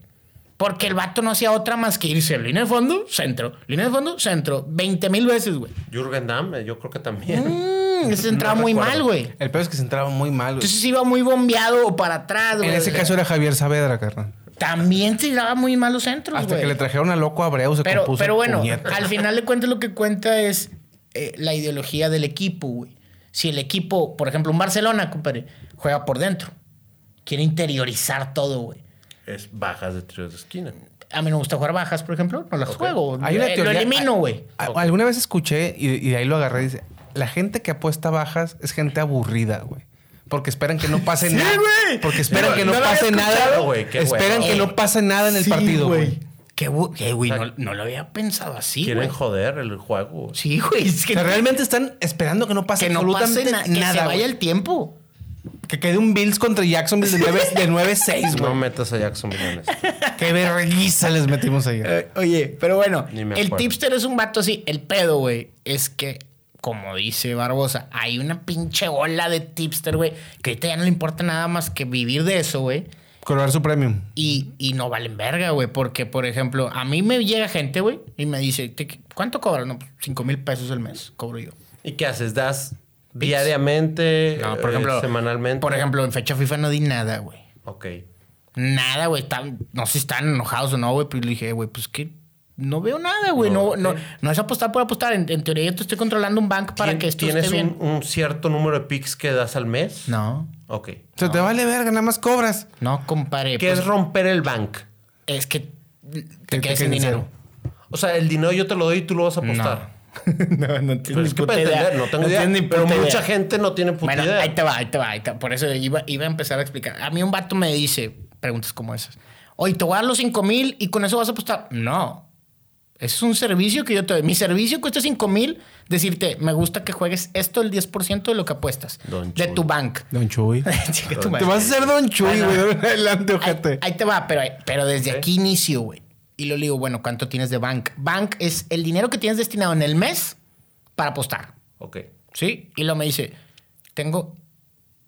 Porque el vato no hacía otra más que irse línea de fondo, centro. Línea de fondo, centro. 20 mil veces, güey. Jürgen Damm, eh, yo creo que también. Mm, ese entraba No muy recuerdo. mal, güey. El peor es que se entraba muy mal, güey. Entonces iba muy bombeado o para atrás, güey. En ese caso era Javier Saavedra, carnal. También tiraba muy mal los centros, Hasta güey. que le trajeron a Loco Abreu se Pero, compuso pero bueno, puñeta. al final de cuentas lo que cuenta es eh, la ideología del equipo, güey. Si el equipo, por ejemplo, un Barcelona, compadre, juega por dentro. Quiere interiorizar todo, güey. Es bajas de tiros de esquina. A mí no me gusta jugar bajas, por ejemplo. No las juego. Hay una Eh, teoría- Lo elimino, güey. Alguna vez escuché y, y de ahí lo agarré. Dice: La gente que apuesta bajas es gente aburrida, güey. Porque esperan que no pase Sí, nada. güey. Porque esperan No, que no, pase nada. Esperan que no pase nada en el Sí, partido, güey. Qué, güey, no, no lo había pensado así, Quieren joder el juego. Sí, güey. Es O que, sea, realmente están esperando que no pase que no pase absolutamente na- que nada. se vaya el tiempo. Que quede un Bills contra Jacksonville de 9 de 9-6, güey. No metas a Jacksonville en esto. Qué vergüenza les metimos ayer. Eh, oye, pero bueno, el tipster es un vato así. El pedo, güey, es que, como dice Barbosa, hay una pinche ola de tipster, güey, que ahorita ya no le importa nada más que vivir de eso, güey. Cobrar su premium. Y, y no valen verga, güey, porque, por ejemplo, a mí me llega gente, güey, y me dice, "¿Te- ¿cuánto cobras? No, pues, cinco mil pesos al mes, cobro yo. ¿Y qué haces? ¿Das diariamente? No, por eh, ejemplo, semanalmente. Por ejemplo, en fecha FIFA no di nada, güey. Ok. Nada, güey. Están- No sé si están enojados o no, güey. Pero le dije, güey, pues que no veo nada, güey. No, no, no, es apostar por apostar. En, en teoría yo te estoy controlando un bank para ¿Tien- que esto ¿Tienes esté bien. un, un cierto número de picks que das al mes? No, Ok. O sea, te vale verga, nada más cobras. no, compadre. ¿Qué pues, es romper el bank? es que te te quedes sin dinero. O sea, el dinero yo te lo doy y tú lo vas a apostar. no, no es que puta idea. entender, no tengo idea. ni pero puta mucha idea. gente no tiene puta Bueno, idea. ahí te va, ahí te va, ahí te va. Por eso iba, iba a empezar a explicar. A mí un vato me dice preguntas como esas. Oye, te voy a dar los 5 mil y con eso vas a apostar. No. Es un servicio que yo te doy. Mi servicio cuesta 5 mil. Decirte, me gusta que juegues esto el 10% de lo que apuestas. Don de Chuy. tu bank. Don Chuy. Chica, Te vas a hacer Don Chuy, güey. Adelante, Ahí, ojete. ahí te va, pero, pero desde aquí inicio, güey. Y lo digo, bueno, ¿cuánto tienes de bank? Bank es el dinero que tienes destinado en el mes para apostar. Ok. ¿Sí? Y luego me dice, tengo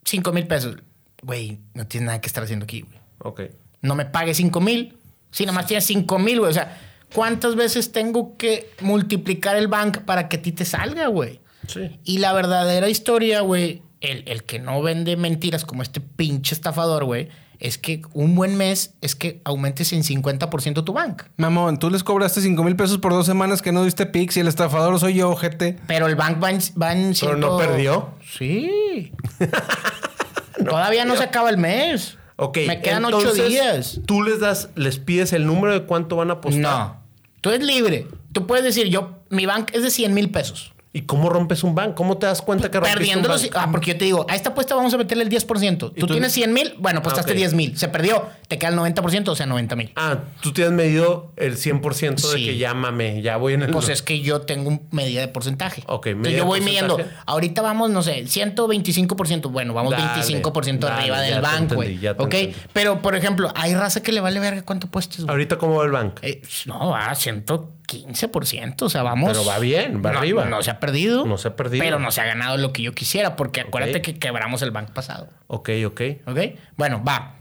5 mil pesos. Güey, no tienes nada que estar haciendo aquí, güey. Ok. No me pagues 5 mil. Si nada más tienes 5 mil, güey. O sea, ¿cuántas veces tengo que multiplicar el bank para que a ti te salga, güey? Sí. Y la verdadera historia, güey, el, el que no vende mentiras como este pinche estafador, güey, es que un buen mes es que aumentes en 50% tu bank. Mamón, tú les cobraste 5 mil pesos por dos semanas que no diste pix y el estafador soy yo, ojete. Pero el bank va en, va en Pero no perdió. Sí. Todavía no se acaba el mes. Ok. Me quedan ocho entonces, días. Tú les das, les pides el número de cuánto van a apostar. No. Tú eres libre. Tú puedes decir, yo, mi bank es de 100 mil pesos. ¿Y cómo rompes un banco? ¿Cómo te das cuenta que rompiste Perdiendo un los... Ah, porque yo te digo, a esta apuesta vamos a meterle el 10%. Tú, tú tienes 100 mil, bueno, apostaste ah, okay. 10 mil. Se perdió, te queda el 90%, o sea, 90 mil. Ah, tú te has medido el 100% sí. de que llámame, ya voy en el... Pues es que yo tengo un medida de porcentaje. Ok, medida Entonces yo voy midiendo, ahorita vamos, no sé, 125%, bueno, vamos dale, 25% arriba del banco, güey. Ok, pero por ejemplo, hay raza que le vale ver cuánto puestos. Güey? Ahorita, ¿cómo va el banco? Eh, no, va, 100. 15%, o sea, vamos. Pero va bien, va no, arriba. No se ha perdido. No se ha perdido. Pero no se ha ganado lo que yo quisiera, porque acuérdate que quebramos el banco pasado. Ok, ok. Ok, bueno, va.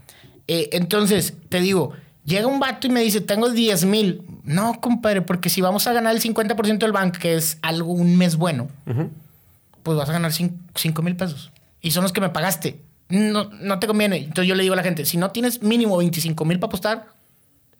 Eh, entonces, te digo, llega un vato y me dice, tengo 10 mil. No, compadre, porque si vamos a ganar el 50% del banco, que es algo un mes bueno, pues vas a ganar 5 mil pesos. Y son los que me pagaste. No, no te conviene. Entonces yo le digo a la gente, si no tienes mínimo 25 mil para apostar,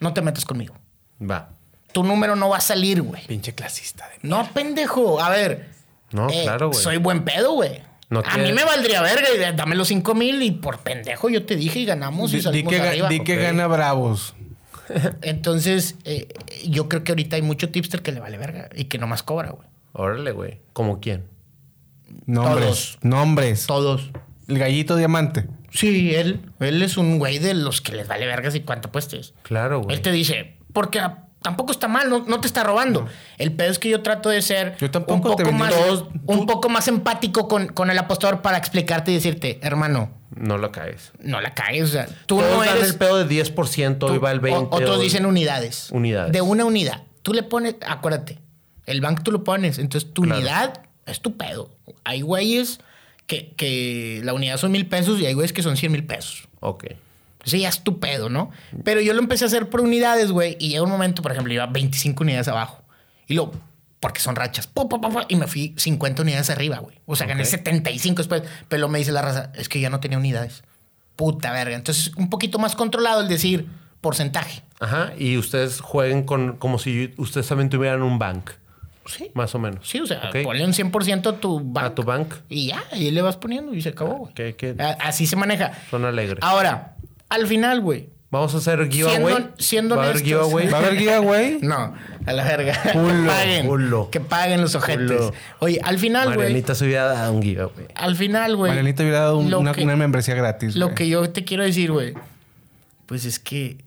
no te metas conmigo. Va. Tu número no va a salir, güey. Pinche clasista. De... No, pendejo. A ver. No, eh, claro, güey. Soy buen pedo, güey. No a mí me valdría verga y dame los 5 mil y por pendejo yo te dije y ganamos y Di, di salimos que, arriba. di que gana Bravos. Entonces, eh, yo creo que ahorita hay mucho tipster que le vale verga y que nomás cobra, güey. Órale, güey. ¿Cómo quién? Nombres. Todos. Nombres. Todos. El gallito diamante. Sí, él. Él es un güey de los que les vale vergas y cuánto puestes. Claro, güey. Él te dice, porque tampoco está mal, no, no te está robando. El pedo es que yo trato de ser Yo un poco, más, dos. un poco más empático con, con el apostador para explicarte y decirte, hermano, No lo caes. no la caes. O sea, tú Todos no dan eres. el pedo de 10%, tú- hoy va el 20%. o- otros dicen unidades. Unidades. De una unidad. Tú le pones, acuérdate, el banco tú lo pones, entonces tu Claro. unidad es tu pedo. Hay güeyes que, que la unidad son mil pesos y hay güeyes que son cien mil pesos. Ok. Ese ya es tu pedo, ¿no? Pero yo lo empecé a hacer por unidades, güey. Y llega un momento, por ejemplo, iba 25 unidades abajo. Y lo... Porque son rachas. y me fui 50 unidades arriba, güey. O sea, gané Ok. 75 después. Pero me dice la raza, es que ya no tenía unidades. Puta verga. Entonces, un poquito más controlado el decir porcentaje. Ajá. Y ustedes jueguen con como si ustedes también tuvieran un bank. Sí. Más o menos. Sí, o sea, ponle un 100% a tu bank. A tu bank. Y ya, ahí le vas poniendo y se acabó, güey. Que- que- A- Así se maneja. Son alegres. Ahora, al final, güey. Vamos a hacer giveaway. Siendo- siendo ¿Va a haber giveaway? ¿Va a haber giveaway? No, a la verga. Que paguen. Que paguen los ojetes. Oye, al final, güey. Marianita se hubiera dado un giveaway. Al final, güey. Marianita hubiera dado un- una, que- una membresía gratis. Lo que yo te quiero decir, güey. Pues es que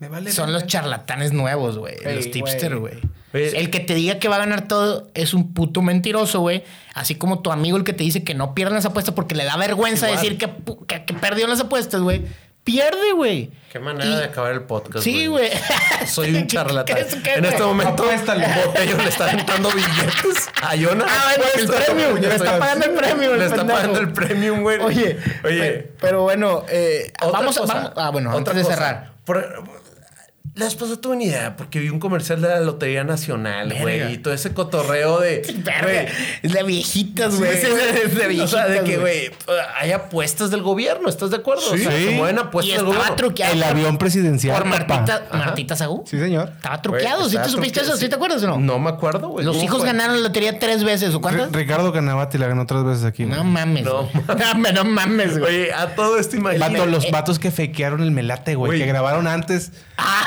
Me vale son los charlatanes nuevos, güey. Ey, los tipster, güey. El que te diga que va a ganar todo es un puto mentiroso, güey. Así como tu amigo el que te dice que no pierdan las apuestas porque le da vergüenza Igual. decir que, que, que perdió las apuestas, güey. Pierde, güey. Qué manera Y- de acabar el podcast. Sí, güey. Soy un charlatán. ¿Qué es- qué, en este güey? momento. Botello le está dando billetes a Jonas. Ah, bueno, el premium. Le está pagando el premium. Le está pendejo. pagando el premium, güey. Oye, oye. pe- pero bueno, eh, vamos, a- cosa, vamos- Ah, bueno, otra antes de cerrar. Por- la vez pasada tuve una idea porque vi un comercial de la Lotería Nacional, güey. Y todo ese cotorreo de. Verga, Es de viejitas, güey. Sí, es de o viejitas, sea, de que, güey, hay apuestas del gobierno, ¿estás de acuerdo? O sea, Sí. se mueven Y apuestas del estaba gobierno. truqueado. El avión presidencial. Por. Martita, Martita Sagú. Sí, señor. Estaba truqueado. ¿Sí te supiste truqueado, eso? ¿Sí te acuerdas o no? No me acuerdo, güey. Los ¿Cómo hijos fue? ganaron la lotería tres veces. ¿O cuántas? Ricardo Canavati la ganó tres veces aquí. No mames. No. Mames, güey. Oye, a todo esto imagínate. Vato, los vatos que fakearon el melate, güey. Güey. Que grabaron antes Ah,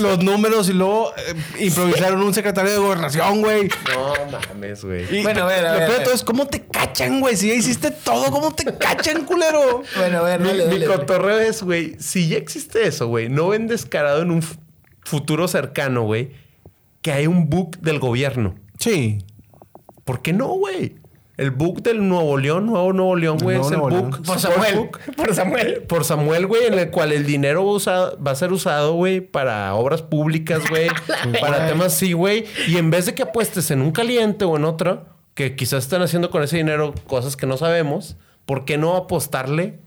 los números y luego eh, improvisaron un secretario de gobernación, güey. No mames, güey. Bueno, a ver, a lo ver, peor ver. todo es cómo te cachan, güey. Si ya hiciste todo, ¿cómo te cachan, culero? Bueno, a ver, Mi, dale, mi dale, dale. cotorreo es, güey, si ya existe eso, güey, no ven descarado en un futuro cercano, güey, que hay un bug del gobierno. Sí. ¿Por qué no, güey? El bug del Nuevo León, Nuevo Nuevo León, güey, es el. León. Por Samuel. Book. Por Samuel. Por Samuel, güey, en el cual el dinero usa- va a ser usado, güey, para obras públicas, güey, para temas así, güey. Y en vez de que apuestes en un caliente o en otro, que quizás están haciendo con ese dinero cosas que no sabemos, ¿por qué no apostarle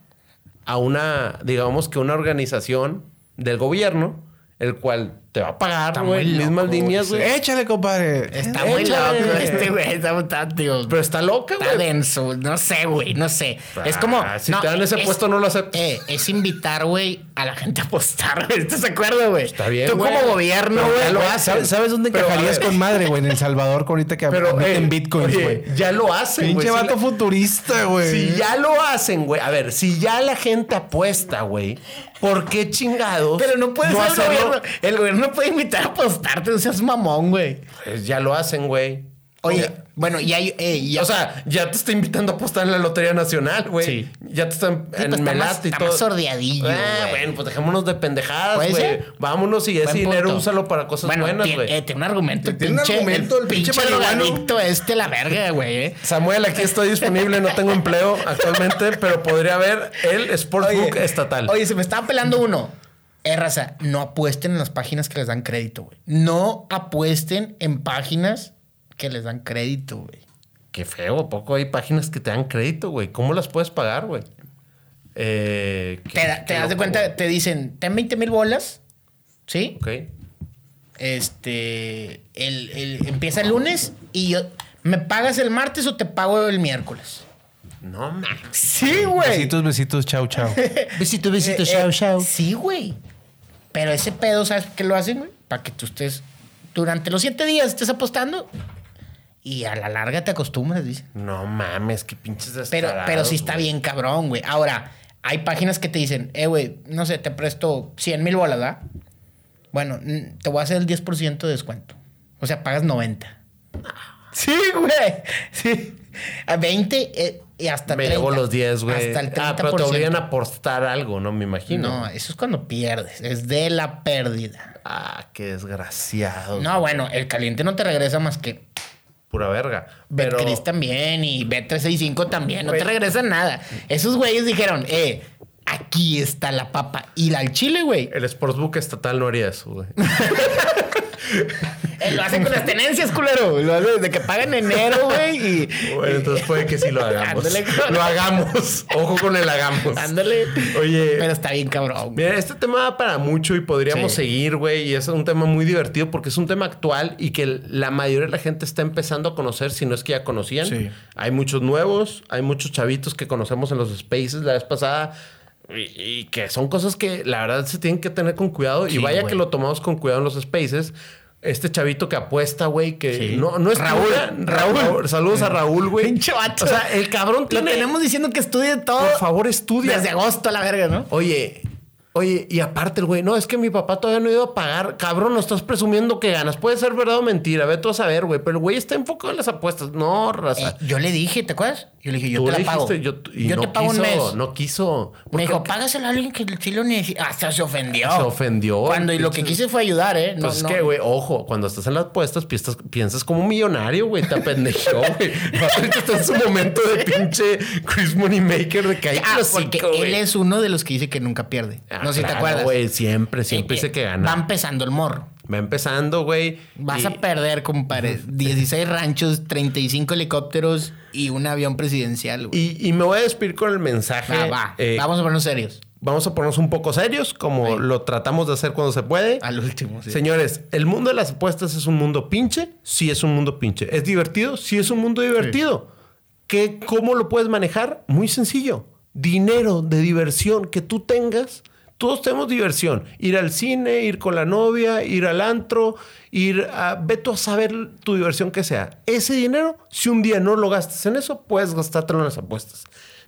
a una, digamos que una organización del gobierno, el cual te va a pagar, Está güey. Mismas líneas, güey. güey. Échale, compadre. Está muy loco este güey. Está, está, tío, Pero está loca, está güey. denso. No sé, güey. No sé. es como. Ah, si te dan ese puesto, no lo aceptas. Eh, es invitar, güey, a la gente a apostar, güey. ¿Estás de acuerdo, güey? Está bien, Tú güey. como gobierno, Pero ya güey. lo güey, hacen. ¿Sabes, sabes dónde Pero, encajarías con madre, güey? En El Salvador, que ahorita que Pero, admiten eh, bitcoins, oye, güey. ya lo hacen, güey. Pinche vato futurista, güey. Si ya lo hacen, güey. A ver, si ya la gente apuesta, güey. ¿Por qué chingados? Pero no puede ser el hacerlo? gobierno. El gobierno no puede invitar a apostarte, no seas mamón, güey. Pues ya lo hacen, güey. Oye, bueno, y hay. eh, y- O sea, ya te está invitando a apostar en la Lotería Nacional, güey. Sí. Ya te están Sí, en pues, está más- y está todo. más sordeadillo, Ah, bueno, pues dejémonos de pendejadas, ¿Puede güey. Vámonos y ese Buen dinero punto. úsalo para cosas bueno, buenas, tiene, güey. eh, tiene un argumento. El Tiene un pinche, argumento, el pinche marihuano. drogadicto este, la verga, güey. eh. Samuel, aquí estoy disponible, no tengo empleo actualmente, pero podría haber el Sportsbook estatal. Oye, se me estaba pelando uno. Eh, raza, no apuesten en las páginas que les dan crédito, güey. No apuesten en páginas que les dan crédito, güey. Qué feo, ¿a poco hay páginas que te dan crédito, güey? ¿Cómo las puedes pagar, güey? Eh, qué- Te, da- te qué das de cuenta, güey. te dicen, ten 20 mil bolas, ¿sí? Ok. Este, el, el- empieza el lunes y yo, ¿me pagas el martes o te pago el miércoles? No, mames. Sí, güey. Besitos, besitos, chau, chau. Besito, Eh, eh, Sí, güey. Pero ese pedo, ¿sabes qué lo hacen, güey? Para que tú estés durante los siete días estés apostando y a la larga te acostumbras, dice. No mames, qué pinches Pero, pero sí está güey. bien cabrón, güey. Ahora, hay páginas que te dicen, eh, güey, no sé, te presto 100 mil bolas, ¿verdad? Bueno, te voy a hacer el 10% de descuento. O sea, pagas 90. Sí, güey. Sí. A 20 eh, y hasta Me 30. llevo los 10, güey. Hasta el 30%. Ah, pero te obligan a apostar algo, ¿no? Me imagino. No, eso es cuando pierdes. Es de la pérdida. Ah, qué desgraciado. No, bueno, el caliente no te regresa más que Pura verga. Pero... Betcris también y Bet365 también. No te regresa nada. Esos güeyes dijeron, eh, aquí está la papa. Y la al chile, güey. El Sportsbook estatal no haría eso, güey. Eh, lo hacen con las tenencias, culero. Lo hacen de que pagan enero, güey. Y. Bueno, entonces puede que sí lo hagamos. Ándale. lo hagamos. Ojo con el hagamos. Ándale. Oye. Pero está bien cabrón. Mira, este tema da para mucho y podríamos Sí. seguir, güey. Y es un tema muy divertido porque es un tema actual y que la mayoría de la gente está empezando a conocer, si no es que ya conocían. Sí. Hay muchos nuevos, hay muchos chavitos que conocemos en los spaces la vez pasada. Y, y que son cosas que la verdad se tienen que tener con cuidado. Sí, y vaya güey. que lo tomamos con cuidado en los spaces. Este chavito que apuesta, güey, que Sí. no, no es Raúl. Raúl. Raúl. Saludos a Raúl, güey. Pinche. O sea, el cabrón Lo tiene... tenemos diciendo que estudie todo. Por favor, estudia. Desde agosto a la verga, ¿no? Oye, oye, y aparte el güey, no, es que mi papá todavía no ha ido a pagar. Cabrón, no estás presumiendo que ganas. Puede ser verdad o mentira, ve tú a saber, güey. Pero el güey está enfocado en las apuestas. No, raza. Eh, yo le dije, ¿te acuerdas? Yo le dije, yo Tú te la le pago. dijiste, yo, y yo no te pago quiso, un mes. No quiso. Me dijo, págaselo a alguien que sí lo necesita. Hasta se ofendió. Se ofendió. Cuando y lo que quise fue ayudar, ¿eh? No, Pues es no. que, güey, ojo, cuando estás en las apuestas piensas, piensas como un millonario, güey. Te apendejó, güey. Ahorita está en su momento de pinche Chris Moneymaker de caer Ah, porque él es uno de los que dice que nunca pierde. No sé si te acuerdas. Ah, güey, siempre, siempre dice que Va gana. empezando el morro. Va empezando, güey. Vas y- a perder, compadre. 16 ranchos, 35 helicópteros y un avión presidencial, güey. Y, y me voy a despedir con el mensaje. Va, va. eh, Vamos a ponernos serios. vamos a ponernos un poco serios, como Sí. lo tratamos de hacer cuando se puede. Al último, sí. Señores, el mundo de las apuestas es un mundo pinche. Sí, es un mundo pinche. ¿Es divertido? Sí, es un mundo divertido. ¿Qué, ¿Cómo lo puedes manejar? Muy sencillo. Dinero de diversión que tú tengas. Todos tenemos diversión. Ir al cine, ir con la novia, ir al antro, ir a... Ve tú a saber tu diversión que sea. Ese dinero, si un día no lo gastas en eso, puedes gastártelo en las apuestas.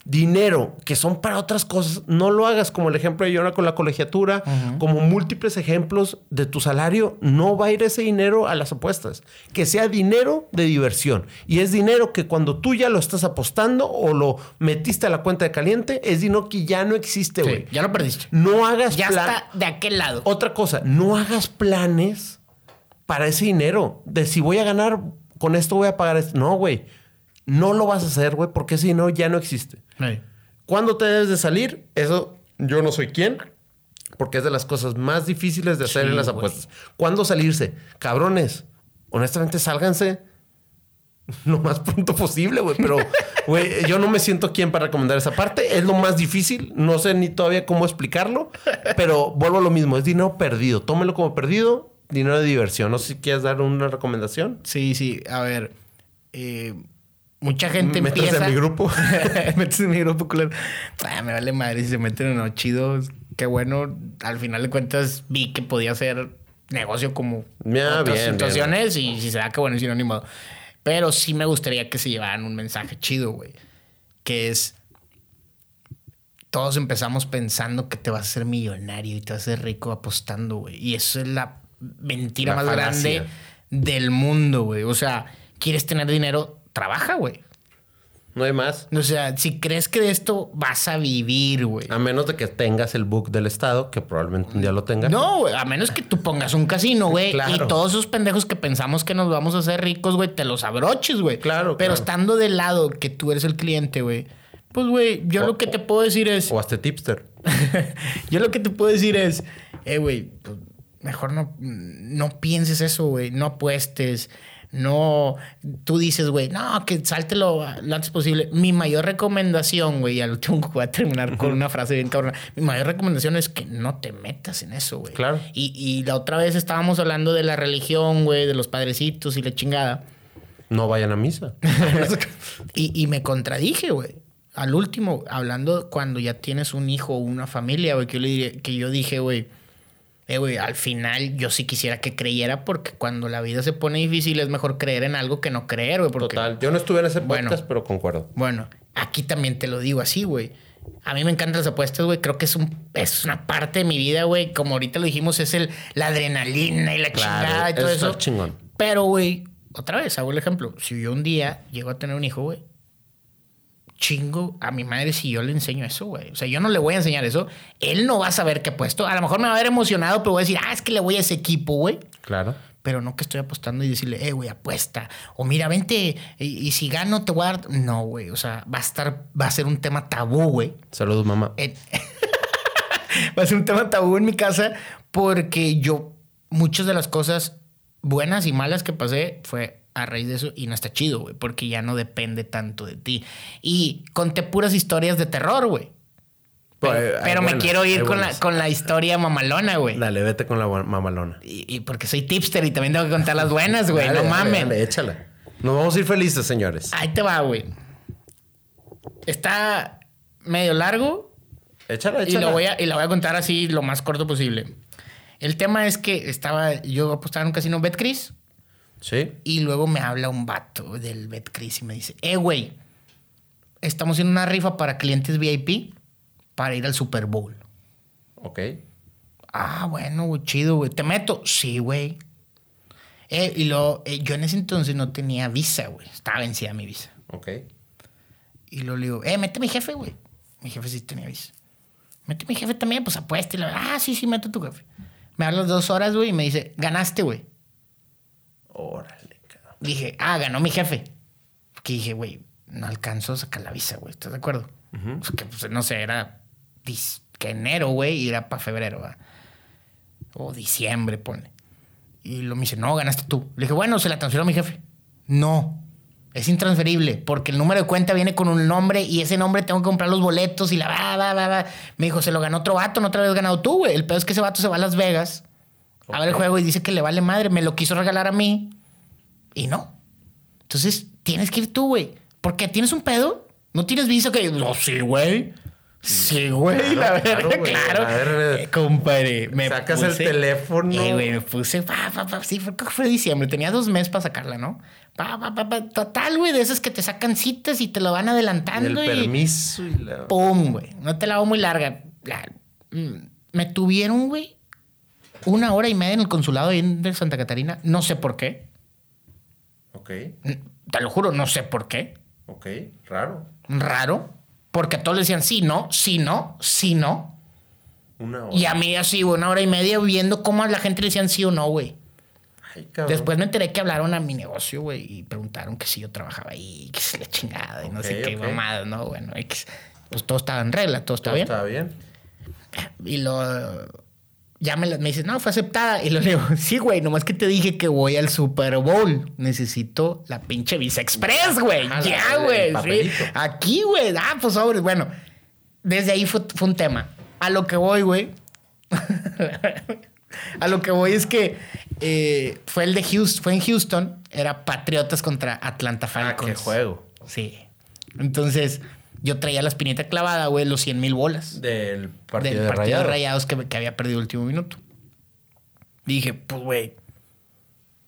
Dinero que son para otras cosas, no lo hagas como el ejemplo de Jonah con la colegiatura, como múltiples ejemplos de tu salario, no va a ir ese dinero a las apuestas. Que sea dinero de diversión. Y es dinero que cuando tú ya lo estás apostando o lo metiste a la cuenta de caliente, es dinero que ya no existe, Sí, güey. ya lo perdiste. No hagas Ya plan- está de aquel lado. Otra cosa, no hagas planes para ese dinero. De si voy a ganar, con esto voy a pagar esto. No, güey. No lo vas a hacer, güey, porque ese dinero ya no existe. Sí. ¿Cuándo te debes de salir? Eso yo no soy quien, porque es de las cosas más difíciles de hacer Sí, en las apuestas. ¿Cuándo salirse? Cabrones, honestamente, sálganse lo más pronto posible, güey. Pero, güey, yo no me siento quien para recomendar esa parte. Es lo más difícil. No sé ni todavía cómo explicarlo, pero vuelvo a lo mismo. Es dinero perdido. Tómelo como perdido. dinero de diversión. No sé si quieres dar una recomendación. Sí, sí. A ver. eh, mucha gente Métase empieza... en mi grupo. Métese en mi grupo, culero. Ah, me vale madre si se meten en lo chido. Qué bueno. Al final de cuentas vi que podía hacer negocio como Ya, otras bien, situaciones y si se da que bueno, si no, ni modo. Pero sí me gustaría que se llevaran un mensaje chido, güey. Que es... Todos empezamos pensando que te vas a ser millonario y te vas a ser rico apostando, güey. Y eso es la mentira La más falacia. grande del mundo, güey. O sea, quieres tener dinero, trabaja, güey. No hay más. O sea, si crees que de esto vas a vivir, güey. A menos de que tengas el book del Estado, que probablemente un día lo tengas. No, güey, a menos que tú pongas un casino, güey. Claro. Y todos esos pendejos que pensamos que nos vamos a hacer ricos, güey, te los abroches, güey. Claro, Pero claro. estando del lado que tú eres el cliente, güey. Pues, güey, yo O- lo que te puedo decir es. O hasta tipster. yo lo que te puedo decir es. Eh, güey, pues, mejor no, no pienses eso, güey. No apuestes. No, tú dices, güey, no, que sáltelo lo antes posible. Mi mayor recomendación, güey, y al último voy a terminar con una frase bien cabrona. Mi mayor recomendación es que no te metas en eso, güey. Claro. Y, y la otra vez estábamos hablando de la religión, güey, de los padrecitos y la chingada. No vayan a misa. Y, y me contradije, güey. Al último, hablando cuando ya tienes un hijo o una familia, güey, que yo, le diré- que yo dije, güey, eh, güey, al final yo sí quisiera que creyera porque cuando la vida se pone difícil es mejor creer en algo que no creer, güey. Porque, Total. Yo no estuve en ese Bueno. podcast, pero concuerdo. Bueno, aquí también te lo digo así, güey. A mí me encantan las apuestas, güey. Creo que es, un, es una parte de mi vida, güey. Como ahorita lo dijimos, es el, la adrenalina y la Claro, chingada y todo eso eso. está chingón. Pero, güey, otra vez hago el ejemplo. Si yo un día llego a tener un hijo, güey, chingo a mi madre si yo le enseño eso, güey. O sea, yo no le voy a enseñar eso. Él no va a saber qué he puesto. A lo mejor me va a ver emocionado, pero voy a decir, ah, es que le voy a ese equipo, güey. Claro. Pero no que estoy apostando y decirle, eh, güey, apuesta. O mira, vente y, y si gano te voy a dar. No, güey. O sea, va a estar, va a ser un tema tabú, güey. Saludos, mamá. Va a ser un tema tabú en mi casa porque yo, muchas de las cosas buenas y malas que pasé fue a raíz de eso y no está chido, güey, porque ya no depende tanto de ti. Y conté puras historias de terror, güey. Pero, Pues, hay pero me quiero ir con la, con la historia mamalona, güey. Dale, vete con la mamalona. Y, y porque soy tipster y también tengo que contar las buenas, güey. No mames. dale, échala. Nos vamos a ir felices, señores. Ahí te va, güey. Está medio largo Échala, y, échala. lo voy a, y la voy a contar así lo más corto posible. El tema es que estaba, yo apostaba en un casino Betcris Sí. y luego me habla un vato del Betcris y me dice, eh, güey, estamos haciendo una rifa para clientes VIP para ir al Super Bowl. Ok. Ah, bueno, güey, chido, güey. ¿Te meto? Sí, güey. Eh, y luego, eh, yo en ese entonces no tenía visa, güey. Estaba vencida mi visa. Ok. Y luego le digo, eh, mete mi jefe, güey. Mi jefe sí tenía visa. Mete mi jefe también, pues apuesta. Y le ah, sí, sí, mete tu jefe. Me habla dos horas, güey, y me dice, ganaste, güey. Órale, cabrón. Dije, ah, ganó mi jefe. Que dije, güey, no alcanzó a sacar la visa, güey. ¿Estás de acuerdo? Pues que, pues, no sé, era dis- que enero, güey, y era para febrero, ¿va? O diciembre, pone. Y lo me dice, no, ganaste tú. Le dije, bueno, se la transfiero a mi jefe. No, es intransferible, porque el número de cuenta viene con un nombre y ese nombre tengo que comprar los boletos y la va, va, va, va. Me dijo, se lo ganó otro vato, no te lo habías ganado tú, güey. El peor es que ese vato se va a Las Vegas a ver el juego y dice que le vale madre. Me lo quiso regalar a mí y no. Entonces tienes que ir tú, güey. Porque tienes un pedo. No tienes visa que. No, sí, güey. Sí, güey. Claro, la verdad, claro, claro. Ver, Eh, compadre, me sacas el teléfono. Eh, güey, me puse. Pa, pa, pa, sí, fue, fue diciembre. Tenía dos meses para sacarla, ¿no? Pa, pa, pa, pa. Total, güey, de esas que te sacan citas y te lo van Y adelantando. el y- permiso y la... Pum, güey. No te la hago muy larga. La- mm, Me tuvieron, güey, una hora y media en el consulado ahí de Santa Catarina. No sé por qué. Ok. Mm, Te lo juro, no sé por qué. Ok. Raro. Raro. Porque a todos le decían sí, no, sí, no, sí, no. Una hora. Y a mí así, una hora y media viendo cómo a la gente le decían sí o no, güey. Ay, cabrón. Después me enteré que hablaron a mi negocio, güey, y preguntaron que si yo trabajaba ahí, que si la chingada, y no sé qué ok. mamadas, ¿no? Bueno, pues todo estaba en regla, todo está ¿Todo bien. Está bien. Y lo. Ya me, la- me dices, no, fue aceptada. Y lo le digo, sí, güey, nomás que te dije que voy al Super Bowl. Necesito la pinche Visa Express, güey. Ah, la- ya, güey. sí. Aquí, güey. Ah, pues sobres. Bueno, desde ahí fue, fue un tema. A lo que voy, güey. A lo que voy es que eh, fue el de Houston, fue en Houston, era Patriotas contra Atlanta Ah, Falcons. qué juego. Sí. Entonces, yo traía la espinita clavada, güey, los 100 mil bolas Del partido del de partido Rayados. de Rayados que, que había perdido el último minuto. Dije, pues, güey,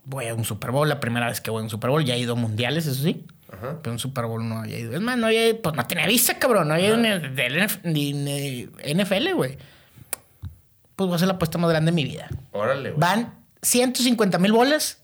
voy a un Super Bowl, la primera vez que voy a un Super Bowl. Ya he ido a mundiales, eso sí. Ajá. Pero un Super Bowl no había ido. Es más, no había pues no tenía visa, cabrón. No había ido ni NFL, güey. Pues voy a hacer la apuesta más grande de mi vida. Órale, güey. Van 150 mil bolas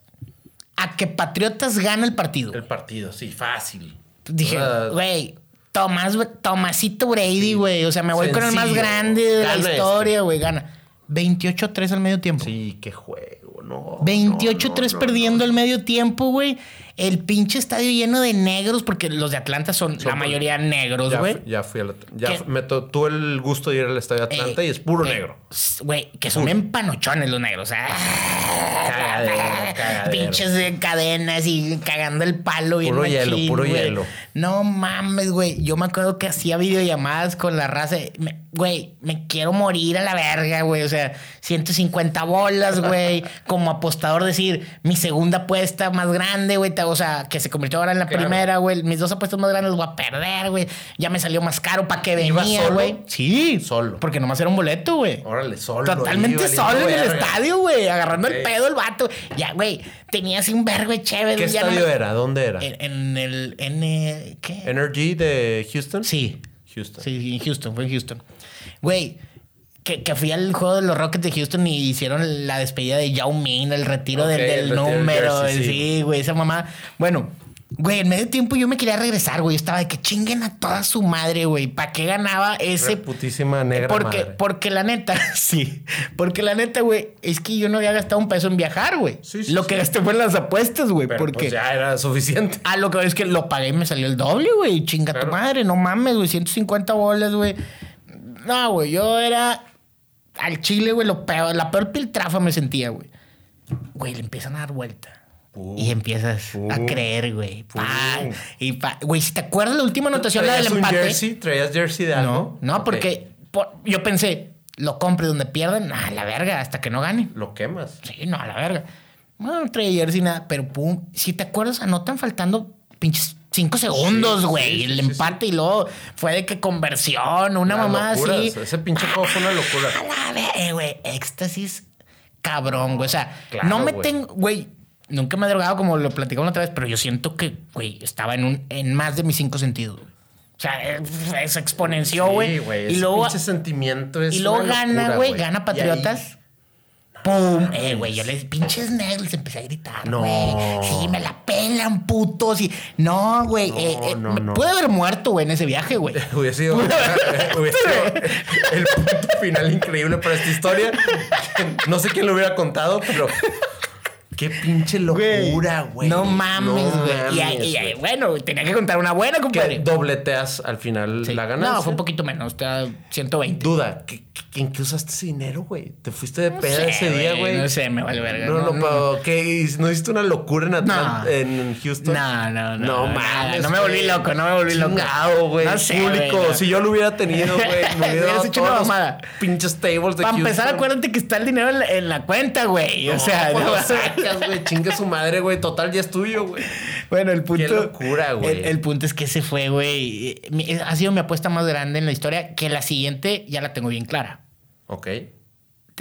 a que Patriotas gane el partido. El partido, sí, fácil. Dije, güey, Tomás, Tomasito Brady, güey. O sea, me voy con el más grande de la Gana historia, güey. Gana. 28-3 al medio tiempo. Sí, qué juego, no. 28-3 no, no, perdiendo no. el medio tiempo, güey. El pinche estadio lleno de negros, porque los de Atlanta son, Son la mayoría negros, güey. ya fui al. Ya fu- me tuve el gusto de ir al estadio de Atlanta Eh, y es puro eh, negro. Güey, que son bien panochones los negros. ah. Cagadero, cagadero. Pinches de cadenas y cagando el palo. Puro hielo, machín, puro hielo. No mames, güey. Yo me acuerdo que hacía videollamadas con la raza. Güey, me quiero morir a la verga, güey. O sea, 150 bolas, güey. Como apostador decir, mi segunda apuesta más grande, güey. O sea, que se convirtió ahora en la Claro. primera, güey. Mis dos apuestas más grandes voy a perder, güey. Ya me salió más caro para que ¿Iba venía, güey. Sí. Solo. Porque nomás era un boleto, güey. Órale, solo. Totalmente ahí, solo en el verga. estadio, güey. Agarrando el pedo el vato. Ya, güey. Tenía así un vergo chévere. ¿Qué ya estadio era? ¿Dónde era? En, en el... En, ¿Qué? ¿Energy de Houston? Sí. Houston. Sí, en Houston. Fue en Houston. Güey. Que, que fui al juego de los Rockets de Houston y hicieron la despedida de Yao Ming, el retiro del, el retiro número. jersey, sí, güey, esa mamá. Bueno, güey, en medio tiempo yo me quería regresar, güey. Estaba de que chinguen a toda su madre, güey. ¿Para qué ganaba ese putísima negra porque, madre. porque la neta, sí. Porque la neta, güey, es que yo no había gastado un peso en viajar, güey. Sí, sí, lo sí. que gasté fue en las apuestas, güey. Porque pues, ya era suficiente. a lo que es que lo pagué y me salió el doble, güey. Chinga tu madre, no mames, güey. 150 bolas, güey. No, güey, yo era al chile, güey, lo peor, la peor piltrafa me sentía, güey. Güey, le empiezan a dar vuelta. Pum. Y empiezas Pum. a creer, güey. Pum. y pa- Güey, si te acuerdas la última anotación, la del ¿Traías un empate. jersey? ¿Traías jersey de algo? No, no, porque por- yo pensé, lo compre donde pierdan, a la verga, hasta que no gane. Lo quemas. Sí, no, a la verga. No, no traía jersey nada, pero pum. Si te acuerdas, anotan faltando pinches cinco segundos, güey. sí, sí, el sí, empate y luego fue de que conversión, una mamá así. Ese pinche juego fue una locura. A la verga, güey. Éxtasis cabrón, güey. O sea, Claro, no me tengo, güey. Nunca me he drogado como lo platicamos la otra vez, pero yo siento que, güey, estaba en, un, en más de mis cinco sentidos. güey. O sea, eh, se exponenció, güey. Sí, güey. y ese luego, pinche sentimiento es y luego gana, güey, gana Patriotas. ¡Pum! Eh, güey, yo les pinches negros empecé a gritar, No. güey. Sí, me la pelan, putos. Y no, güey. No, eh, eh, no. Pude haber muerto, güey, en ese viaje, güey. Sido, hubiera sido el punto final increíble para esta historia. No sé quién lo hubiera contado, pero qué pinche locura, güey. No mames, No güey. y, y bueno, tenía que contar una buena, Que compadre. dobleteas al final Sí. la ganancia. No, fue un poquito menos, está 120. Duda, ¿qué- qué- ¿en qué usaste ese dinero, güey? ¿Te fuiste de No peda sé, ese día, güey? No sé, me vale verga. No, no, pero ¿qué? ¿No hiciste una locura en, Atlanta, No. en Houston? No, no, no. No mames. No me volví loco, no me volví loco. Chingado, güey. No sé, Público. güey, no. Si yo lo hubiera tenido, güey, me hubiera dado hecho una todos mamada. pinches tables de Para empezar, acuérdate que está el dinero en la, en la cuenta, güey. o sea, no, sacas, güey. Chinga su madre, güey. Total, ya es tuyo, güey. Bueno, el punto. Qué locura, güey. El, el punto es que ese fue, güey. Ha sido mi apuesta más grande en la historia. Que la siguiente ya la tengo bien clara. Ok.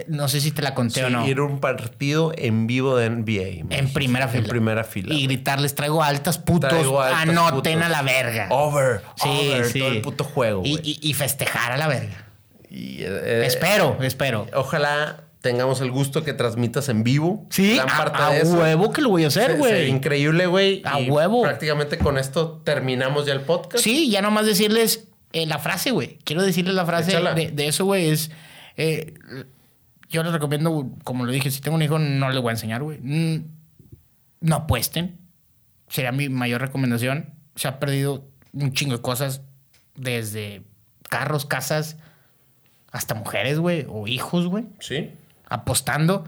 No sé si te la conté Sí, o no. ir a un partido en vivo de NBA. En primera fila. En primera fila. Y gritarles, traigo altas putos. Traigo altas, anoten putos. a la verga. Over. Sí, over, sí. Todo el puto juego, y, y- y festejar a la verga. Y, eh, espero, espero. Ojalá tengamos el gusto que transmitas en vivo. Sí, Gran a, parte a de eso. huevo que lo voy a hacer, güey. increíble, güey. A y huevo. Prácticamente con esto terminamos ya el podcast. Sí, ya nomás decirles eh, la frase, güey. Quiero decirles la frase de eso, güey. Es. eh, yo les recomiendo, como lo dije, si tengo un hijo, no le voy a enseñar, güey. Mm, No apuesten. Sería mi mayor recomendación. Se ha perdido un chingo de cosas. Desde carros, casas, hasta mujeres, güey. O hijos, güey. Sí. Apostando.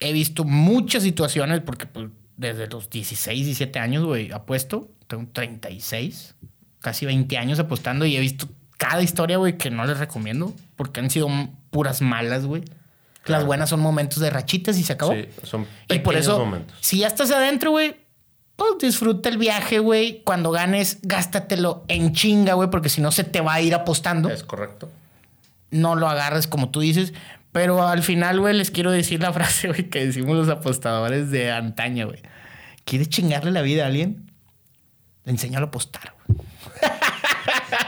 He visto muchas situaciones porque pues, desde los 16, 17 años, güey, apuesto. Tengo 36, casi 20 años apostando y he visto cada historia, güey, que no les recomiendo porque han sido puras malas, güey. Las buenas son momentos de rachitas y se acabó. Sí, son y por eso, momentos. si ya estás adentro, güey, pues disfruta el viaje, güey. Cuando ganes, gástatelo en chinga, güey, porque si no se te va a ir apostando. Es correcto. No lo agarres como tú dices. Pero al final, güey, les quiero decir la frase, güey, que decimos los apostadores de antaño, güey. ¿Quieres chingarle la vida a alguien? Enséñalo a apostar, güey.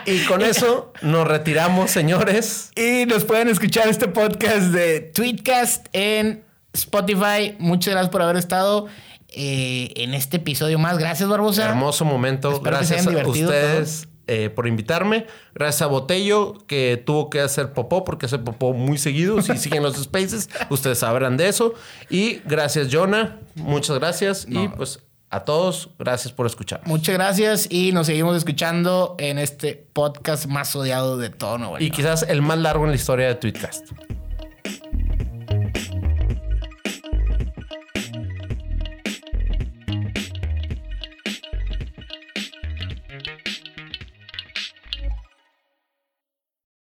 Y con eso nos retiramos, señores. Y nos pueden escuchar este podcast de Tweetcast en Spotify. Muchas gracias por haber estado eh, en este episodio más. Gracias, Barbosa. Hermoso momento. Espero Gracias a ustedes eh, por invitarme. Gracias a Botello, que tuvo que hacer popó porque hace popó muy seguido. Si siguen los spaces, ustedes sabrán de eso. Y gracias, Jonah. Muchas gracias. Y pues a todos, gracias por escuchar. Muchas gracias y nos seguimos escuchando en este podcast más odiado de todo Nuevo Y quizás el más largo en la historia de Tweetcast.